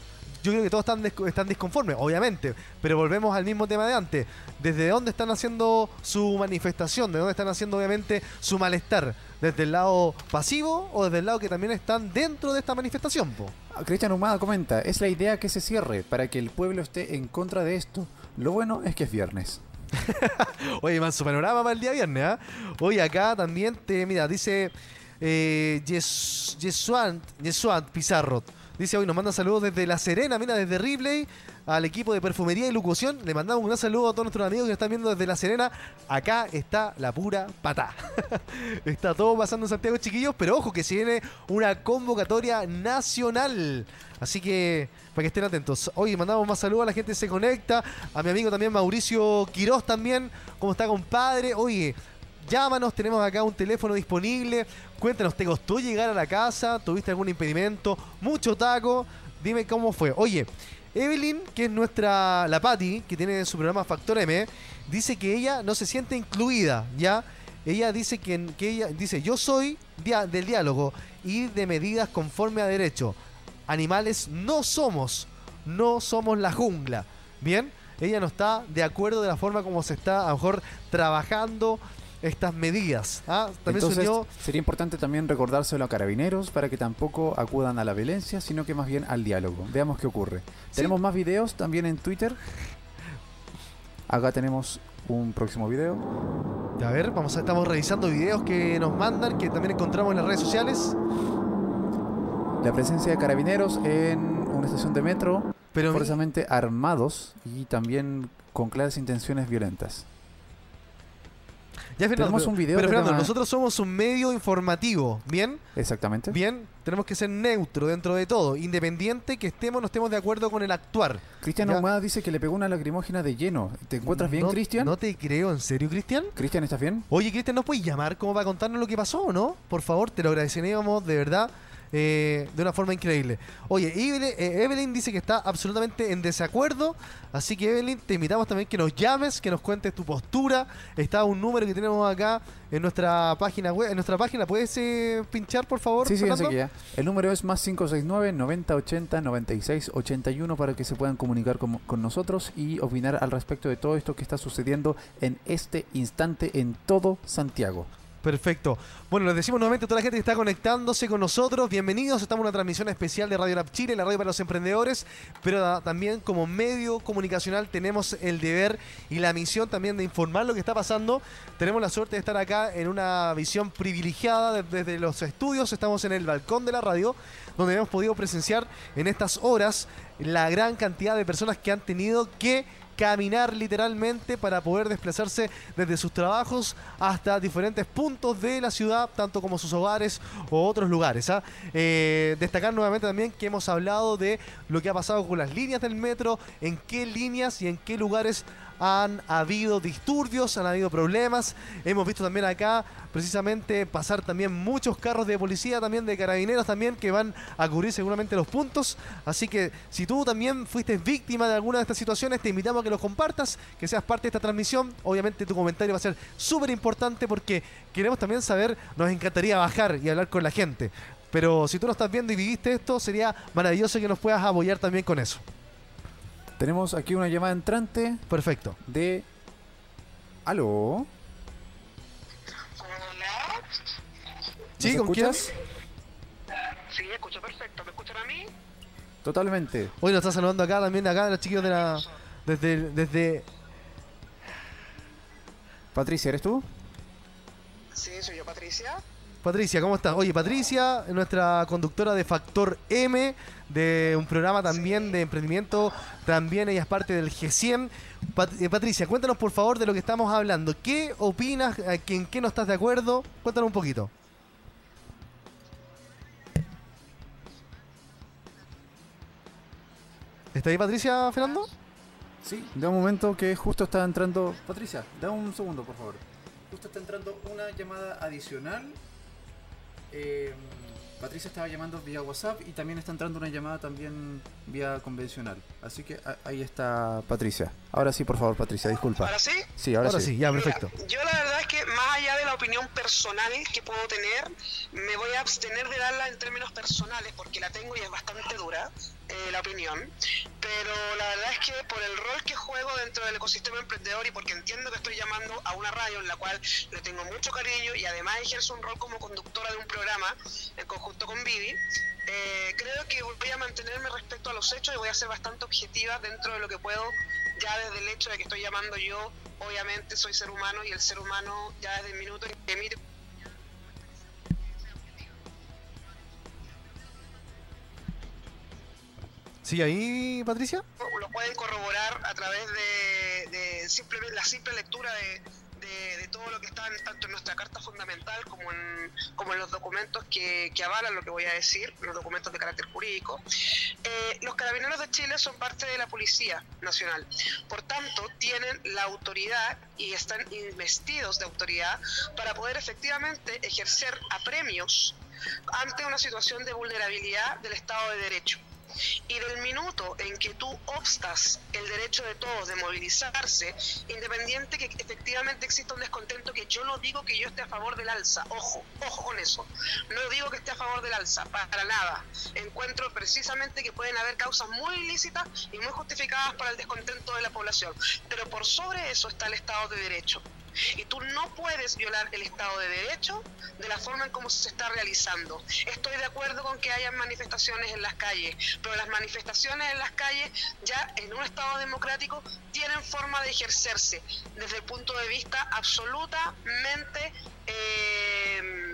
Yo creo que todos están, des- están disconformes, obviamente. Pero volvemos al mismo tema de antes. ¿Desde dónde están haciendo su manifestación? ¿De dónde están haciendo, obviamente, su malestar? ¿Desde el lado pasivo o desde el lado que también están dentro de esta manifestación? Po? Ah, Cristian Ahumada comenta, es la idea que se cierre para que el pueblo esté en contra de esto. Lo bueno es que es viernes. Oye, manso panorama para el día viernes, ¿ah? Oye, acá también te, mira, dice eh, Yes- Yesuant, Yesuant Pizarro. Dice hoy nos manda saludos desde La Serena, mira, desde Ripley, al equipo de perfumería y locución. Le mandamos un saludo a todos nuestros amigos que nos están viendo desde La Serena. Acá está la pura patá. está todo pasando en Santiago, chiquillos, pero ojo que se viene una convocatoria nacional. Así que para que estén atentos. Hoy mandamos más saludos a la gente que se conecta. A mi amigo también Mauricio Quirós también. ¿Cómo está, compadre? Oye, llámanos, tenemos acá un teléfono disponible. Cuéntanos, ¿te costó llegar a la casa? ¿Tuviste algún impedimento? ¿Mucho taco? Dime cómo fue. Oye, Evelyn, que es nuestra, la Patti, que tiene su programa Factor M, dice que ella no se siente incluida, ¿ya? Ella dice que, que ella dice, yo soy del diálogo y de medidas conforme a derecho. Animales no somos, no somos la jungla. ¿Bien? Ella no está de acuerdo de la forma como se está a lo mejor trabajando estas medidas. ¿ah? También se Entonces, unió sería importante también recordárselo a carabineros para que tampoco acudan a la violencia, sino que más bien al diálogo. Veamos qué ocurre. Tenemos más videos también en Twitter. Acá tenemos un próximo video. A ver, vamos a, estamos revisando videos que nos mandan, que también encontramos en las redes sociales. La presencia de carabineros en una estación de metro, Pero- forzosamente armados y también con claras intenciones violentas. Ya, Fernando, Tenemos pero- un video Pero Fernando, nosotros somos un medio informativo, ¿bien? Exactamente. Bien, tenemos que ser neutro dentro de todo, independiente que estemos no estemos de acuerdo con el actuar. Cristian. Ahumada dice que le pegó una lacrimógena de lleno. ¿Te encuentras bien, No- Cristian? No te creo, ¿en serio, Cristian? Cristian, ¿estás bien? Oye, Cristian, ¿nos puedes llamar como para contarnos lo que pasó o no? Por favor, te lo agradeceríamos de verdad. Eh, de una forma increíble. Oye, Evelyn, eh, Evelyn dice que está absolutamente en desacuerdo. Así que, Evelyn, te invitamos también que nos llames, que nos cuentes tu postura. Está un número que tenemos acá en nuestra página web. En nuestra página, ¿puedes eh, pinchar, por favor? Sí, sí, enseguida. El número es más 569 9080 9681 para que se puedan comunicar con, con nosotros y opinar al respecto de todo esto que está sucediendo en este instante en todo Santiago. Perfecto. Bueno, les decimos nuevamente a toda la gente que está conectándose con nosotros, bienvenidos. Estamos en una transmisión especial de Radio Lab Chile, la radio para los emprendedores, pero también como medio comunicacional tenemos el deber y la misión también de informar lo que está pasando. Tenemos la suerte de estar acá en una visión privilegiada de- desde los estudios. Estamos en el balcón de la radio, donde hemos podido presenciar en estas horas la gran cantidad de personas que han tenido que caminar literalmente para poder desplazarse desde sus trabajos hasta diferentes puntos de la ciudad, tanto como sus hogares o otros lugares. ¿ah? Eh, destacar nuevamente también que hemos hablado de lo que ha pasado con las líneas del metro, en qué líneas y en qué lugares han habido disturbios, han habido problemas. Hemos visto también acá precisamente pasar también muchos carros de policía, también de carabineros también que van a cubrir seguramente los puntos. Así que si tú también fuiste víctima de alguna de estas situaciones, te invitamos a que los compartas, que seas parte de esta transmisión. Obviamente tu comentario va a ser súper importante porque queremos también saber, nos encantaría bajar y hablar con la gente. Pero si tú no estás viendo y viviste esto, sería maravilloso que nos puedas apoyar también con eso. Tenemos aquí una llamada entrante. Perfecto. De. ¿Aló? Sí, ¿Nos ¿con quién? escuchas? Sí, escucho perfecto. ¿Me escuchan a mí? Totalmente. Hoy nos está saludando acá también, acá los chiquillos de la. Desde, desde. Patricia, ¿eres tú? Sí, soy yo, Patricia. Patricia, ¿cómo estás? Oye, Patricia, nuestra conductora de Factor M, de un programa también de emprendimiento, también ella es parte del G100. Pat- eh, Patricia, cuéntanos por favor de lo que estamos hablando. ¿Qué opinas? ¿En qué no estás de acuerdo? Cuéntanos un poquito. ¿Está ahí Patricia, Fernando? Sí. Da un momento que justo está entrando. Patricia, da un segundo, por favor. Justo está entrando una llamada adicional. Eh, Patricia estaba llamando vía WhatsApp y también está entrando una llamada también vía convencional. Así que ahí está Patricia. Ahora sí, por favor, Patricia, disculpa. ¿Ahora sí? Sí, ahora, sí. ya, Mira, perfecto. yo la verdad es que más allá de la opinión personal que puedo tener, me voy a abstener de darla en términos personales porque la tengo y es bastante dura eh, la opinión. Pero la verdad es que por el rol que juego dentro del ecosistema emprendedor y porque entiendo que estoy llamando a una radio en la cual le tengo mucho cariño y además ejerzo un rol como conductora de un programa en conjunto con Vivi, eh, creo que voy a mantenerme respecto a los hechos y voy a ser bastante objetiva dentro de lo que puedo, ya desde el hecho de que estoy llamando yo, obviamente soy ser humano y el ser humano ya desde el minuto en que emite ¿Sigue ahí, Patricia? lo pueden corroborar a través de, de simplemente la simple lectura de todo lo que está en- tanto en nuestra carta fundamental como en, como en los documentos que, que avalan lo que voy a decir, los documentos de carácter jurídico. Eh, los carabineros de Chile son parte de la Policía Nacional, por tanto tienen la autoridad y están investidos de autoridad para poder efectivamente ejercer apremios ante una situación de vulnerabilidad del Estado de Derecho. Y del minuto en que tú obstas el derecho de todos de movilizarse, independiente que efectivamente exista un descontento, que yo no digo que yo esté a favor del alza, ojo, ojo con eso, no digo que esté a favor del alza, para nada. Encuentro precisamente que pueden haber causas muy ilícitas y muy justificadas para el descontento de la población, pero por sobre eso está el Estado de Derecho. Y tú no puedes violar el Estado de Derecho de la forma en cómo se está realizando. Estoy de acuerdo con que hayan manifestaciones en las calles, pero las manifestaciones en las calles ya en un Estado democrático tienen forma de ejercerse desde el punto de vista absolutamente... eh,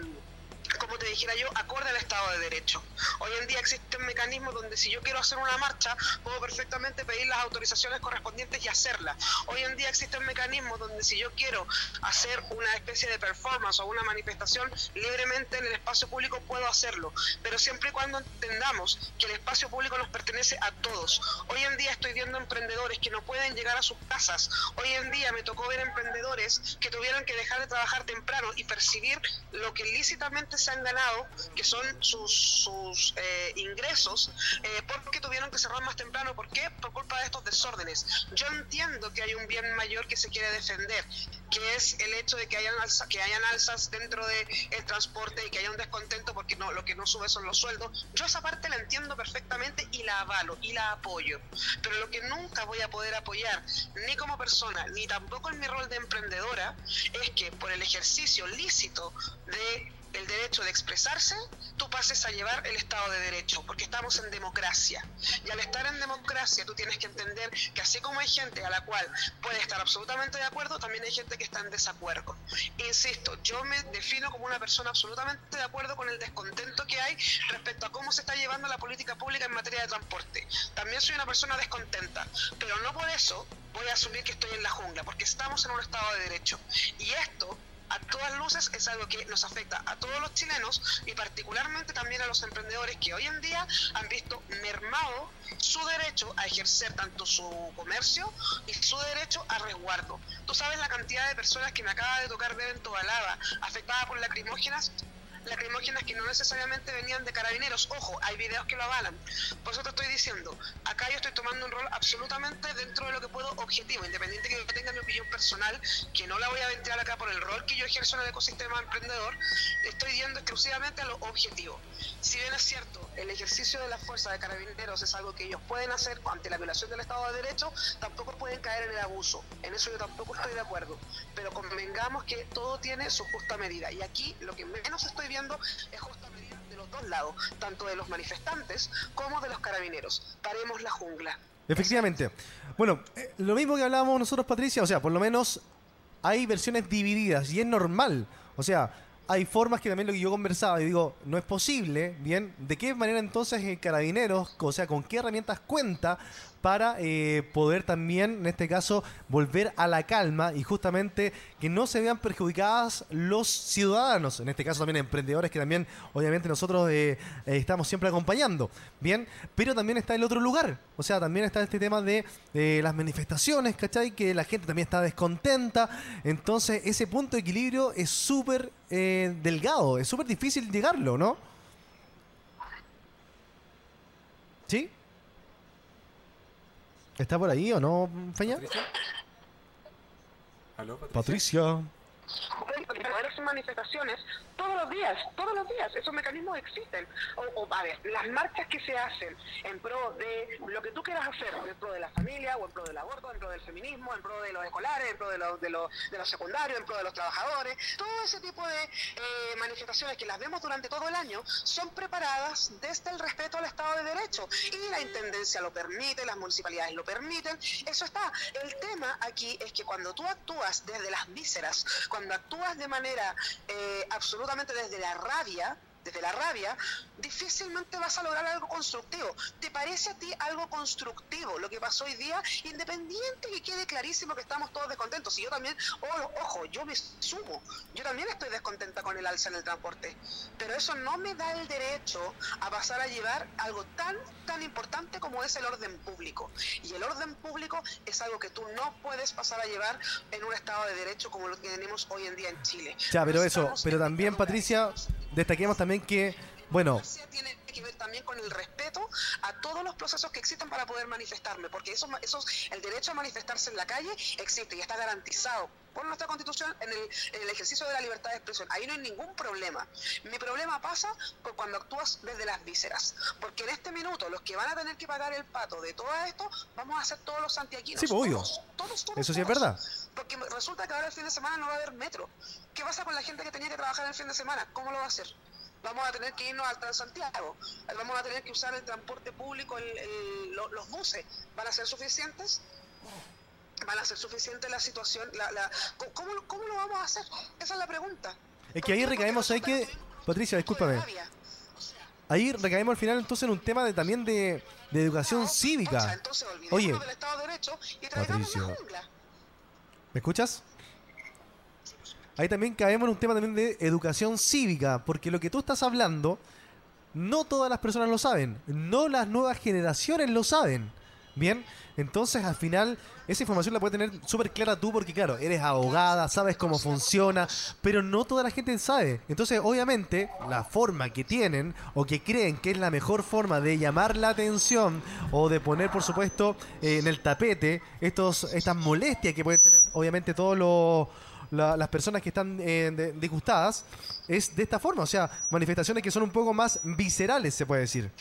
como te dijera yo, acorde al Estado de Derecho. Hoy en día existen mecanismos donde si yo quiero hacer una marcha, puedo perfectamente pedir las autorizaciones correspondientes y hacerla. Hoy en día existen mecanismos donde si yo quiero hacer una especie de performance o una manifestación libremente en el espacio público, puedo hacerlo. Pero siempre y cuando entendamos que el espacio público nos pertenece a todos. Hoy en día estoy viendo emprendedores que no pueden llegar a sus casas. Hoy en día me tocó ver emprendedores que tuvieron que dejar de trabajar temprano y percibir lo que lícitamente se han ganado, que son sus, sus eh, ingresos, eh, porque tuvieron que cerrar más temprano. ¿Por qué? Por culpa de estos desórdenes. Yo entiendo que hay un bien mayor que se quiere defender, que es el hecho de que hayan, alza- que hayan alzas dentro del transporte y que haya un descontento porque no, lo que no sube son los sueldos. Yo esa parte la entiendo perfectamente y la avalo y la apoyo. Pero lo que nunca voy a poder apoyar, ni como persona, ni tampoco en mi rol de emprendedora, es que por el ejercicio lícito de el derecho de expresarse, tú pases a llevar el Estado de Derecho, porque estamos en democracia. Y al estar en democracia, tú tienes que entender que así como hay gente a la cual puede estar absolutamente de acuerdo, también hay gente que está en desacuerdo. Insisto, yo me defino como una persona absolutamente de acuerdo con el descontento que hay respecto a cómo se está llevando la política pública en materia de transporte. También soy una persona descontenta, pero no por eso voy a asumir que estoy en la jungla, porque estamos en un Estado de Derecho. Y esto a todas luces es algo que nos afecta a todos los chilenos y particularmente también a los emprendedores que hoy en día han visto mermado su derecho a ejercer tanto su comercio y su derecho a resguardo. Tú sabes la cantidad de personas que me acaba de tocar ver en Tobalaba afectadas por lacrimógenas lacrimógenas que no necesariamente venían de carabineros. Ojo, hay videos que lo avalan. Por eso te estoy diciendo, acá yo estoy tomando un rol absolutamente dentro de lo que puedo objetivo, independiente que yo tenga mi opinión personal, que no la voy a ventilar acá por el rol que yo ejerzo en el ecosistema emprendedor, estoy yendo exclusivamente a lo objetivo. Si bien es cierto, el ejercicio de la fuerza de carabineros es algo que ellos pueden hacer ante la violación del Estado de Derecho, tampoco pueden caer en el abuso. En eso yo tampoco estoy de acuerdo. Pero convengamos que todo tiene su justa medida. Y aquí lo que menos estoy viendo es justa medida de los dos lados, tanto de los manifestantes como de los carabineros. Paremos la jungla. Efectivamente. Bueno, eh, lo mismo que hablábamos nosotros, Patricia, o sea, por lo menos hay versiones divididas y es normal. O sea, hay formas que también lo que yo conversaba y digo, no es posible, bien, ¿de qué manera entonces el Carabineros, o sea, con qué herramientas cuenta para eh, poder también, en este caso, volver a la calma y justamente que no se vean perjudicadas los ciudadanos, en este caso también emprendedores que también obviamente nosotros eh, eh, estamos siempre acompañando, ¿bien? Pero también está el otro lugar, o sea, también está este tema de eh, las manifestaciones, ¿cachai? Que la gente también está descontenta, entonces ese punto de equilibrio es súper delgado, es súper difícil llegarlo, ¿no? ¿Sí? ¿Está por ahí o no, Feña? ¿Aló, Patricia. Verdaderas manifestaciones todos los días, todos los días, esos mecanismos existen. O, o, a ver, las marchas que se hacen en pro de lo que tú quieras hacer, en pro de la familia, o en pro del aborto, en pro del feminismo, en pro de los escolares, en pro de los de los, de los secundarios, en pro de los trabajadores, todo ese tipo de eh, manifestaciones que las vemos durante todo el año son preparadas desde el respeto al Estado de Derecho. Y la Intendencia lo permite, las municipalidades lo permiten, eso está. El tema aquí es que cuando tú actúas desde las vísceras, cuando actúas de manera eh, absolutamente desde la rabia, desde la rabia, difícilmente vas a lograr algo constructivo. ¿Te parece a ti algo constructivo lo que pasó hoy día? Independiente que quede clarísimo que estamos todos descontentos. Y yo también, oh, ojo, yo me sumo. Yo también estoy descontenta con el alza en el transporte. Pero eso no me da el derecho a pasar a llevar algo tan, tan importante como es el orden público. Y el orden público es algo que tú no puedes pasar a llevar en un Estado de Derecho como lo que tenemos hoy en día en Chile. Ya, pero eso, pero también, Patricia, destaquemos también que, bueno, tiene que ver también con el respeto a todos los procesos que existen para poder manifestarme, porque eso, eso, el derecho a manifestarse en la calle existe y está garantizado por nuestra constitución en el, en el, ejercicio de la libertad de expresión. Ahí no hay ningún problema. Mi problema pasa por cuando actúas desde las vísceras, porque en este minuto los que van a tener que pagar el pato de todo esto, vamos a ser todos los santiaguinos. Sí, obvio. Todos, todos, todos, Eso sí es verdad. Porque resulta que ahora el fin de semana no va a haber metro. ¿Qué pasa con la gente que tenía que trabajar el fin de semana? ¿Cómo lo va a hacer? Vamos a tener que irnos al Transantiago, vamos a tener que usar el transporte público, el, el, lo, los buses, ¿van a ser suficientes? ¿Van a ser suficientes la situación? La, la, ¿cómo, ¿Cómo lo vamos a hacer? Esa es la pregunta. Es que ahí recaemos, hay que... Patricia, discúlpame. Ahí recaemos al final entonces en un tema de también de, de educación cívica. Entonces, Oye, de Derecho y la. ¿me escuchas? Ahí también caemos en un tema también de educación cívica, porque lo que tú estás hablando, no todas las personas lo saben, no las nuevas generaciones lo saben. Bien, entonces al final esa información la puedes tener súper clara tú porque claro, eres abogada, sabes cómo funciona, pero no toda la gente sabe. Entonces obviamente la forma que tienen o que creen que es la mejor forma de llamar la atención o de poner por supuesto eh, en el tapete estos, estas molestias que pueden tener obviamente todos los la- las personas que están eh, de- disgustadas es de esta forma, o sea, manifestaciones que son un poco más viscerales, se puede decir.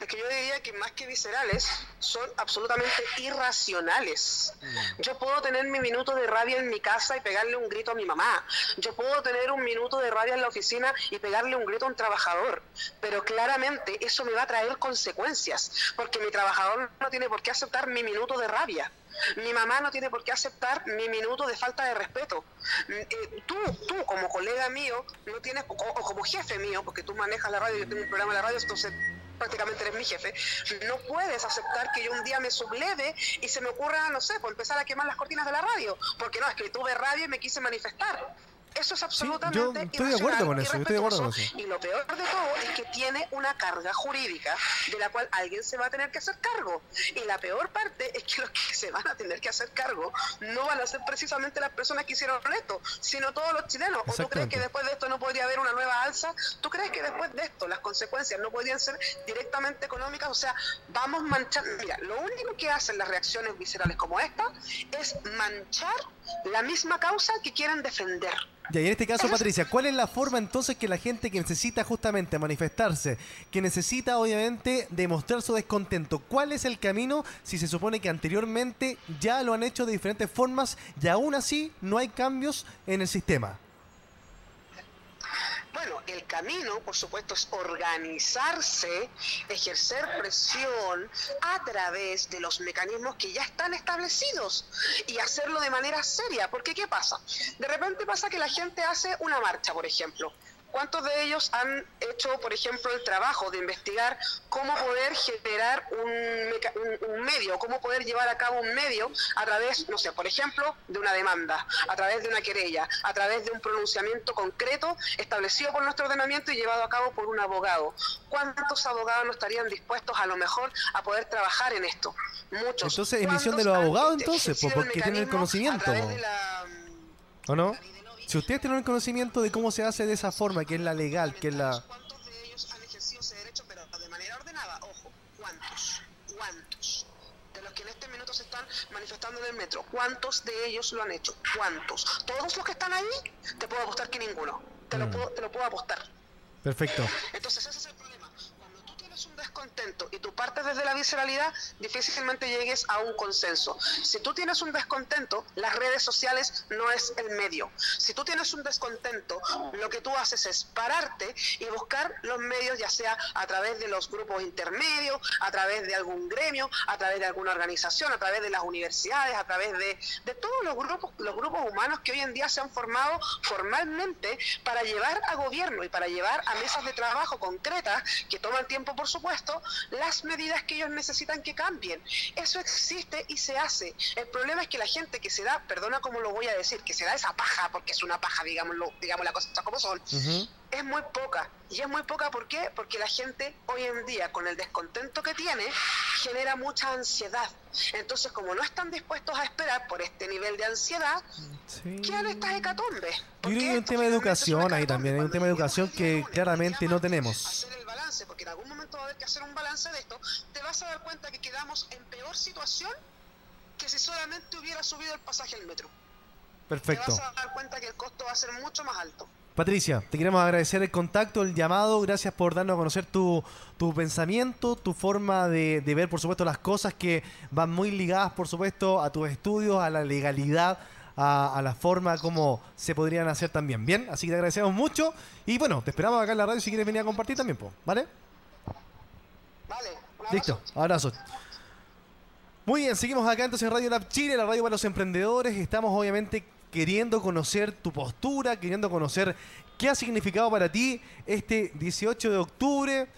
Es que yo diría que más que viscerales, son absolutamente irracionales. Yo puedo tener mi minuto de rabia en mi casa y pegarle un grito a mi mamá. Yo puedo tener un minuto de rabia en la oficina y pegarle un grito a un trabajador. Pero claramente eso me va a traer consecuencias, porque mi trabajador no tiene por qué aceptar mi minuto de rabia. Mi mamá no tiene por qué aceptar mi minuto de falta de respeto. Mm, eh, tú, tú como colega mío, no tienes, o, como jefe mío, porque tú manejas la radio, yo tengo un programa de la radio, entonces prácticamente eres mi jefe, no puedes aceptar que yo un día me subleve y se me ocurra, no sé, por empezar a quemar las cortinas de la radio, porque no, es que tuve radio y me quise manifestar. Eso es absolutamente yo estoy de acuerdo con eso, estoy de acuerdo con eso. Y lo peor de todo es que tiene una carga jurídica de la cual alguien se va a tener que hacer cargo. Y la peor parte es que los que se van a tener que hacer cargo no van a ser precisamente las personas que hicieron esto, sino todos los chilenos. ¿O tú crees que después de esto no podría haber una nueva alza? ¿Tú crees que después de esto las consecuencias no podrían ser directamente económicas? O sea, vamos manchando. Mira, lo único que hacen las reacciones viscerales como esta es manchar la misma causa que quieren defender. Y en este caso, Patricia, ¿cuál es la forma entonces que la gente que necesita justamente manifestarse, que necesita obviamente demostrar su descontento, cuál es el camino si se supone que anteriormente ya lo han hecho de diferentes formas y aún así no hay cambios en el sistema? Bueno, el camino, por supuesto, es organizarse, ejercer presión a través de los mecanismos que ya están establecidos y hacerlo de manera seria. Porque, ¿qué pasa? De repente pasa que la gente hace una marcha, por ejemplo. ¿Cuántos de ellos han hecho, por ejemplo, el trabajo de investigar cómo poder generar un, un- un medio, cómo poder llevar a cabo un medio a través, no sé, por ejemplo, de una demanda, a través de una querella, a través de un pronunciamiento concreto establecido por nuestro ordenamiento y llevado a cabo por un abogado? ¿Cuántos abogados no estarían dispuestos a lo mejor a poder trabajar en esto? Muchos. Entonces es misión de los ¿Cuántos han abogados entonces, ejercido pues, porque tienen el conocimiento. a través po. de la- ¿O no? Si ustedes tienen el conocimiento de cómo se hace de esa forma, que es la legal, que es la... ¿Cuántos de ellos han ejercido ese derecho, pero de manera ordenada? Ojo, ¿cuántos? ¿Cuántos? De los que en este minuto se están manifestando en el metro, ¿cuántos de ellos lo han hecho? ¿Cuántos? ¿Todos los que están ahí? Te puedo apostar que ninguno. Te, lo, Mm. puedo, te lo puedo apostar. Perfecto. Entonces ese es el problema. Cuando tú tienes descontento y tú partes desde la visceralidad, difícilmente llegues a un consenso. Si tú tienes un descontento, las redes sociales no es el medio. Si tú tienes un descontento, lo que tú haces es pararte y buscar los medios, ya sea a través de los grupos intermedios, a través de algún gremio, a través de alguna organización, a través de las universidades, a través de, de todos los grupos, los grupos humanos que hoy en día se han formado formalmente para llevar a gobierno y para llevar a mesas de trabajo concretas que toman tiempo, por supuesto, las medidas que ellos necesitan que cambien. Eso existe y se hace. El problema es que la gente que se da, perdona como lo voy a decir, que se da esa paja, porque es una paja, digámoslo, digamos las cosas como son, es muy poca. Y es muy poca ¿por qué? Porque la gente hoy en día, con el descontento que tiene, genera mucha ansiedad. Entonces, como no están dispuestos a esperar por este nivel de ansiedad, quedan estas hecatombe. Yo creo que hay un tema de educación ahí también, hay un tema de educación que claramente no tenemos. hacer el balance, porque en algún momento va a haber que hacer un balance de esto, te vas a dar cuenta que quedamos en peor situación que si solamente hubiera subido el pasaje al metro. Perfecto. Te vas a dar cuenta que el costo va a ser mucho más alto. Patricia, te queremos agradecer el contacto, el llamado, gracias por darnos a conocer tu, tu pensamiento, tu forma de, de ver, por supuesto, las cosas que van muy ligadas, por supuesto, a tus estudios, a la legalidad, a, a la forma como se podrían hacer también. Bien, así que te agradecemos mucho y bueno, te esperamos acá en la radio si quieres venir a compartir también, po, ¿vale? Listo, abrazo. Muy bien, seguimos acá entonces en Radio Lab Chile, la radio para los emprendedores. Estamos obviamente queriendo conocer tu postura, queriendo conocer qué ha significado para ti este 18 de octubre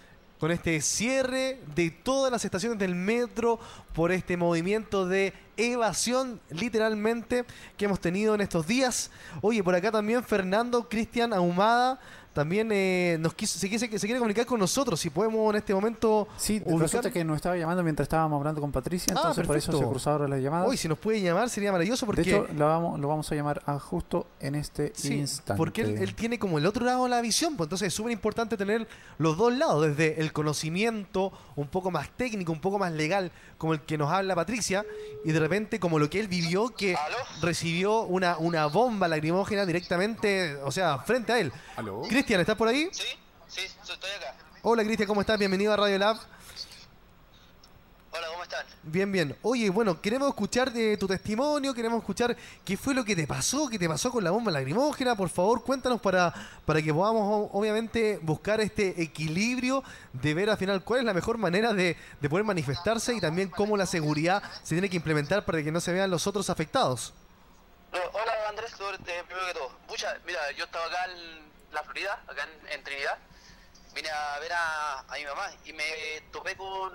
con este cierre de todas las estaciones del metro por este movimiento de evasión literalmente que hemos tenido en estos días. Oye, por acá también Fernando Cristian Ahumada también eh, nos quiso, se, quiere, se quiere comunicar con nosotros, si podemos en este momento Sí, ubicar- resulta que nos estaba llamando mientras estábamos hablando con Patricia, Ah, entonces por eso se cruzó ahora la llamada. Hoy si nos puede llamar sería maravilloso porque De hecho, lo vamos, lo vamos a llamar a justo en este Sí, instante. porque él, él tiene como el otro lado de la visión, pues entonces es súper importante tener los dos lados, desde el conocimiento un poco más técnico, un poco más legal, como el que nos habla Patricia, y de repente como lo que él vivió, que recibió una, una bomba lacrimógena directamente, o sea, frente a él. Cristian, ¿estás por ahí? Sí, sí, estoy acá. Hola Cristian, ¿cómo estás? Bienvenido a Radio Lab. Hola, ¿cómo están? Bien, bien. Oye, bueno, queremos escuchar de tu testimonio, queremos escuchar qué fue lo que te pasó, qué te pasó con la bomba lacrimógena. Por favor, cuéntanos para, para que podamos, obviamente, buscar este equilibrio de ver al final cuál es la mejor manera de, de poder manifestarse y también cómo la seguridad se tiene que implementar para que no se vean los otros afectados. No, hola Andrés, eh, primero que todo. Pucha, mira, yo estaba acá la Florida, acá en, en Trinidad. Vine a ver a, a mi mamá y me topé con,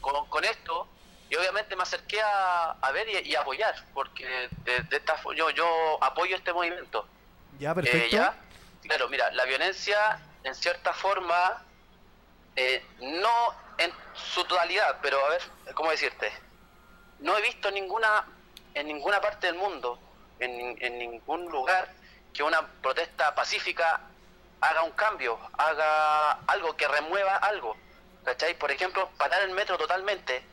con, con esto. Y obviamente me acerqué a, a ver y, y apoyar, porque de, de esta, yo, yo apoyo este movimiento. Ya, Eh, perfecto. ya, claro, mira, la violencia en cierta forma, eh, no en su totalidad, pero a ver, ¿cómo decirte? No he visto ninguna, en ninguna parte del mundo, en, en ningún lugar, que una protesta pacífica haga un cambio, haga algo que remueva algo. ¿Cachai? Por ejemplo, parar el metro totalmente.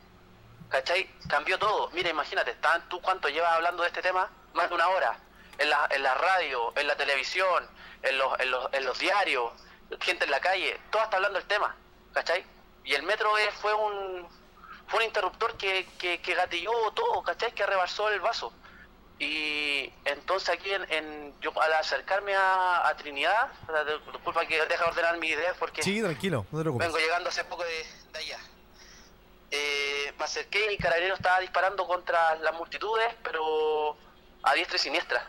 ¿Cachai? Cambió todo. Mira, imagínate, ¿estaban tú cuánto llevas hablando de este tema? Más de una hora. En la, en la radio, en la televisión, en los, en, los, en los diarios, gente en la calle, todo está hablando del tema. ¿Cachai? Y el metro es- fue un fue un interruptor que, que, que gatilló todo, ¿cachai? Que rebalsó el vaso. Y entonces aquí en, en- yo al acercarme a, a Trinidad, disculpa que deja ordenar mis ideas porque Sí, tranquilo, no te preocupes. vengo llegando hace poco de, de allá. Eh, me acerqué y el carabinero estaba disparando contra las multitudes, pero a diestra y siniestra.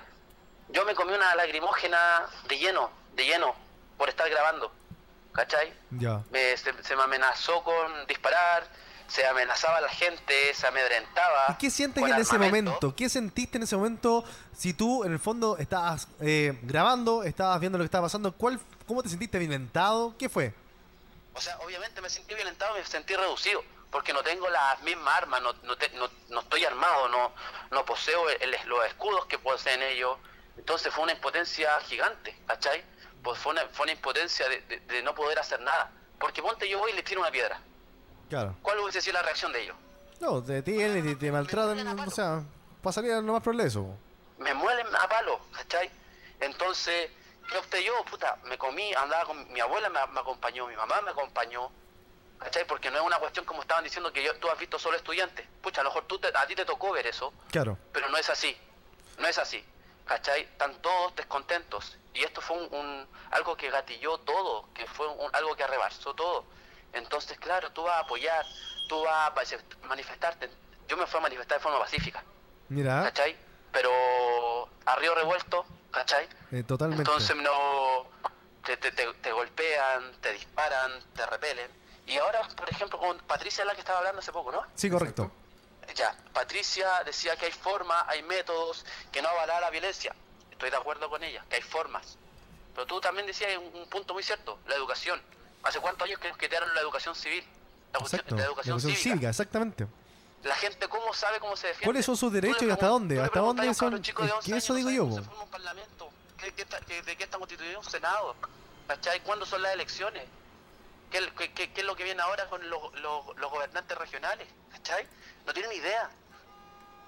Yo me comí una lagrimógena de lleno, de lleno. por estar grabando. ¿Cachai? Ya. Me- se, se me amenazó con disparar, se amenazaba a la gente, se amedrentaba. ¿Y qué sientes en ese momento? ¿Qué sentiste en ese momento si tú en el fondo estabas eh, grabando, estabas viendo lo que estaba pasando? ¿Cuál, ¿Cómo te sentiste violentado? ¿Qué fue? O sea, obviamente me sentí violentado, me sentí reducido, porque no tengo las mismas armas, no, no, te- no- no estoy armado, no, no poseo el- los escudos que poseen ellos. Entonces fue una impotencia gigante, ¿cachai? Pues fue una, fue una impotencia de, de- de no poder hacer nada. Porque ponte yo voy y le tiro una piedra. Claro. ¿Cuál hubiese sido la reacción de ellos? No, te tienen y te, te maltratan, o sea, pasaría nomás por eso. me muelen a palo, ¿cachai? Entonces, ¿qué opté yo? Puta, me comí, andaba con mi abuela, me, me acompañó, mi mamá me acompañó, ¿cachai? Porque no es una cuestión como estaban diciendo que yo, tú has visto solo estudiantes. Pucha, a lo mejor tú te- a ti te tocó ver eso, Claro. pero no es así, no es así, ¿cachai? Están todos descontentos. Y esto fue un, un- algo que gatilló todo, que fue un- algo que arrebarsó todo. Entonces, claro, tú vas a apoyar, tú vas a manifestarte. Yo me fui a manifestar de forma pacífica. Mira, ¿cachai? Pero a río revuelto, ¿cachai? eh, totalmente. Entonces no te, te, te- te golpean, te disparan, te repelen. Y ahora, por ejemplo, con Patricia la que estaba hablando hace poco, ¿no? Sí, correcto. Ya, Patricia decía que hay formas, hay métodos que no avalar la violencia. Estoy de acuerdo con ella, que hay formas. Pero tú también decías un, un punto muy cierto, la educación. ¿Hace cuántos años que nos quitaron la educación civil? La, cuestión- Exacto. la La educación educación cívica. cívica, exactamente. La gente, ¿cómo sabe cómo se defiende? ¿Cuáles son sus derechos y hasta dónde? ¿Hasta dónde son? cabro chico de Es 11 que eso digo yo. forma un parlamento. ¿Qué- qué está- qué- ¿De qué está constituido un senado? ¿Cachai? ¿Cuándo son las elecciones? ¿Qué, qué- qué- qué es lo que viene ahora con los, los- los gobernantes regionales? ¿Cachai? No tienen idea.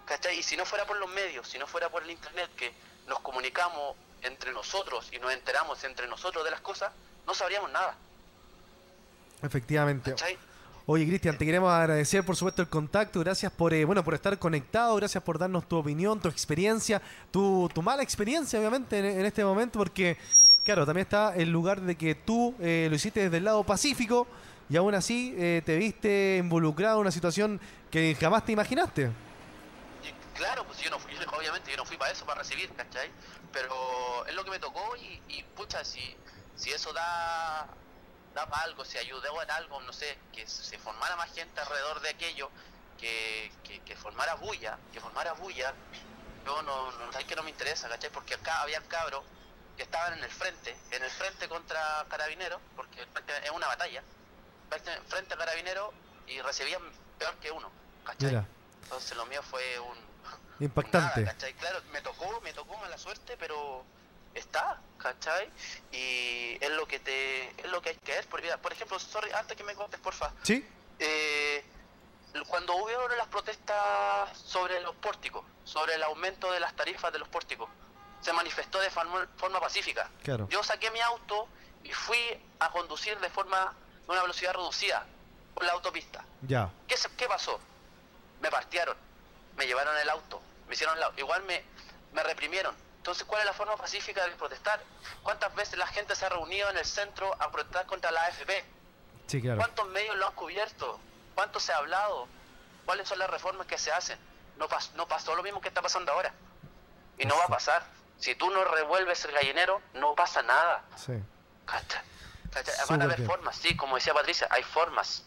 ¿Cachai? Y si no fuera por los medios, si no fuera por el internet, que nos comunicamos entre nosotros y nos enteramos entre nosotros de las cosas, no sabríamos nada. Efectivamente. ¿Cachai? Oye, Cristian, te queremos agradecer por supuesto el contacto, gracias por eh, bueno por estar conectado, gracias por darnos tu opinión, tu experiencia, tu, tu mala experiencia obviamente en, en este momento, porque claro, también está el lugar de que tú eh, lo hiciste desde el lado pacífico y aún así eh, te viste involucrado en una situación que jamás te imaginaste. Claro, pues yo no fui, yo- obviamente yo no fui para eso, para recibir, ¿cachai? Pero es lo que me tocó y, y pucha, si, si eso da, da para algo, si ayudó en algo, no sé, que se formara más gente alrededor de aquello, que, que, que formara bulla, que formara bulla, yo no, no, sabes que no me interesa, ¿cachai? Porque acá había cabros que estaban en el frente, en el frente contra carabineros, porque es una batalla, frente a carabineros y recibían peor que uno, ¿cachai? Mira, Entonces lo mío fue un, impactante. Nada, ¿cachai? Claro, me tocó, me tocó mala suerte, pero está, ¿cachai? Y es lo que te, es lo que hay que ver. Por, mira, por ejemplo, sorry, antes que me contes, porfa. ¿Sí? Eh, cuando hubo las protestas sobre los pórticos, sobre el aumento de las tarifas de los pórticos, se manifestó de forma, pacífica. Claro. Yo saqué mi auto y fui a conducir de forma, de una velocidad reducida por la autopista. Ya. ¿Qué, qué pasó? Me partieron, me llevaron el auto, me hicieron la, igual me, me reprimieron. Entonces, ¿cuál es la forma pacífica de protestar? ¿Cuántas veces la gente se ha reunido en el centro a protestar contra la AFP? Sí, claro. ¿Cuántos medios lo han cubierto? ¿Cuánto se ha hablado? ¿Cuáles son las reformas que se hacen? No, pas- no pasó lo mismo que está pasando ahora. Y no va a pasar. Si tú no revuelves el gallinero, no pasa nada. Sí. Van a haber formas, sí, como decía Patricia, hay formas.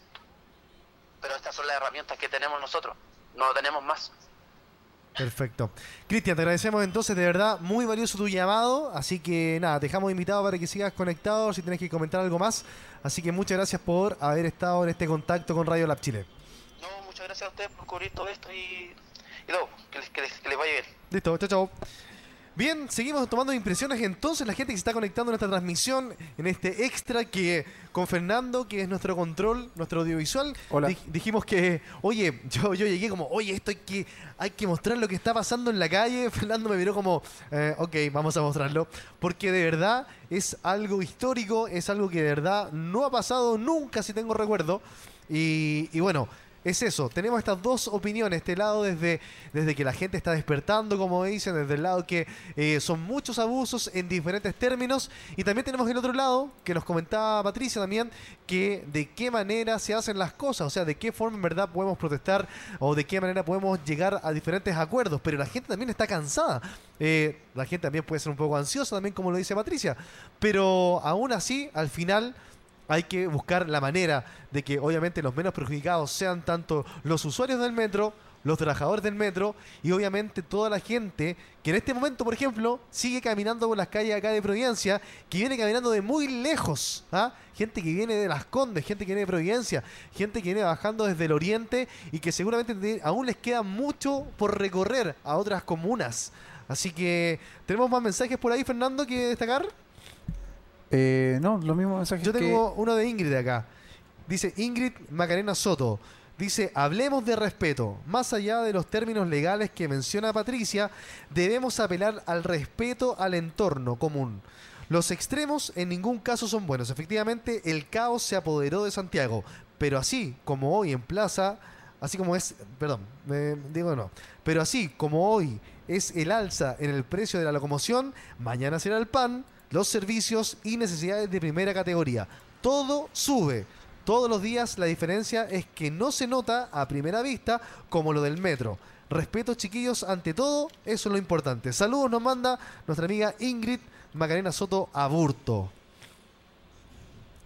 Pero estas son las herramientas que tenemos nosotros. No tenemos más. Perfecto. Cristian, te agradecemos entonces, de verdad, muy valioso tu llamado. Así que nada, te dejamos invitado para que sigas conectado si tienes que comentar algo más. Así que muchas gracias por haber estado en este contacto con Radio Lab Chile. No, muchas gracias a ustedes por cubrir todo esto y, y. Que les, que les- que les vaya bien. Listo, chao, chao. Bien, seguimos tomando impresiones entonces la gente que se está conectando en esta transmisión, en este extra que con Fernando, que es nuestro control, nuestro audiovisual, Hola. dij- dijimos que, oye, yo, yo llegué como, oye, esto hay que, hay que mostrar lo que está pasando en la calle. Fernando me miró como, eh, ok, vamos a mostrarlo, porque de verdad es algo histórico, es algo que de verdad no ha pasado nunca, si tengo recuerdo. Y, y bueno, es eso, tenemos estas dos opiniones, este lado desde, desde que la gente está despertando, como dicen, desde el lado que eh, son muchos abusos en diferentes términos, y también tenemos el otro lado, que nos comentaba Patricia también, que de qué manera se hacen las cosas, o sea, de qué forma en verdad podemos protestar o de qué manera podemos llegar a diferentes acuerdos, pero la gente también está cansada, Eh, la gente también puede ser un poco ansiosa, también como lo dice Patricia, pero aún así, al final hay que buscar la manera de que obviamente los menos perjudicados sean tanto los usuarios del metro, los trabajadores del metro y obviamente toda la gente que en este momento, por ejemplo, sigue caminando por las calles acá de Providencia, que viene caminando de muy lejos, ¿ah? gente que viene de Las Condes, gente que viene de Providencia, gente que viene bajando desde el oriente y que seguramente te- aún les queda mucho por recorrer a otras comunas. Así que, ¿tenemos más mensajes por ahí, Fernando, que destacar? Eh, no, los mismos mensajes Yo que- tengo uno de Ingrid acá. Dice Ingrid Macarena Soto. Dice, hablemos de respeto. Más allá de los términos legales que menciona Patricia, debemos apelar al respeto al entorno común. Los extremos en ningún caso son buenos. Efectivamente, el caos se apoderó de Santiago. Pero así como hoy en Plaza, así como es, perdón, me digo no, pero así como hoy es el alza en el precio de la locomoción, mañana será el pan, los servicios y necesidades de primera categoría. Todo sube. Todos los días la diferencia es que no se nota a primera vista como lo del metro. Respeto, chiquillos, ante todo, eso es lo importante. Saludos nos manda nuestra amiga Ingrid Macarena Soto Aburto.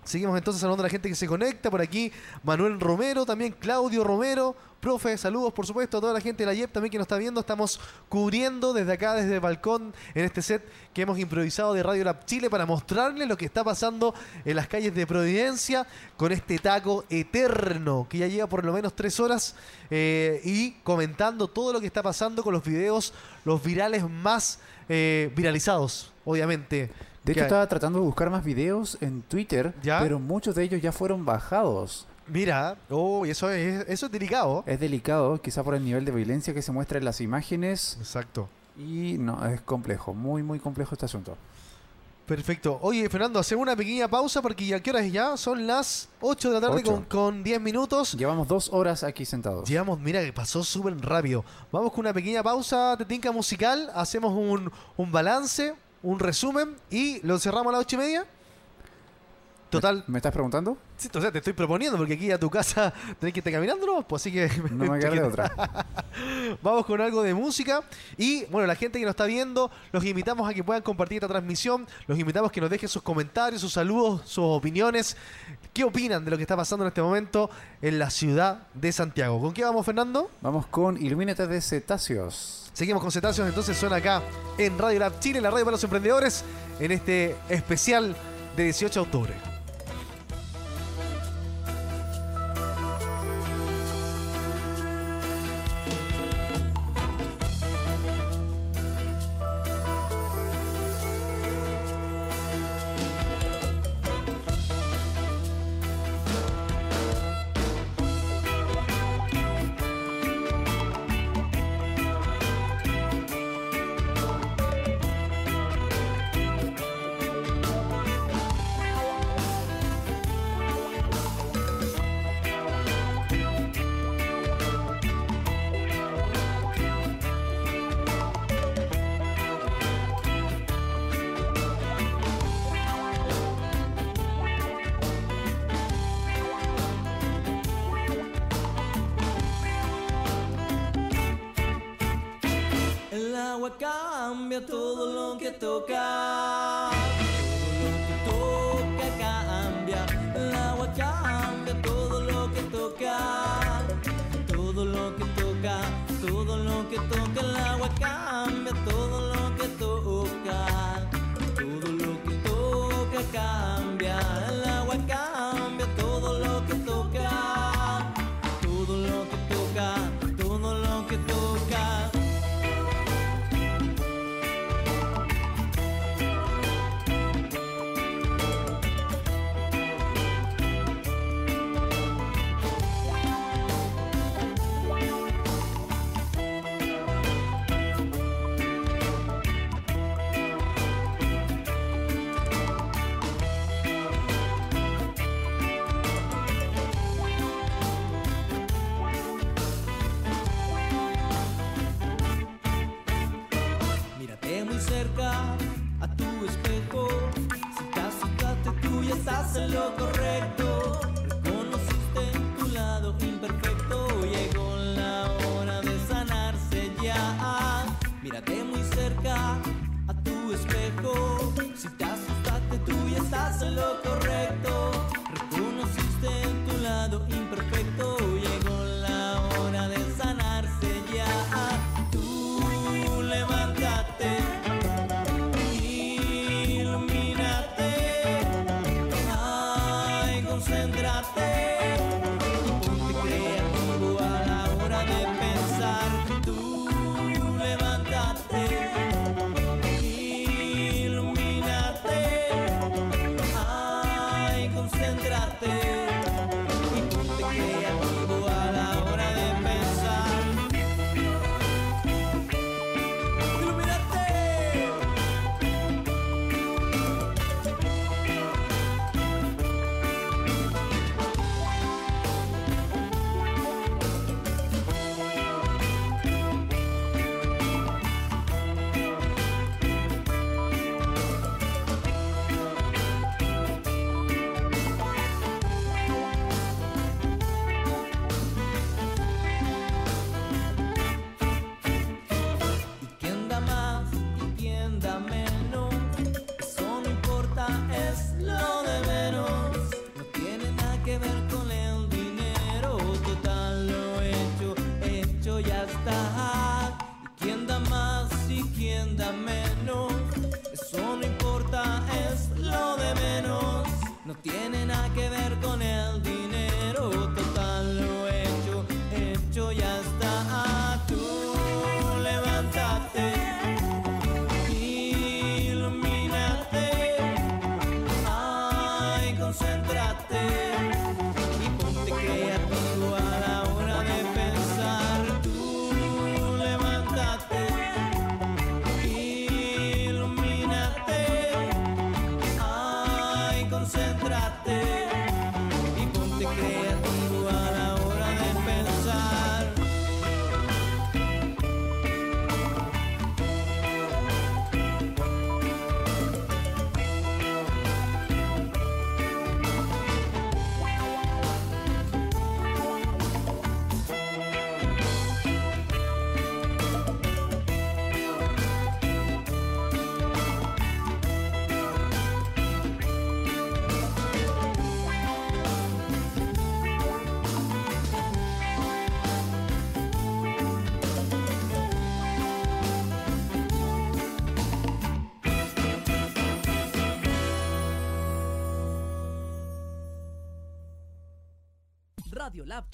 Seguimos entonces saludando a la gente que se conecta. Por aquí Manuel Romero, también Claudio Romero. Profe, saludos por supuesto a toda la gente de la YEP también que nos está viendo. Estamos cubriendo desde acá, desde el balcón, en este set que hemos improvisado de Radio Lab Chile para mostrarles lo que está pasando en las calles de Providencia con este taco eterno que ya lleva por lo menos tres horas eh, y comentando todo lo que está pasando con los videos, los virales más eh, viralizados, obviamente. De hecho, estaba tratando de buscar más videos en Twitter, pero muchos de ellos ya fueron bajados. Mira, oh, eso es, eso es delicado. Es delicado, quizá por el nivel de violencia que se muestra en las imágenes. Exacto. Y no, es complejo, muy, muy complejo este asunto. Perfecto. Oye, Fernando, hacemos una pequeña pausa porque ya, ¿qué horas es ya? Son las 8 de la tarde con, con 10 minutos. Llevamos dos horas aquí sentados. Llevamos, mira que pasó súper rápido. Vamos con una pequeña pausa de tinca musical, hacemos un, un balance, un resumen y lo cerramos a las 8 y media. Total. ¿Me estás preguntando? Sí, o sea, te estoy proponiendo porque aquí a tu casa tenés que estar caminando, ¿no? Pues así que... No me otra. Vamos con algo de música. Y bueno, la gente que nos está viendo, los invitamos a que puedan compartir esta transmisión. Los invitamos a que nos dejen sus comentarios, sus saludos, sus opiniones. ¿Qué opinan de lo que está pasando en este momento en la ciudad de Santiago? ¿Con qué vamos, Fernando? Vamos con Ilumínate de Cetáceos. Seguimos con Cetáceos, entonces suena acá en Radio Lab Chile, la radio para los emprendedores, en este especial de 18 de octubre.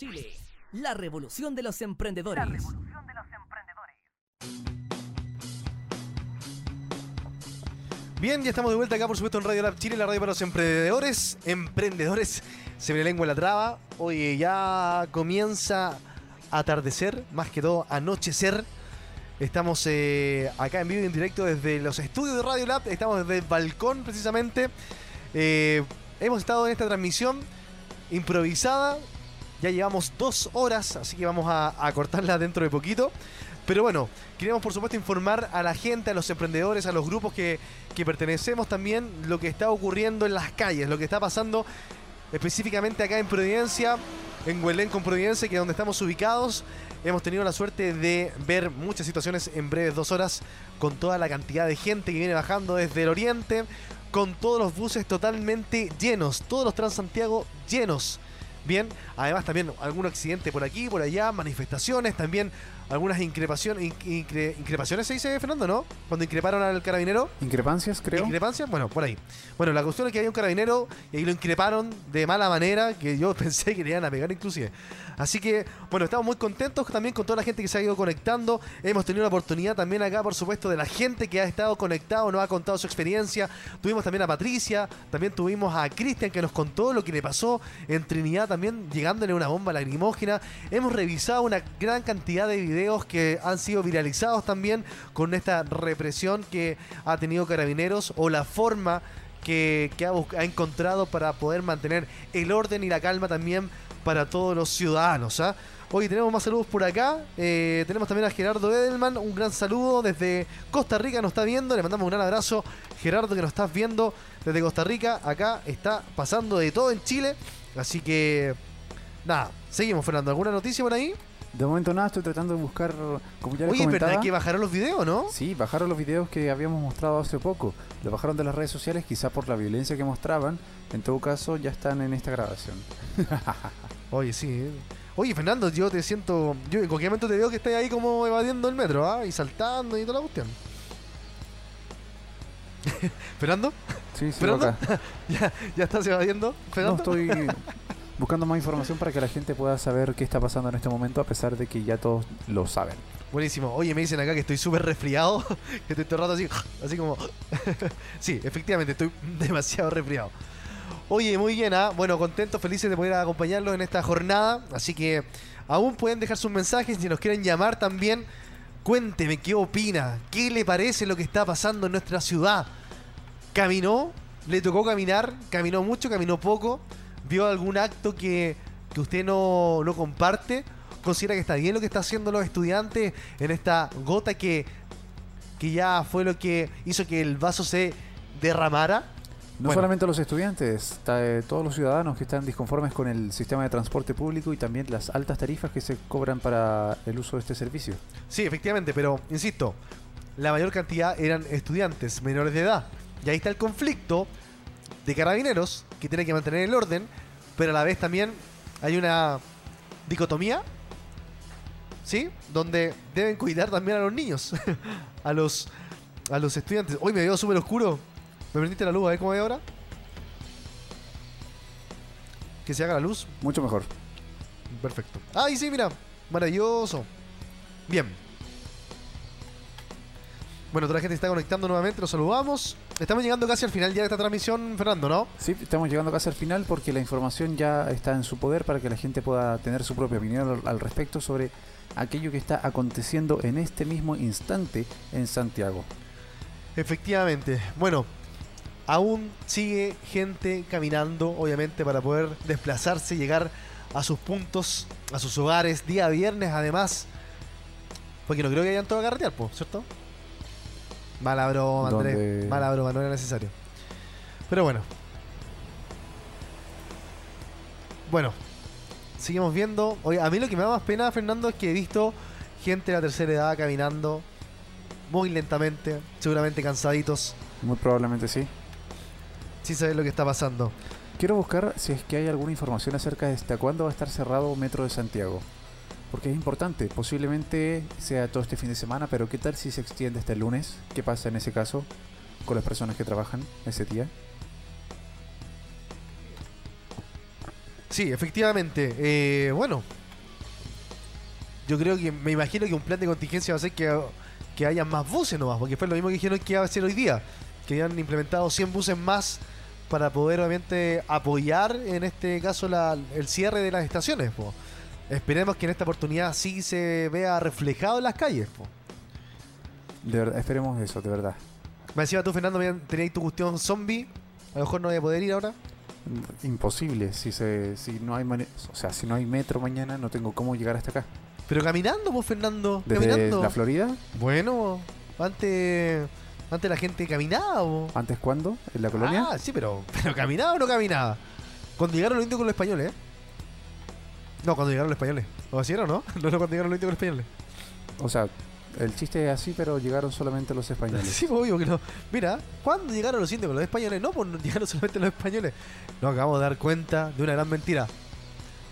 Radio Lab Chile, la revolución de los emprendedores. Bien, ya estamos de vuelta acá, por supuesto, en Radio Lab Chile, la radio para los emprendedores. Emprendedores, se me la lengua en la traba. Oye, ya comienza a atardecer, más que todo anochecer. Estamos eh, acá en vivo y en directo desde los estudios de Radio Lab. Estamos desde el balcón, precisamente. Eh, hemos estado en esta transmisión improvisada. Ya llevamos dos horas, así que vamos a, a cortarla dentro de poquito. Pero bueno, queremos por supuesto informar a la gente, a los emprendedores, a los grupos que, que pertenecemos también lo que está ocurriendo en las calles, lo que está pasando específicamente acá en Providencia, en Huelén con Providencia, que es donde estamos ubicados. Hemos tenido la suerte de ver muchas situaciones en breves dos horas con toda la cantidad de gente que viene bajando desde el oriente, con todos los buses totalmente llenos, todos los Transantiago llenos. Bien, además también algún accidente por aquí, por allá, manifestaciones, también algunas increpaciones, in- incre- increpaciones se dice Fernando, ¿no? Cuando increparon al carabinero. Increpancias, creo. ¿Increpancias? Bueno, por ahí. Bueno, la cuestión es que había un carabinero y ahí lo increparon de mala manera, que yo pensé que le iban a pegar inclusive. Así que, bueno, estamos muy contentos también con toda la gente que se ha ido conectando. Hemos tenido la oportunidad también acá, por supuesto, de la gente que ha estado conectado, nos ha contado su experiencia. Tuvimos también a Patricia, también tuvimos a Cristian que nos contó lo que le pasó en Trinidad también, llegándole una bomba lacrimógena. Hemos revisado una gran cantidad de videos que han sido viralizados también con esta represión que ha tenido Carabineros o la forma que, ha, encontrado para poder mantener el orden y la calma también para todos los ciudadanos. ¿ah? Hoy tenemos más saludos por acá. Eh, tenemos también a Gerardo Edelman. Un gran saludo desde Costa Rica. Nos está viendo. Le mandamos un gran abrazo. Gerardo, que nos estás viendo desde Costa Rica. Acá está pasando de todo en Chile. Así que, nada. Seguimos, Fernando. ¿Alguna noticia por ahí? De momento nada, estoy tratando de buscar, como ya les Oye, comentaba. ¿verdad que bajaron los videos, no? Sí, bajaron los videos que habíamos mostrado hace poco. Lo bajaron de las redes sociales, quizá por la violencia que mostraban. En todo caso, ya están en esta grabación. Oye, sí. eh. Oye, Fernando, yo te siento. Yo en cualquier momento te veo que estás ahí como evadiendo el metro, ¿ah? Y saltando y toda la cuestión. ¿Fernando? Sí, sí, ¿Fernando? acá. ¿Ya, ¿Ya estás evadiendo? No, ¿Fernando? estoy buscando más información para que la gente pueda saber qué está pasando en este momento, a pesar de que ya todos lo saben. Buenísimo. Oye, me dicen acá que estoy súper resfriado. Que estoy todo el rato así. Así como. sí, efectivamente, estoy demasiado resfriado. Oye, muy bien, ¿ah? Bueno, contentos, felices de poder acompañarlos en esta jornada. Así que aún pueden dejar sus mensajes. Si nos quieren llamar también, cuénteme qué opina. ¿Qué le parece lo que está pasando en nuestra ciudad? ¿Caminó? ¿Le tocó caminar? ¿Caminó mucho? ¿Caminó poco? ¿Vio algún acto que, que usted no, no comparte? ¿Considera que está bien lo que están haciendo los estudiantes en esta gota que, que ya fue lo que hizo que el vaso se derramara? No Bueno. solamente los estudiantes, eh, todos los ciudadanos que están disconformes con el sistema de transporte público y también las altas tarifas que se cobran para el uso de este servicio. Sí, efectivamente, pero insisto, la mayor cantidad eran estudiantes menores de edad. Y ahí está el conflicto de carabineros que tienen que mantener el orden, pero a la vez también hay una dicotomía, ¿sí? Donde deben cuidar también a los niños, a los a los estudiantes. Hoy me veo súper oscuro. ¿Me prendiste la luz? A ver cómo ve ahora. Que se haga la luz. Mucho mejor. Perfecto. Ay, sí, mira. Maravilloso. Bien. Bueno, toda la gente está conectando nuevamente. Los saludamos. Estamos llegando casi al final ya de esta transmisión, Fernando, ¿no? Sí, estamos llegando casi al final porque la información ya está en su poder para que la gente pueda tener su propia opinión al, respecto sobre aquello que está aconteciendo en este mismo instante en Santiago. Efectivamente. Bueno, aún sigue gente caminando, obviamente, para poder desplazarse, llegar a sus puntos, a sus hogares, día viernes, además. Porque no creo que hayan todo a carretear, ¿cierto? Mala broma, Andrés. Mala broma, no era necesario. Pero bueno. Bueno, seguimos viendo. Oye, a mí lo que me da más pena, Fernando, es que he visto gente de la tercera edad caminando muy lentamente, seguramente cansaditos, Muy probablemente sí. sin saber lo que está pasando. Quiero buscar si es que hay alguna información acerca de hasta cuándo va a estar cerrado Metro de Santiago. Porque es importante, posiblemente sea todo este fin de semana, pero ¿qué tal si se extiende hasta el lunes? ¿Qué pasa en ese caso con las personas que trabajan ese día? Sí, efectivamente. Eh, bueno, yo creo que me imagino que un plan de contingencia va a ser que, que haya más buses nomás, porque fue lo mismo que dijeron que iba a ser hoy día, que habían implementado 100 buses más para poder obviamente apoyar en este caso la- el cierre de las estaciones. po. Esperemos que en esta oportunidad sí se vea reflejado en las calles. po. De verdad, esperemos eso, de verdad. Me decía tú, Fernando, tenías tu cuestión zombie. A lo mejor no voy a poder ir ahora. Imposible, si se, si no hay o sea, si no hay metro mañana, no tengo cómo llegar hasta acá. Pero caminando, pues, Fernando. Desde caminando. la Florida, Bueno, antes, antes la gente caminaba. po. ¿antes cuándo? ¿En la colonia? Ah, sí, pero, pero caminaba o no caminaba. Cuando llegaron los indios con los españoles, ¿eh? No, cuando llegaron los españoles. ¿O así era o no? No, no, cuando llegaron los indios con los españoles. O sea, el chiste es así, pero llegaron solamente los españoles. Sí, pues, obvio que no. Mira, ¿cuándo llegaron los indios con los españoles? No, pues llegaron solamente los españoles. Nos acabamos de dar cuenta de una gran mentira.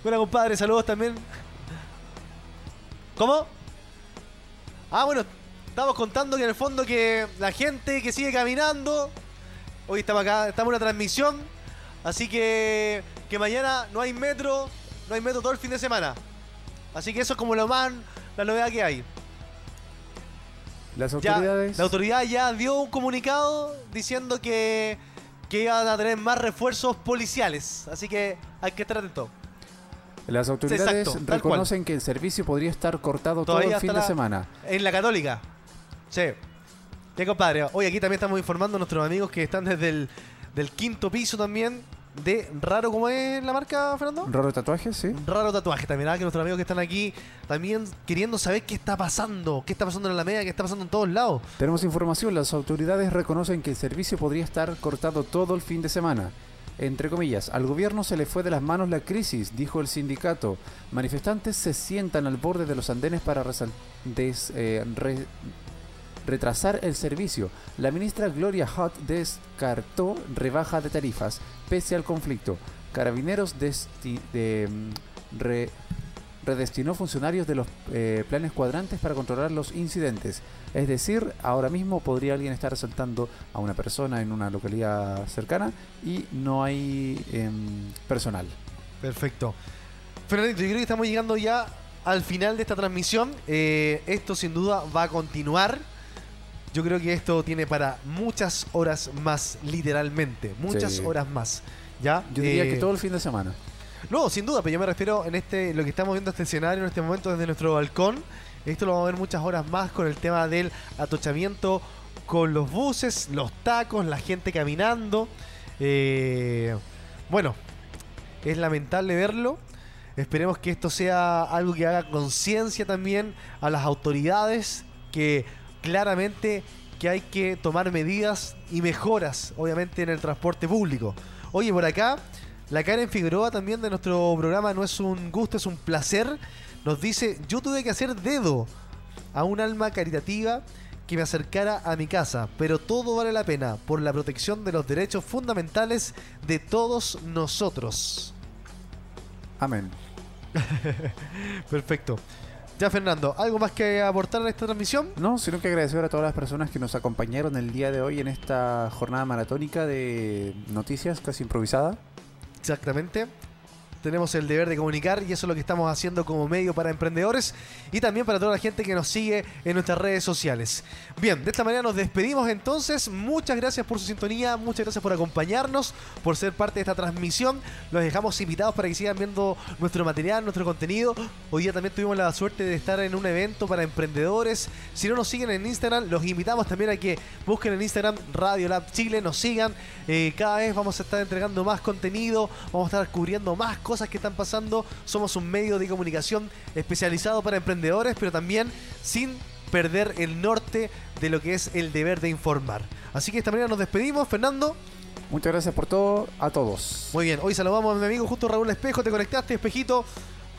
Bueno, compadre, saludos también. ¿Cómo? Ah, bueno, estamos contando que en el fondo que la gente que sigue caminando. Hoy estamos acá, estamos en una transmisión. Así que que mañana no hay metro, no hay metro todo el fin de semana. Así que eso es como lo más, la novedad que hay. Las Ya, autoridades... la autoridad ya dio un comunicado diciendo que, que iban a tener más refuerzos policiales. Así que hay que estar atento. Las autoridades Exacto, reconocen que el servicio podría estar cortado todo Todavía el fin de semana. En la Católica. Sí. Ya, compadre. Hoy aquí también estamos informando a nuestros amigos que están desde el del quinto piso también de Raro, ¿cómo es la marca, Fernando? Raro tatuaje, sí. Raro tatuaje también, ¿ah? que nuestros amigos que están aquí también queriendo saber qué está pasando, qué está pasando en la media, qué está pasando en todos lados. Tenemos información, las autoridades reconocen que el servicio podría estar cortado todo el fin de semana. Entre comillas, al gobierno se le fue de las manos la crisis, dijo el sindicato. Manifestantes se sientan al borde de los andenes para des- eh, re- retrasar el servicio. La ministra Gloria Hutt descartó rebaja de tarifas pese al conflicto. Carabineros de, mm, re- redestinó funcionarios de los eh, planes cuadrantes para controlar los incidentes. Es decir, ahora mismo podría alguien estar asaltando a una persona en una localidad cercana y no hay em, personal. Perfecto. Fernandito, yo creo que estamos llegando ya al final de esta transmisión. Eh, esto sin duda va a continuar. Yo creo que esto tiene para muchas horas más, literalmente. Muchas Sí. horas más. ¿Ya? Yo diría Eh, que todo el fin de semana. No, sin duda, pero yo me refiero en este lo que estamos viendo este escenario en este momento desde nuestro balcón. Esto lo vamos a ver muchas horas más con el tema del atochamiento con los buses, los tacos, la gente caminando. Eh, bueno, es lamentable verlo. Esperemos que esto sea algo que haga conciencia también a las autoridades que claramente que hay que tomar medidas y mejoras, obviamente, en el transporte público. Oye, por acá, la Karen Figueroa también de nuestro programa No es un gusto, es un placer. Nos dice, yo tuve que hacer dedo a un alma caritativa que me acercara a mi casa, pero todo vale la pena por la protección de los derechos fundamentales de todos nosotros. Amén. Perfecto. Ya Fernando, ¿algo más que aportar a esta transmisión? No, sino que agradecer a todas las personas que nos acompañaron el día de hoy en esta jornada maratónica de noticias casi improvisada. Exactamente. Tenemos el deber de comunicar y eso es lo que estamos haciendo como medio para emprendedores y también para toda la gente que nos sigue en nuestras redes sociales. Bien, de esta manera nos despedimos entonces. Muchas gracias por su sintonía, muchas gracias por acompañarnos, por ser parte de esta transmisión. Los dejamos invitados para que sigan viendo nuestro material, nuestro contenido. Hoy día también tuvimos la suerte de estar en un evento para emprendedores. Si no nos siguen en Instagram, los invitamos también a que busquen en Instagram Radio Lab Chile, nos sigan. Eh, cada vez vamos a estar entregando más contenido, vamos a estar cubriendo más cosas que están pasando. Somos un medio de comunicación especializado para emprendedores, pero también sin perder el norte de lo que es el deber de informar. Así que de esta manera nos despedimos, Fernando. Muchas gracias por todo, a todos. Muy bien, hoy saludamos a mi amigo justo Raúl Espejo, te conectaste, Espejito.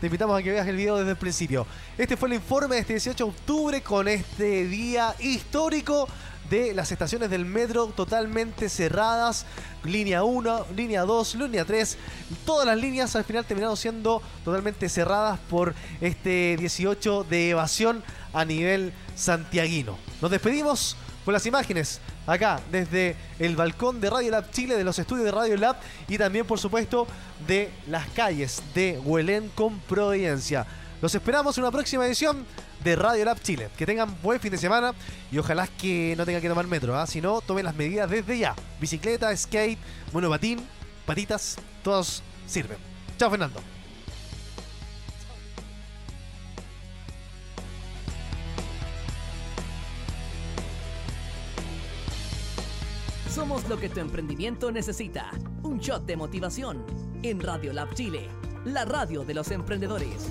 Te invitamos a que veas el video desde el principio. Este fue el informe de este 18 de octubre con este día histórico de las estaciones del metro totalmente cerradas. Línea 1, línea 2, línea 3. Todas las líneas al final terminaron siendo totalmente cerradas por este 18 de evasión a nivel santiaguino. Nos despedimos con las imágenes acá desde el balcón de Radio Lab Chile, de los estudios de Radio Lab y también por supuesto de las calles de Huelén con Providencia. Los esperamos en una próxima edición de Radio Lab Chile. Que tengan buen fin de semana y ojalá que no tengan que tomar metro, ¿ah? si no, tomen las medidas desde ya. Bicicleta, skate, monopatín, patitas, todos sirven. Chao Fernando. Somos lo que tu emprendimiento necesita. Un shot de motivación en Radio Lab Chile, la radio de los emprendedores.